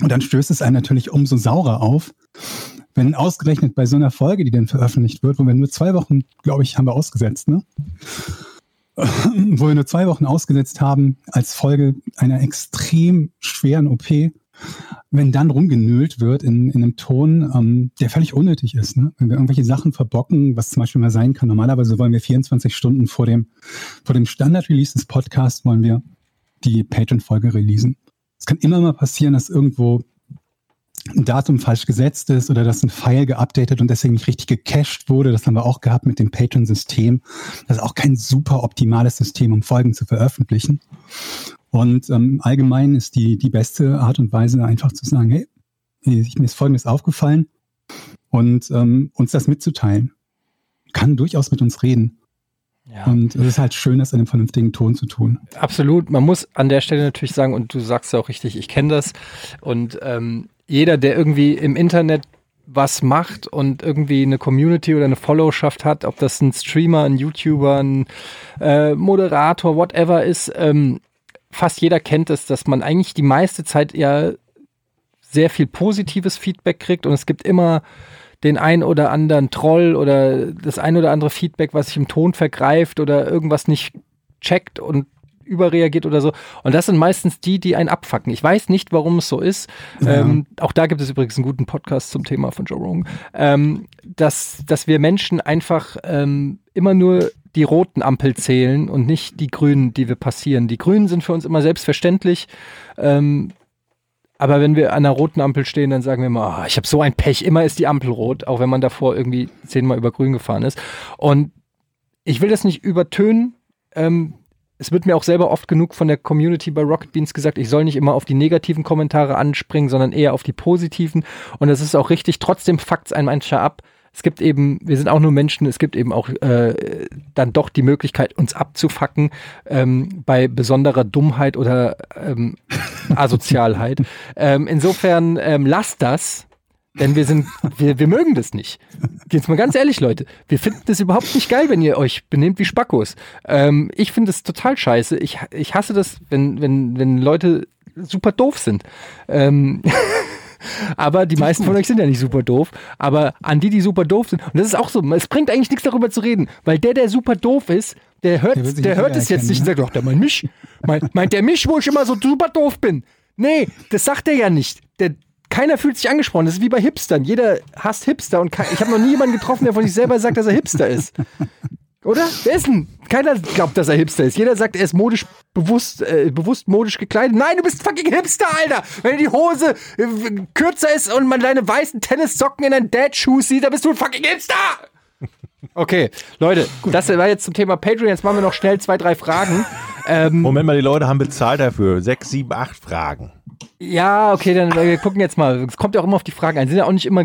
Und dann stößt es einen natürlich umso saurer auf, wenn ausgerechnet bei so einer Folge, die dann veröffentlicht wird, wo wir nur zwei Wochen, glaube ich, haben wir ausgesetzt, ne? wo wir nur zwei Wochen ausgesetzt haben als Folge einer extrem schweren OP, wenn dann rumgenölt wird in, in einem Ton, ähm, der völlig unnötig ist. Ne? Wenn wir irgendwelche Sachen verbocken, was zum Beispiel mal sein kann, normalerweise wollen wir 24 Stunden vor dem, vor dem Standard-Release des Podcasts wollen wir die Patreon-Folge releasen. Es kann immer mal passieren, dass irgendwo ein Datum falsch gesetzt ist oder dass ein File geupdatet und deswegen nicht richtig gecached wurde. Das haben wir auch gehabt mit dem Patreon-System. Das ist auch kein super optimales System, um Folgen zu veröffentlichen. Und ähm, allgemein ist die, die beste Art und Weise einfach zu sagen, hey, mir ist Folgendes aufgefallen und ähm, uns das mitzuteilen. Kann durchaus mit uns reden. Ja. Und es ist halt schön, das in einem vernünftigen Ton zu tun.
Absolut. Man muss an der Stelle natürlich sagen, und du sagst ja auch richtig, ich kenne das. Und ähm, jeder, der irgendwie im Internet was macht und irgendwie eine Community oder eine Followschaft hat, ob das ein Streamer, ein YouTuber, ein äh, Moderator, whatever ist, ähm, fast jeder kennt es, dass man eigentlich die meiste Zeit ja sehr viel positives Feedback kriegt und es gibt immer den ein oder anderen Troll oder das ein oder andere Feedback, was sich im Ton vergreift oder irgendwas nicht checkt und überreagiert oder so. Und das sind meistens die, die einen abfacken. Ich weiß nicht, warum es so ist. Ja. Ähm, auch da gibt es übrigens einen guten Podcast zum Thema von Joe Rogan, ähm, dass, dass wir Menschen einfach ähm, immer nur die roten Ampel zählen und nicht die grünen, die wir passieren. Die grünen sind für uns immer selbstverständlich. Ähm, aber wenn wir an einer roten Ampel stehen, dann sagen wir immer, oh, ich habe so ein Pech, immer ist die Ampel rot, auch wenn man davor irgendwie zehnmal über grün gefahren ist. Und ich will das nicht übertönen. Ähm, es wird mir auch selber oft genug von der Community bei Rocket Beans gesagt, ich soll nicht immer auf die negativen Kommentare anspringen, sondern eher auf die positiven. Und das ist auch richtig. Trotzdem fuckt es einem mancher ab. Es gibt eben, wir sind auch nur Menschen, es gibt eben auch äh, dann doch die Möglichkeit, uns abzufacken ähm, bei besonderer Dummheit oder ähm, Asozialheit. ähm, insofern ähm, lasst das, denn wir sind, wir, wir mögen das nicht. Jetzt mal ganz ehrlich, Leute. Wir finden das überhaupt nicht geil, wenn ihr euch benehmt wie Spackos. Ähm, ich finde das total scheiße. Ich, ich hasse das, wenn, wenn, wenn Leute super doof sind. Ähm, aber die meisten von euch sind ja nicht super doof. Aber an die, die super doof sind, und das ist auch so, es bringt eigentlich nichts darüber zu reden, weil der, der super doof ist, der hört, der, der hört es jetzt nicht und sagt, ach, der meint mich. Meint, meint der mich, wo ich immer so super doof bin? Nee, das sagt er ja nicht. Der, keiner fühlt sich angesprochen. Das ist wie bei Hipstern. Jeder hasst Hipster und ich habe noch nie jemanden getroffen, der von sich selber sagt, dass er Hipster ist. Oder? Wer ist denn? Keiner glaubt, dass er Hipster ist. Jeder sagt, er ist modisch bewusst, äh, bewusst modisch gekleidet. Nein, du bist fucking Hipster, Alter! Wenn die Hose äh, kürzer ist und man deine weißen Tennissocken in deinen Dad-Shoes sieht, dann bist du ein fucking Hipster! Okay, Leute, Gut. das war jetzt zum Thema Patreon. Jetzt machen wir noch schnell zwei, drei Fragen.
Ähm, Moment mal, die Leute haben bezahlt dafür. Sechs, sieben, acht Fragen.
Ja, okay, dann wir gucken jetzt mal. Es kommt ja auch immer auf die Fragen ein. Sind ja auch nicht immer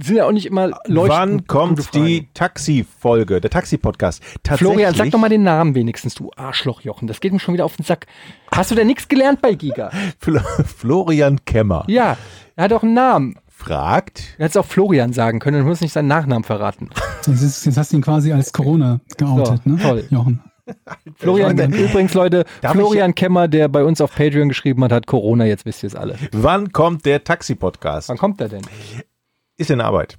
sind ja auch nicht immer
Leute. Wann kommt die Taxi-Folge, der Taxi-Podcast?
Florian, sag doch mal den Namen wenigstens, du Arschlochjochen. Das geht mir schon wieder auf den Sack. Hast du denn nichts gelernt bei Giga?
Florian Kemmer.
Ja, er hat auch einen Namen.
fragt,
Du hättest auch Florian sagen können, du musst nicht seinen Nachnamen verraten.
Jetzt, ist, jetzt hast du ihn quasi als Corona geoutet,
So,
ne?
toll.
Jochen.
Florian, übrigens Leute,
Darf
Florian Kemmer, der bei uns auf Patreon geschrieben hat, hat Corona, jetzt wisst ihr es alle.
wann kommt der Taxi-Podcast?
Wann kommt er denn?
Ist in Arbeit.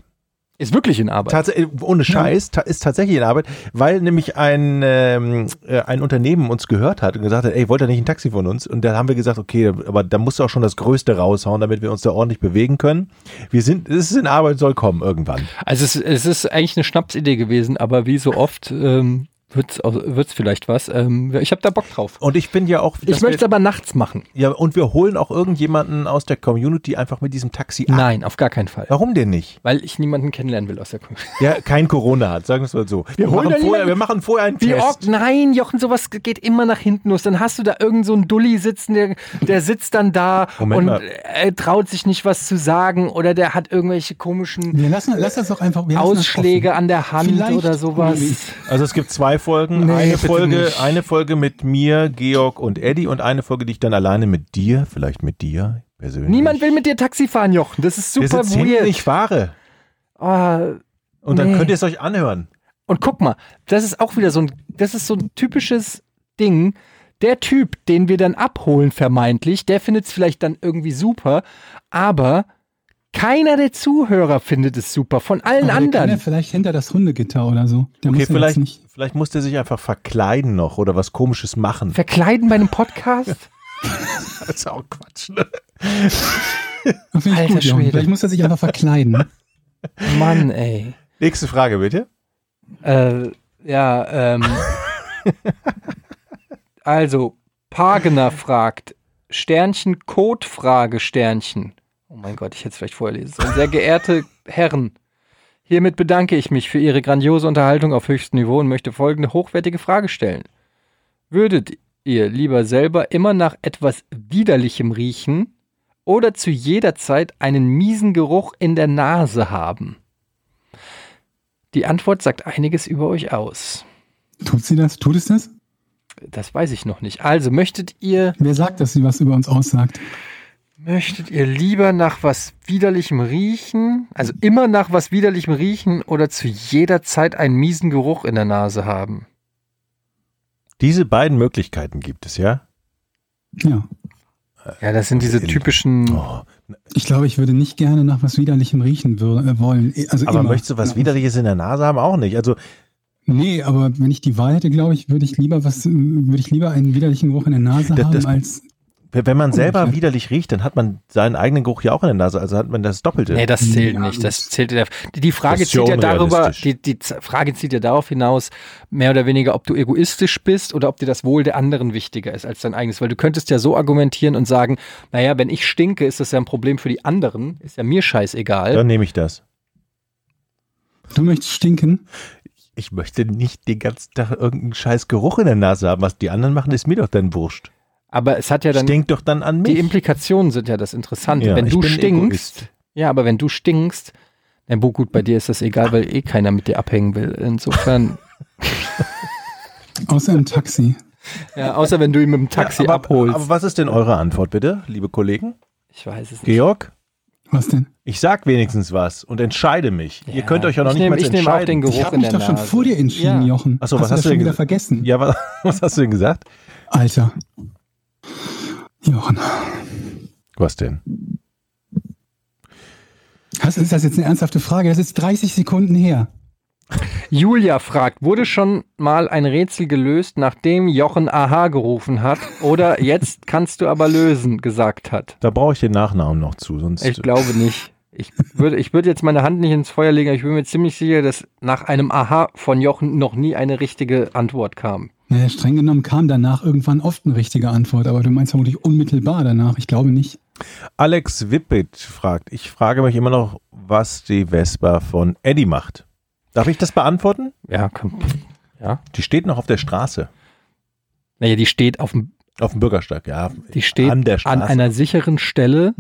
Ist wirklich in Arbeit.
Tats äh, ohne Scheiß, ta ist tatsächlich in Arbeit, weil nämlich ein, ähm, äh, ein Unternehmen uns gehört hat und gesagt hat, ey, wollt ihr nicht ein Taxi von uns? Und da haben wir gesagt, okay, aber da musst du auch schon das Größte raushauen, damit wir uns da ordentlich bewegen können. Wir sind, es ist in Arbeit, soll kommen irgendwann.
Also es, es ist eigentlich eine Schnapsidee gewesen, aber wie so oft ähm, wird's auch- wird's vielleicht was. Ähm, ich habe da Bock drauf.
Und ich bin ja auch,
Ich möchte es
wir,
aber nachts machen.
ja, und wir holen auch irgendjemanden aus der Community einfach mit diesem Taxi ab.
Nein, auf gar keinen Fall.
Warum denn nicht?
Weil ich niemanden kennenlernen will aus der Community.
Ja, kein Corona hat, sagen wir es mal so. Wir,
holen
machen vorher, wir machen vorher einen
Wie
Test.
Ork, nein, Jochen, sowas geht immer nach hinten los. Dann hast du da irgend so einen Dulli sitzen, der, der sitzt dann da
Moment
und
mal.
er traut sich nicht was zu sagen oder der hat irgendwelche komischen
Wir lassen, lass das doch einfach. Wir
Ausschläge an der Hand
Vielleicht-
oder sowas.
Also es gibt zwei Folgen.
Nee,
eine Folge,
nicht.
eine Folge mit mir, Georg und Eddie und eine Folge, die ich dann alleine mit dir, vielleicht mit dir persönlich.
Niemand will mit dir Taxi fahren, Jochen. Das ist super
hinten,
weird.
ich fahre.
Ah,
Und dann
Nee.
könnt ihr es euch anhören.
Und guck mal, das ist auch wieder so ein, das ist so ein typisches Ding. Der Typ, den wir dann abholen, vermeintlich, der findet es vielleicht dann irgendwie super, aber keiner der Zuhörer findet es super, von allen
Aber der kann ja
anderen.
vielleicht hinter das Hundegitter oder so. Der
Okay, vielleicht,
nicht.
vielleicht muss der sich einfach verkleiden noch oder was komisches machen.
Verkleiden bei einem Podcast?
Das ist auch Quatsch, ne?
Alter
gut.
Schwede.
Vielleicht muss er sich einfach verkleiden.
Mann, ey.
Nächste Frage, bitte.
Äh, ja, ähm. also, Pagener fragt, Sternchen, Codefrage, Sternchen. Oh mein Gott, ich hätte es vielleicht vorher lesen sollen. Sehr geehrte Herren, hiermit bedanke ich mich für Ihre grandiose Unterhaltung auf höchstem Niveau und möchte folgende hochwertige Frage stellen. Würdet ihr lieber selber immer nach etwas Widerlichem riechen oder zu jeder Zeit einen miesen Geruch in der Nase haben? Die Antwort sagt einiges über euch aus.
Tut sie das? Tut es das?
Das weiß ich noch nicht. Also möchtet ihr,
Wer sagt, dass sie was über uns aussagt?
Möchtet ihr lieber nach was widerlichem riechen? Also immer nach was widerlichem riechen oder zu jeder Zeit einen miesen Geruch in der Nase haben?
Diese beiden Möglichkeiten gibt es, ja?
Ja.
Ja, das sind diese typischen.
Oh.
Ich glaube, ich würde nicht gerne nach was Widerlichem riechen äh, wollen. Also
Aber
immer.
möchtest du was. Widerliches in der Nase haben? Auch nicht. Also
Nee, aber wenn ich die Wahl hätte, glaube ich, würde ich lieber was, äh, würde ich lieber einen widerlichen Geruch in der Nase
Das-
haben,
das-
als
wenn man selber
ne?
widerlich riecht, dann hat man seinen eigenen Geruch ja auch in der Nase. Also hat man das Doppelte.
Nee, das zählt
Ja,
nicht. Das zählt der, die- Frage
Das ist ja
zielt ja darüber, die, die Frage zielt ja darauf hinaus, mehr oder weniger, ob du egoistisch bist oder ob dir das Wohl der anderen wichtiger ist als dein eigenes. Weil du könntest ja so argumentieren und sagen, naja, wenn ich stinke, ist das ja ein Problem für die anderen, ist ja mir scheißegal.
Dann nehme ich das.
du möchtest stinken.
Ich möchte nicht den ganzen Tag irgendeinen scheiß Geruch in der Nase haben. Was die anderen machen, ist mir doch dann wurscht.
Aber es hat ja dann,
Stinkt doch dann an
die
mich.
Implikationen sind ja das Interessante.
Ja,
wenn du stinkst,
Egoist.
ja, aber wenn du stinkst, na gut, bei dir ist das egal, weil eh keiner mit dir abhängen will. Insofern,
Außer im Taxi.
ja, außer wenn du ihn mit dem Taxi
Ja, aber,
abholst.
Aber was ist denn eure Antwort bitte, liebe Kollegen?
ich weiß es nicht.
Georg?
Was denn?
Ich sag wenigstens was und entscheide mich. Ihr
Ja,
könnt euch ja noch
ich
nicht
nehm-
mal
ich nehm auch
entscheiden.
den Geruch
Ich habe
in
mich
der
doch schon vor dir entschieden,
Ja.
Jochen.
Ach so,
hast
was
du
hast
das
du
schon
denn
wieder vergessen?
Ja, was, was hast du denn gesagt?
Alter. Jochen.
Was denn?
Was, ist das jetzt eine ernsthafte Frage? Das ist 30 Sekunden her.
Julia fragt, wurde schon mal ein Rätsel gelöst, nachdem Jochen Aha gerufen hat oder jetzt kannst du aber lösen gesagt hat?
Da brauche ich den Nachnamen noch zu, sonst.
Ich glaube nicht. Ich würde, ich würde jetzt meine Hand nicht ins Feuer legen, aber ich bin mir ziemlich sicher, dass nach einem Aha von Jochen noch nie eine richtige Antwort kam.
Naja, streng genommen kam danach irgendwann oft eine richtige Antwort, aber du meinst vermutlich unmittelbar danach. Ich glaube nicht.
Alex Wippit fragt, ich frage mich immer noch, was die Vespa von Eddie macht. Darf ich das beantworten?
Ja, komm. Ja.
Die steht noch auf der Straße.
Naja, die steht auf dem,
Auf dem Bürgersteig, ja.
die steht
an der
an einer sicheren Stelle.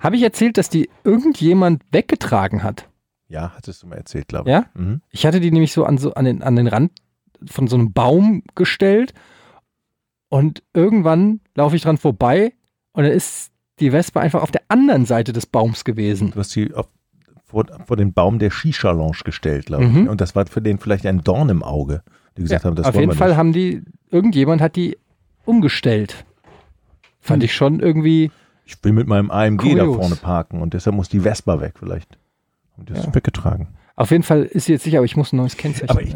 Habe ich erzählt, dass die irgendjemand weggetragen hat?
ja, hattest du mal erzählt, glaube ich.
Ja?
Mhm.
Ich hatte die nämlich so an, so an, den, an den Rand von so einem Baum gestellt und irgendwann laufe ich dran vorbei und dann ist die Wespe einfach auf der anderen Seite des Baums gewesen.
Du hast sie auf, vor, vor den Baum der Shisha-Lounge gestellt, glaube ich.
Mhm.
Und das war für den vielleicht ein Dorn im Auge. Die gesagt haben, das
auf jeden Fall
nicht.
haben die, irgendjemand hat die umgestellt. Fand
Hm.
ich schon irgendwie,
Ich will mit meinem AMG da
Kurios.
vorne parken und deshalb muss die Vespa weg vielleicht. Und die ist weggetragen.
auf jeden Fall ist sie jetzt sicher, aber ich muss ein neues Kennzeichen.
Aber ich,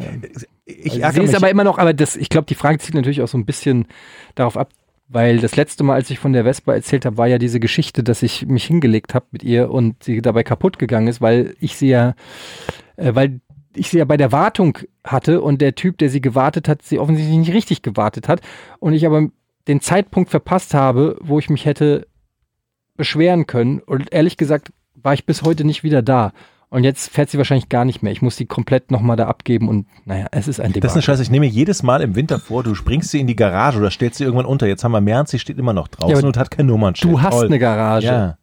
ich
sie
ärgere
ist
mich.
aber immer noch, aber das, ich glaube, die Frage zielt natürlich auch so ein bisschen darauf ab, weil das letzte Mal, als ich von der Vespa erzählt habe, war ja diese Geschichte, dass ich mich hingelegt habe mit ihr und sie dabei kaputt gegangen ist, weil ich sie ja, äh, weil ich sie ja bei der Wartung hatte und der Typ, der sie gewartet hat, sie offensichtlich nicht richtig gewartet hat und ich aber den Zeitpunkt verpasst habe, wo ich mich hätte beschweren können und ehrlich gesagt war ich bis heute nicht wieder da. Und jetzt fährt sie wahrscheinlich gar nicht mehr. Ich muss die komplett nochmal da abgeben und naja, es ist ein
das ist eine
Debakel.
Scheiße. Ich nehme jedes Mal im Winter vor, du springst sie in die Garage oder stellst sie irgendwann unter. Jetzt haben wir März, sie steht immer noch draußen
Ja,
und hat kein Nummernschild.
Du hast
Toll.
eine Garage.
Ja.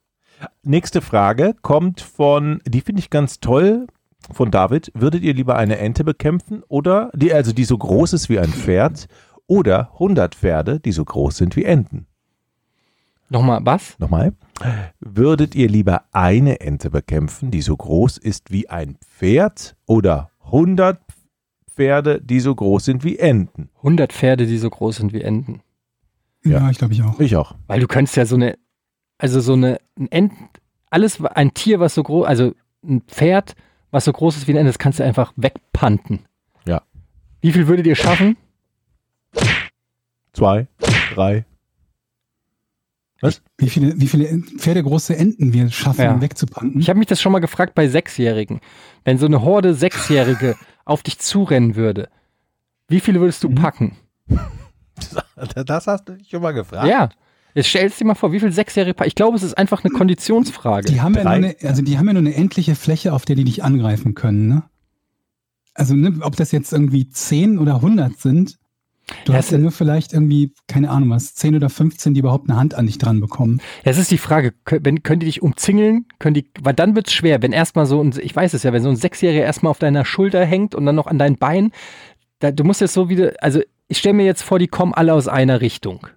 Nächste Frage kommt von, die finde ich ganz toll, von David. Würdet ihr lieber eine Ente bekämpfen oder, die, also die so groß ist wie ein Pferd oder 100 Pferde, die so groß sind wie Enten?
Nochmal, was?
Nochmal. Würdet ihr lieber eine Ente bekämpfen, die so groß ist wie ein Pferd oder 100 Pferde, die so groß sind wie Enten?
100 Pferde, die so groß sind wie Enten.
Ja.
Ja, ich glaube ich auch.
Ich auch.
Weil du könntest ja so eine, also so eine, ein Ent, alles, ein Tier, was so groß, also ein Pferd, was so groß ist wie ein Ente, das kannst du einfach wegpanten.
Ja.
Wie viel würdet ihr schaffen?
Zwei, drei.
Wie viele, wie viele pferdegroße Enten wir schaffen,
Ja.
wegzupanten.
Ich habe mich das schon mal gefragt bei Sechsjährigen. Wenn so eine Horde Sechsjährige auf dich zurennen würde, wie viele würdest du
Mhm.
packen?
Das hast du dich schon mal gefragt?
Ja. Jetzt stellst du dir mal vor, wie viele Sechsjährige packen. Ich glaube, es ist einfach eine Konditionsfrage.
Die haben, ja nur eine, also die haben ja nur eine endliche Fläche, auf der die dich angreifen können. Ne? Also ne, ob das jetzt irgendwie 10 oder 100 sind, du
Ja,
hast
es-
ja nur vielleicht irgendwie, keine Ahnung was, 10 oder 15, die überhaupt eine Hand an dich dran bekommen.
Das ist die Frage, wenn, können die dich umzingeln? Können die, weil dann wird's schwer, wenn erstmal so ein, ich weiß es ja, wenn so ein Sechsjähriger erstmal auf deiner Schulter hängt und dann noch an dein Bein, da, du musst jetzt so wieder, also ich stelle mir jetzt vor, die kommen alle aus einer Richtung.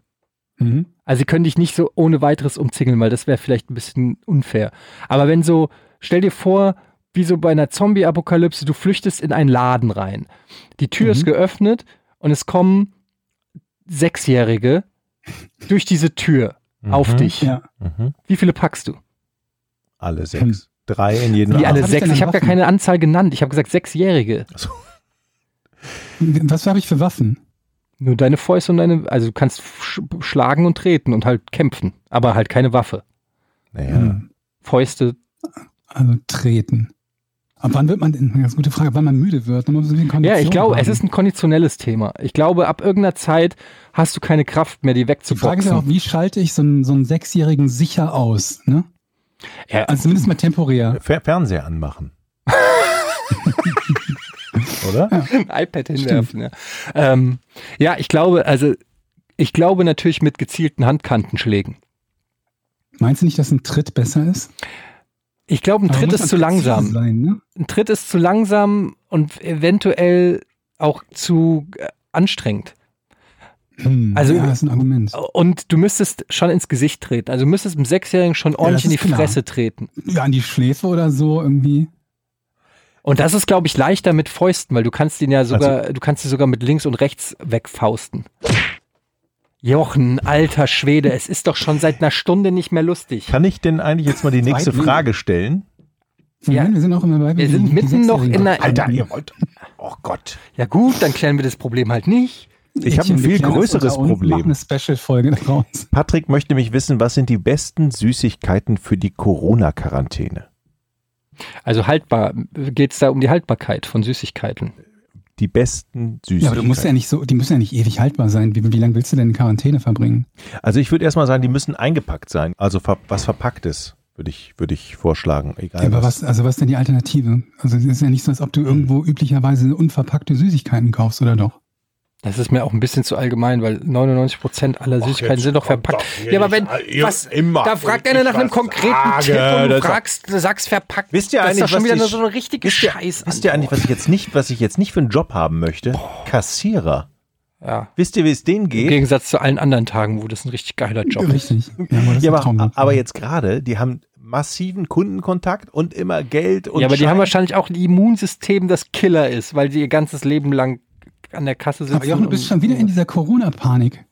Mhm.
Also sie können dich nicht so ohne weiteres umzingeln, weil das wäre vielleicht ein bisschen unfair. Aber wenn so, stell dir vor, wie so bei einer Zombie-Apokalypse, du flüchtest in einen Laden rein. Die Tür ist
Mhm.
geöffnet und es kommen Sechsjährige durch diese Tür auf
Mhm.
dich.
Ja.
Mhm.
Wie viele packst du?
Alle sechs. Drei in jedem
Wie alle
was hab ich
sechs? Ich habe gar keine Anzahl genannt. Ich habe gesagt Sechsjährige.
Was habe ich für Waffen?
Nur deine Fäuste und deine, also du kannst sch schlagen und treten und halt kämpfen, aber halt keine Waffe.
Naja.
Hm.
Fäuste.
Also treten. Aber wann wird man denn, ganz gute Frage, wann man müde wird? Man
Ja, ich glaube, es
haben.
ist ein konditionelles Thema. Ich glaube, ab irgendeiner Zeit hast du keine Kraft mehr, die
Die Frage ist ja auch,
wegzuboxen.
wie schalte ich so einen, so einen Sechsjährigen sicher aus? Ne?
Ja,
Also zumindest mal temporär.
Fer Fernseher anmachen. Oder?
ein iPad hinwerfen. Ja. Ähm, ja, ich glaube, also ich glaube natürlich mit gezielten Handkantenschlägen.
Meinst du nicht, dass ein Tritt besser ist?
Ich glaube, ein Tritt ist zu langsam.
Sein, ne?
Ein Tritt ist zu langsam und eventuell auch zu äh, anstrengend.
Hm,
Also-
ja, ist ein Argument.
Und du müsstest schon ins Gesicht treten. Also du müsstest einem Sechsjährigen schon ordentlich
das
in die
klar.
Fresse treten.
Ja, an die Schläfe oder so irgendwie.
Und das ist, glaube ich, leichter mit Fäusten, weil du kannst ihn ja sogar, du kannst ihn sogar mit links und rechts wegfausten. Jochen, alter Schwede, es ist doch schon seit einer Stunde nicht mehr lustig.
Kann ich denn eigentlich jetzt mal die nächste. Frage stellen?
Ja.
Nein, wir sind auch immer bei
Wir sind mitten noch in einer-
Alter, ihr wollt. Oh Gott.
Ja gut, dann klären wir das Problem halt nicht.
Ich habe ein viel größeres Problem.
Machen eine Special-Folge daraus.
Patrick möchte nämlich wissen, was sind die besten Süßigkeiten für die Corona-Quarantäne?
Also haltbar, geht es da um die Haltbarkeit von Süßigkeiten?
Die besten Süßigkeiten.
Ja, aber du musst ja nicht so, die müssen ja nicht ewig haltbar sein. Wie, wie lange willst du denn in Quarantäne verbringen?
Also ich würde erstmal sagen, die müssen eingepackt sein. Also ver was verpacktes, würde ich, würde ich vorschlagen. Egal
Ja, aber was, also was ist denn die Alternative? Also es ist ja nicht so, als ob du irgendwo üblicherweise unverpackte Süßigkeiten kaufst, oder doch?
Das ist mir auch ein bisschen zu allgemein, weil 99 Prozent aller Süßigkeiten sind doch verpackt. Ja, aber wenn, was, da fragt einer nach einem konkreten Tipp und du fragst, du sagst verpackt.
Wisst ihr
das ist doch
eigentlich,
schon
was
wieder
ich-
nur so eine richtige
wisst ihr,
Scheiß.
wisst ihr eigentlich, was ich jetzt nicht, was ich jetzt nicht für einen Job haben möchte? Kassierer.
Ja.
Wisst ihr, wie es denen
Im
geht?
Gegensatz zu allen anderen Tagen, wo das ein richtig geiler Job ist.
Richtig. Ja, aber,
Ja,
ist
aber, aber jetzt gerade, die haben massiven Kundenkontakt und immer Geld und
ja, aber die
Schein.
haben wahrscheinlich auch ein Immunsystem, das Killer ist, weil die ihr ganzes Leben lang an der Kasse sitzen.
Aber Jochen, du bist schon wieder in dieser Corona-Panik.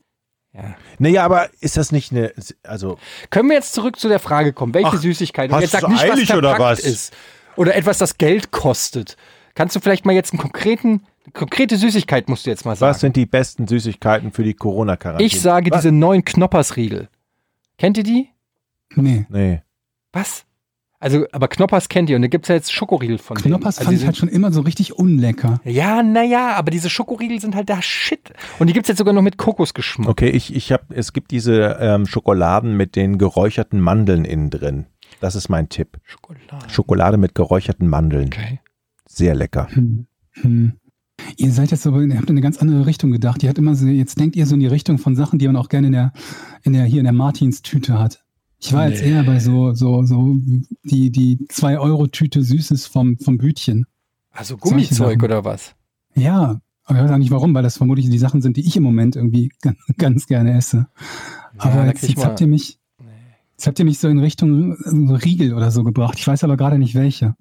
ja.
Naja, aber ist das nicht eine, also,
Können wir jetzt zurück zu der Frage kommen, welche
Ach,
Süßigkeit? Und
hast
jetzt sag nicht, was
eilig oder
verpackt
was?
ist. Oder etwas, das Geld kostet. Kannst du vielleicht mal jetzt einen konkreten, eine konkrete Süßigkeit musst du jetzt mal sagen.
was sind die besten Süßigkeiten für die Corona-Quarantäne?
ich sage
Was?
diese neuen Knoppersriegel. Kennt ihr die?
Nee.
Nee.
Was? Also, aber Knoppers kennt ihr und da gibt es ja jetzt Schokoriegel von denen.
Knoppers
also
fand
die
ich halt schon immer so richtig unlecker.
Ja, naja, aber diese Schokoriegel sind halt der Shit. Und die gibt es jetzt sogar noch mit Kokosgeschmack.
Okay, ich, ich habe, es gibt diese ähm, Schokoladen mit den geräucherten Mandeln innen drin. Das ist mein Tipp.
Schokolade.
Schokolade mit geräucherten Mandeln.
Okay.
Sehr lecker.
Hm. Hm. Ihr seid jetzt so, ihr habt in eine ganz andere Richtung gedacht. Ihr habt immer so, jetzt denkt ihr so in die Richtung von Sachen, die man auch gerne in der, in der, hier in der Martins-Tüte hat. Ich war jetzt
Nee.
eher bei so, so, so, die, die 2-Euro-Tüte Süßes vom, vom Bütchen.
Also Gummizeug oder was?
Ja, aber ich weiß auch nicht warum, weil das vermutlich die Sachen sind, die ich im Moment irgendwie ganz, ganz gerne esse. Aber
da
jetzt, jetzt habt ihr mich, jetzt habt ihr mich so in Richtung äh, so Riegel oder so gebracht. Ich weiß aber gerade nicht welche.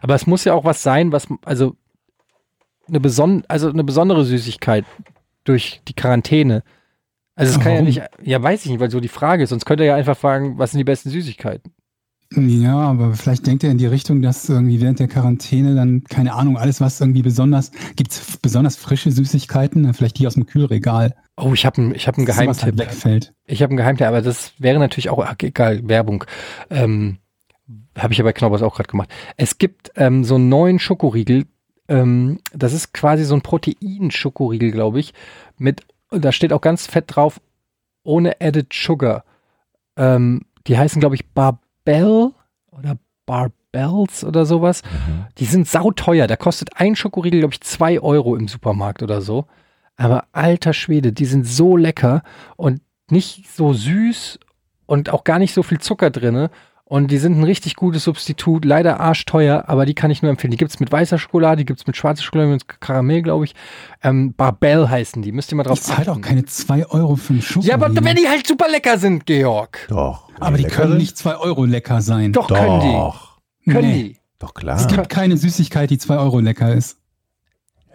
Aber es muss ja auch was sein, was, also eine, beson also eine besondere Süßigkeit durch die Quarantäne. Also es kann ja nicht, ja weiß ich nicht, weil so die Frage ist, sonst könnt ihr ja einfach fragen, was sind die besten Süßigkeiten?
Ja, aber vielleicht denkt ihr in die Richtung, dass irgendwie während der Quarantäne dann, keine Ahnung, alles, was irgendwie besonders, gibt's besonders frische Süßigkeiten, vielleicht die aus dem Kühlregal,
Oh, ich habe ich hab einen
halt
Geheimtipp.
wegfällt.
Ich habe einen Geheimtipp, aber das wäre natürlich auch, egal, Werbung. Ähm, habe ich ja bei Knoppers auch gerade gemacht. Es gibt ähm, so einen neuen Schokoriegel, ähm, das ist quasi so ein Protein-Schokoriegel, glaube ich, mit, da steht auch ganz fett drauf, ohne Added Sugar. Ähm, die heißen, glaube ich, Barbell oder Barbells oder sowas. Die sind sauteuer. Da kostet ein Schokoriegel, glaube ich, zwei Euro im Supermarkt oder so. Aber alter Schwede, die sind so lecker und nicht so süß und auch gar nicht so viel Zucker drinne. Und die sind ein richtig gutes Substitut, leider arschteuer, aber die kann ich nur empfehlen. Die gibt's mit weißer Schokolade, die gibt's mit schwarzer Schokolade, mit Karamell, glaube ich. Ähm, Barbell heißen die, müsst ihr mal drauf
Ich zahle auch
achten.
keine zwei Euro für einen
Ja, aber wenn die halt super lecker sind, Georg.
Doch.
aber die können
sind?
nicht zwei Euro lecker sein.
Doch, können die.
Doch.
Können
Nee.
die.
Doch,
Es
klar.
gibt keine Süßigkeit, die zwei Euro lecker ist.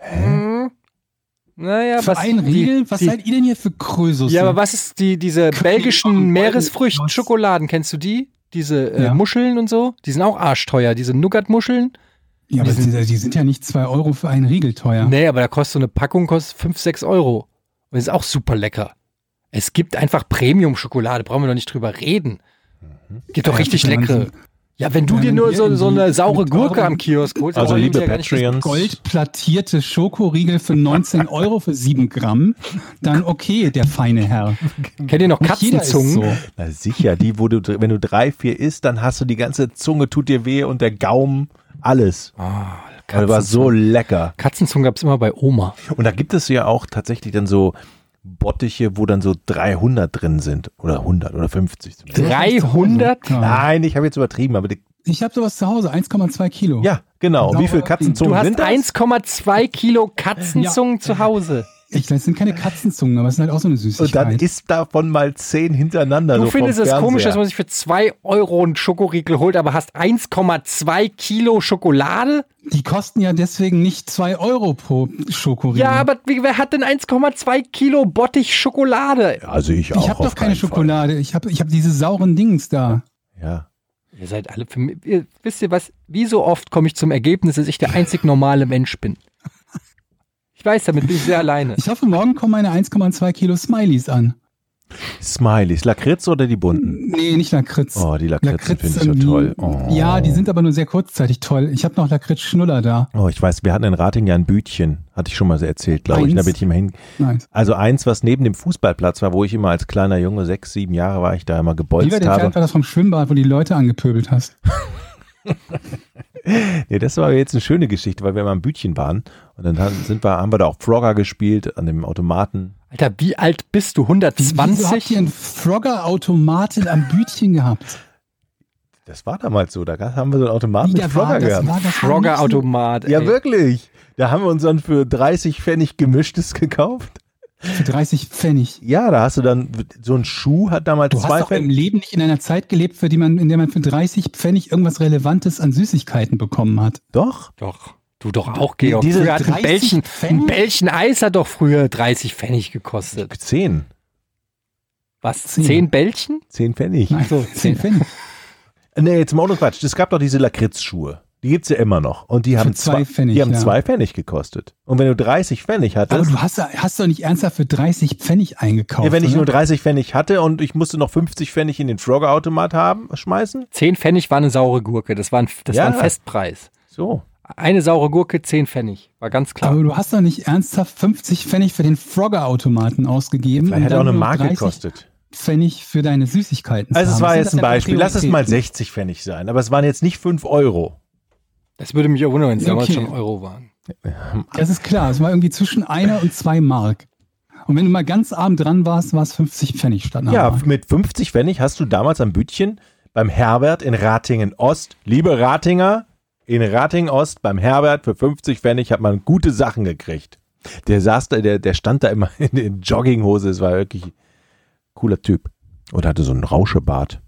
Hm. Naja,
für einen
die-
Riegel? Was
die,
seid ihr denn hier für Krösus?
Ja, aber was ist die, diese belgischen
von
Meeresfrüchten-Schokoladen? Kennst du die? Diese äh,
Ja.
Muscheln und so? Die sind auch arschteuer, diese Nougat-Muscheln.
Ja, aber die, die sind ja nicht zwei Euro für einen Riegel teuer.
Nee, aber da kostet so eine Packung kostet 5, 6 Euro. Und ist auch super lecker. Es gibt einfach Premium-Schokolade, brauchen wir doch nicht drüber reden. Gibt doch
Ja,
richtig leckere. Ja, wenn du dir nur so, so eine saure Gurke am Kiosk holst,
Also, liebe
ja
Patreons,
Goldplattierte Schokoriegel für 19 Euro für 7 Gramm, dann okay, der feine Herr.
Kennt ihr noch Katzenzungen?
so.
na sicher, die, wo du, wenn du drei, vier isst, dann hast du die ganze Zunge, tut dir weh und der Gaumen, alles.
Ah,
Das war so lecker.
Katzenzungen gab es immer bei Oma.
Und da gibt es ja auch tatsächlich dann so Bottiche, wo dann so 300 drin sind. Oder 100 oder 50 zumindest.
300?
Ja.
Nein, ich habe jetzt übertrieben, aber die,
Ich habe sowas zu Hause, 1,2 Kilo.
ja, genau.
Sauber
Wie viele
Du
Katzenzungen
hast
sind das?
1,2 Kilo Katzenzungen zu Hause.
Ich, das sind keine Katzenzungen, aber es ist halt auch so eine
Und dann
Süßigkeit.
isst davon mal zehn hintereinander.
Du
so
findest es komisch, dass man sich für 2 Euro einen Schokoriegel holt, aber hast 1,2 Kilo Schokolade?
Die kosten ja deswegen nicht 2 Euro pro Schokoriegel.
Ja, aber wer hat denn 1,2 Kilo Bottich Schokolade?
Also ich auch.
ich habe doch keine
keinen Fall.
Schokolade. Ich habe ich hab diese sauren Dings da.
Ja.
Ihr seid alle für mich. Ihr, wisst ihr was? Wie so oft komme ich zum Ergebnis, dass ich der einzig normale Mensch bin. Ich weiß, damit bin ich sehr alleine.
Ich hoffe, morgen kommen meine 1,2 Kilo Smileys an.
Smileys. Lakritz oder die bunten?
Nee, nicht Lakritz.
Oh, die Lakritzen finde ich so
irgendwie-
toll. Oh.
Ja, die sind aber nur sehr kurzzeitig toll. Ich habe noch Lakritz-Schnuller da.
Oh, ich weiß, wir hatten in Rating ja ein Bütchen. Hatte ich schon mal so erzählt, glaube ich. Da bin ich immer hin.
Nein.
Also eins, was neben dem Fußballplatz war, wo ich immer als kleiner Junge, sechs, sieben Jahre war ich da immer
Wie weit
gebolzt
entfernt
habe.
war das vom Schwimmbad, wo die Leute angepöbelt hast?
Nee, das war jetzt eine schöne Geschichte, weil wir immer im Bütchen waren. Und dann haben- sind wir, haben wir da auch Frogger gespielt an dem Automaten.
Alter, wie alt bist du?
Wieso habt ihr
120?
einen Frogger-Automaten am Bütchen gehabt?
Das war damals so. Da haben wir so einen Automaten mit Frogger
war,
gehabt.
war
Frogger-Automat.
Ja, wirklich. Da haben wir uns dann für 30 Pfennig gemischtes gekauft.
Für 30 Pfennig.
Ja, da hast du dann, so ein Schuh hat damals
Du hast
zwei
doch im
Pfennig.
Leben nicht in einer Zeit gelebt, für die man, in der man für 30 Pfennig irgendwas Relevantes an Süßigkeiten bekommen hat.
Doch.
Doch. Du doch auch, Georg.
diese
früher hat ein
30
Bällchen, ein? Bällchen Eis hat doch früher 30 Pfennig gekostet.
Zehn.
Was?
Zehn.
Zehn Bällchen?
Zehn Pfennig.
Nein,
so,
10 Pfennig.
Nee, jetzt mal ohne Quatsch. Es gab doch diese Lakritzschuhe. Die gibt's ja immer noch. Und die haben,
zwei Pfennig,
die haben
ja.
zwei Pfennig gekostet. Und wenn du 30 Pfennig
Aber
hattest,
du hast, hast doch nicht ernsthaft für 30 Pfennig eingekauft.
ja, wenn ich
oder?
nur 30 Pfennig hatte und ich musste noch 50 Pfennig in den Frogger-Automat haben, schmeißen.
Zehn Pfennig war eine saure Gurke. Das war ein, das
Ja.
war ein Festpreis.
So.
Eine saure Gurke, zehn Pfennig. War ganz klar.
Aber du hast doch nicht ernsthaft 50 Pfennig für den Frogger-Automaten ausgegeben.
Vielleicht hätte auch eine
nur
Mark
30
gekostet.
Pfennig für deine Süßigkeiten.
Also es
haben.
war jetzt ein
für
Beispiel. Lass es mal
Prioritäten?
60 Pfennig sein. Aber es waren jetzt nicht 5 Euro.
Das würde mich auch wundern, wenn es damals
Okay.
schon Euro waren.
Das ist klar. Es war irgendwie zwischen einer und zwei Mark. Und wenn du mal ganz arm dran warst, war es 50 Pfennig statt
Ja,
Mark.
mit 50 Pfennig hast du damals am Bütchen beim Herbert in Ratingen Ost, liebe Ratinger, in Ratingen Ost beim Herbert für 50 Pfennig hat man gute Sachen gekriegt. Der saß da, der, der stand da immer in, in Jogginghose, es war wirklich ein cooler Typ. Und hatte so einen Rauschebart.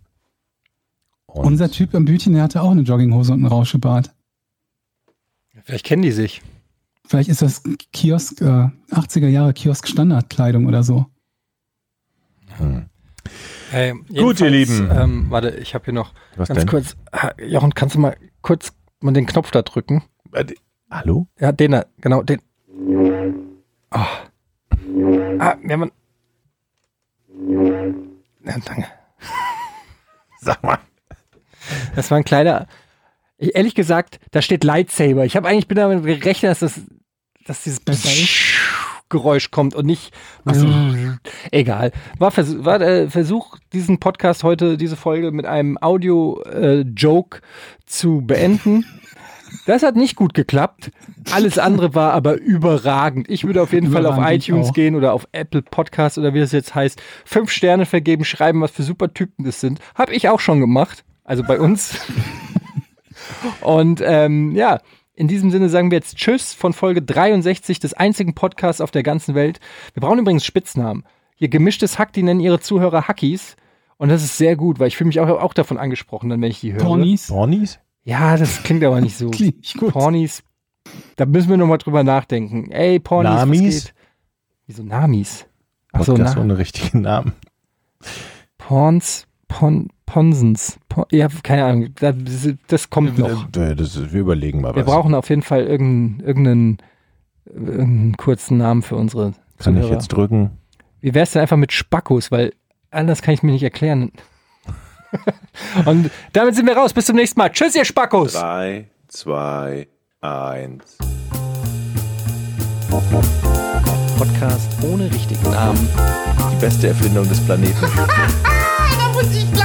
Und
Unser Typ am Bütchen, der hatte auch eine Jogginghose und einen Rauschebart.
Vielleicht kennen die sich.
Vielleicht ist das Kiosk, äh, 80er Jahre Kiosk Standardkleidung oder so.
Hey,
Gut, ihr Lieben.
Ähm, warte, ich habe hier noch
was
ganz
denn?
kurz. Jochen, kannst du mal kurz mal den Knopf da drücken?
Äh, Hallo?
Ja, den da, genau, den. Oh. Ah, wir haben. Ja, danke.
Sag mal.
Das war ein kleiner. Ich, ehrlich gesagt, da steht Lightsaber. Ich habe eigentlich bin damit gerechnet, dass das, dass dieses. Geräusch kommt und nicht. Egal. War, Vers war der Versuch, diesen Podcast heute, diese Folge mit einem Audio-Joke zu beenden. Das hat nicht gut geklappt. Alles andere war aber überragend. Ich würde auf jeden Fall auf iTunes gehen oder auf Apple Podcast oder wie das jetzt heißt, fünf Sterne vergeben, schreiben, was für super Typen das sind. Habe ich auch schon gemacht. Also bei uns. Und ähm, ja, in diesem Sinne sagen wir jetzt Tschüss von Folge 63 des einzigen Podcasts auf der ganzen Welt. Wir brauchen übrigens Spitznamen. Hier gemischtes Hack, die nennen ihre Zuhörer Hackies. Und das ist sehr gut, weil ich fühle mich auch, auch davon angesprochen, dann wenn ich die höre.
Pornis.
Pornis?
Ja, das klingt aber nicht so.
Klingt nicht gut.
Pornis. Da müssen wir nochmal drüber nachdenken. Ey, Pornis. was
Namis?
geht? Wieso Namis? Achso,
Podcast
na,
ohne richtigen Namen.
Porns, Pon, Ponsens. Pon, ja, keine Ahnung. Das, das kommt noch.
Äh, Das wir überlegen mal
Wir
was.
brauchen auf jeden Fall irgendeinen, irgendeinen, irgendeinen kurzen Namen für unsere
Kann ich jetzt drücken?
Wie wär's denn einfach mit Spackos? Weil anders kann ich mir nicht erklären. Und damit sind wir raus. Bis zum nächsten Mal. Tschüss, ihr Spackos.
3, 2, 1.
Podcast ohne richtigen Namen.
Die beste Erfindung des Planeten.
Da muss ich lachen.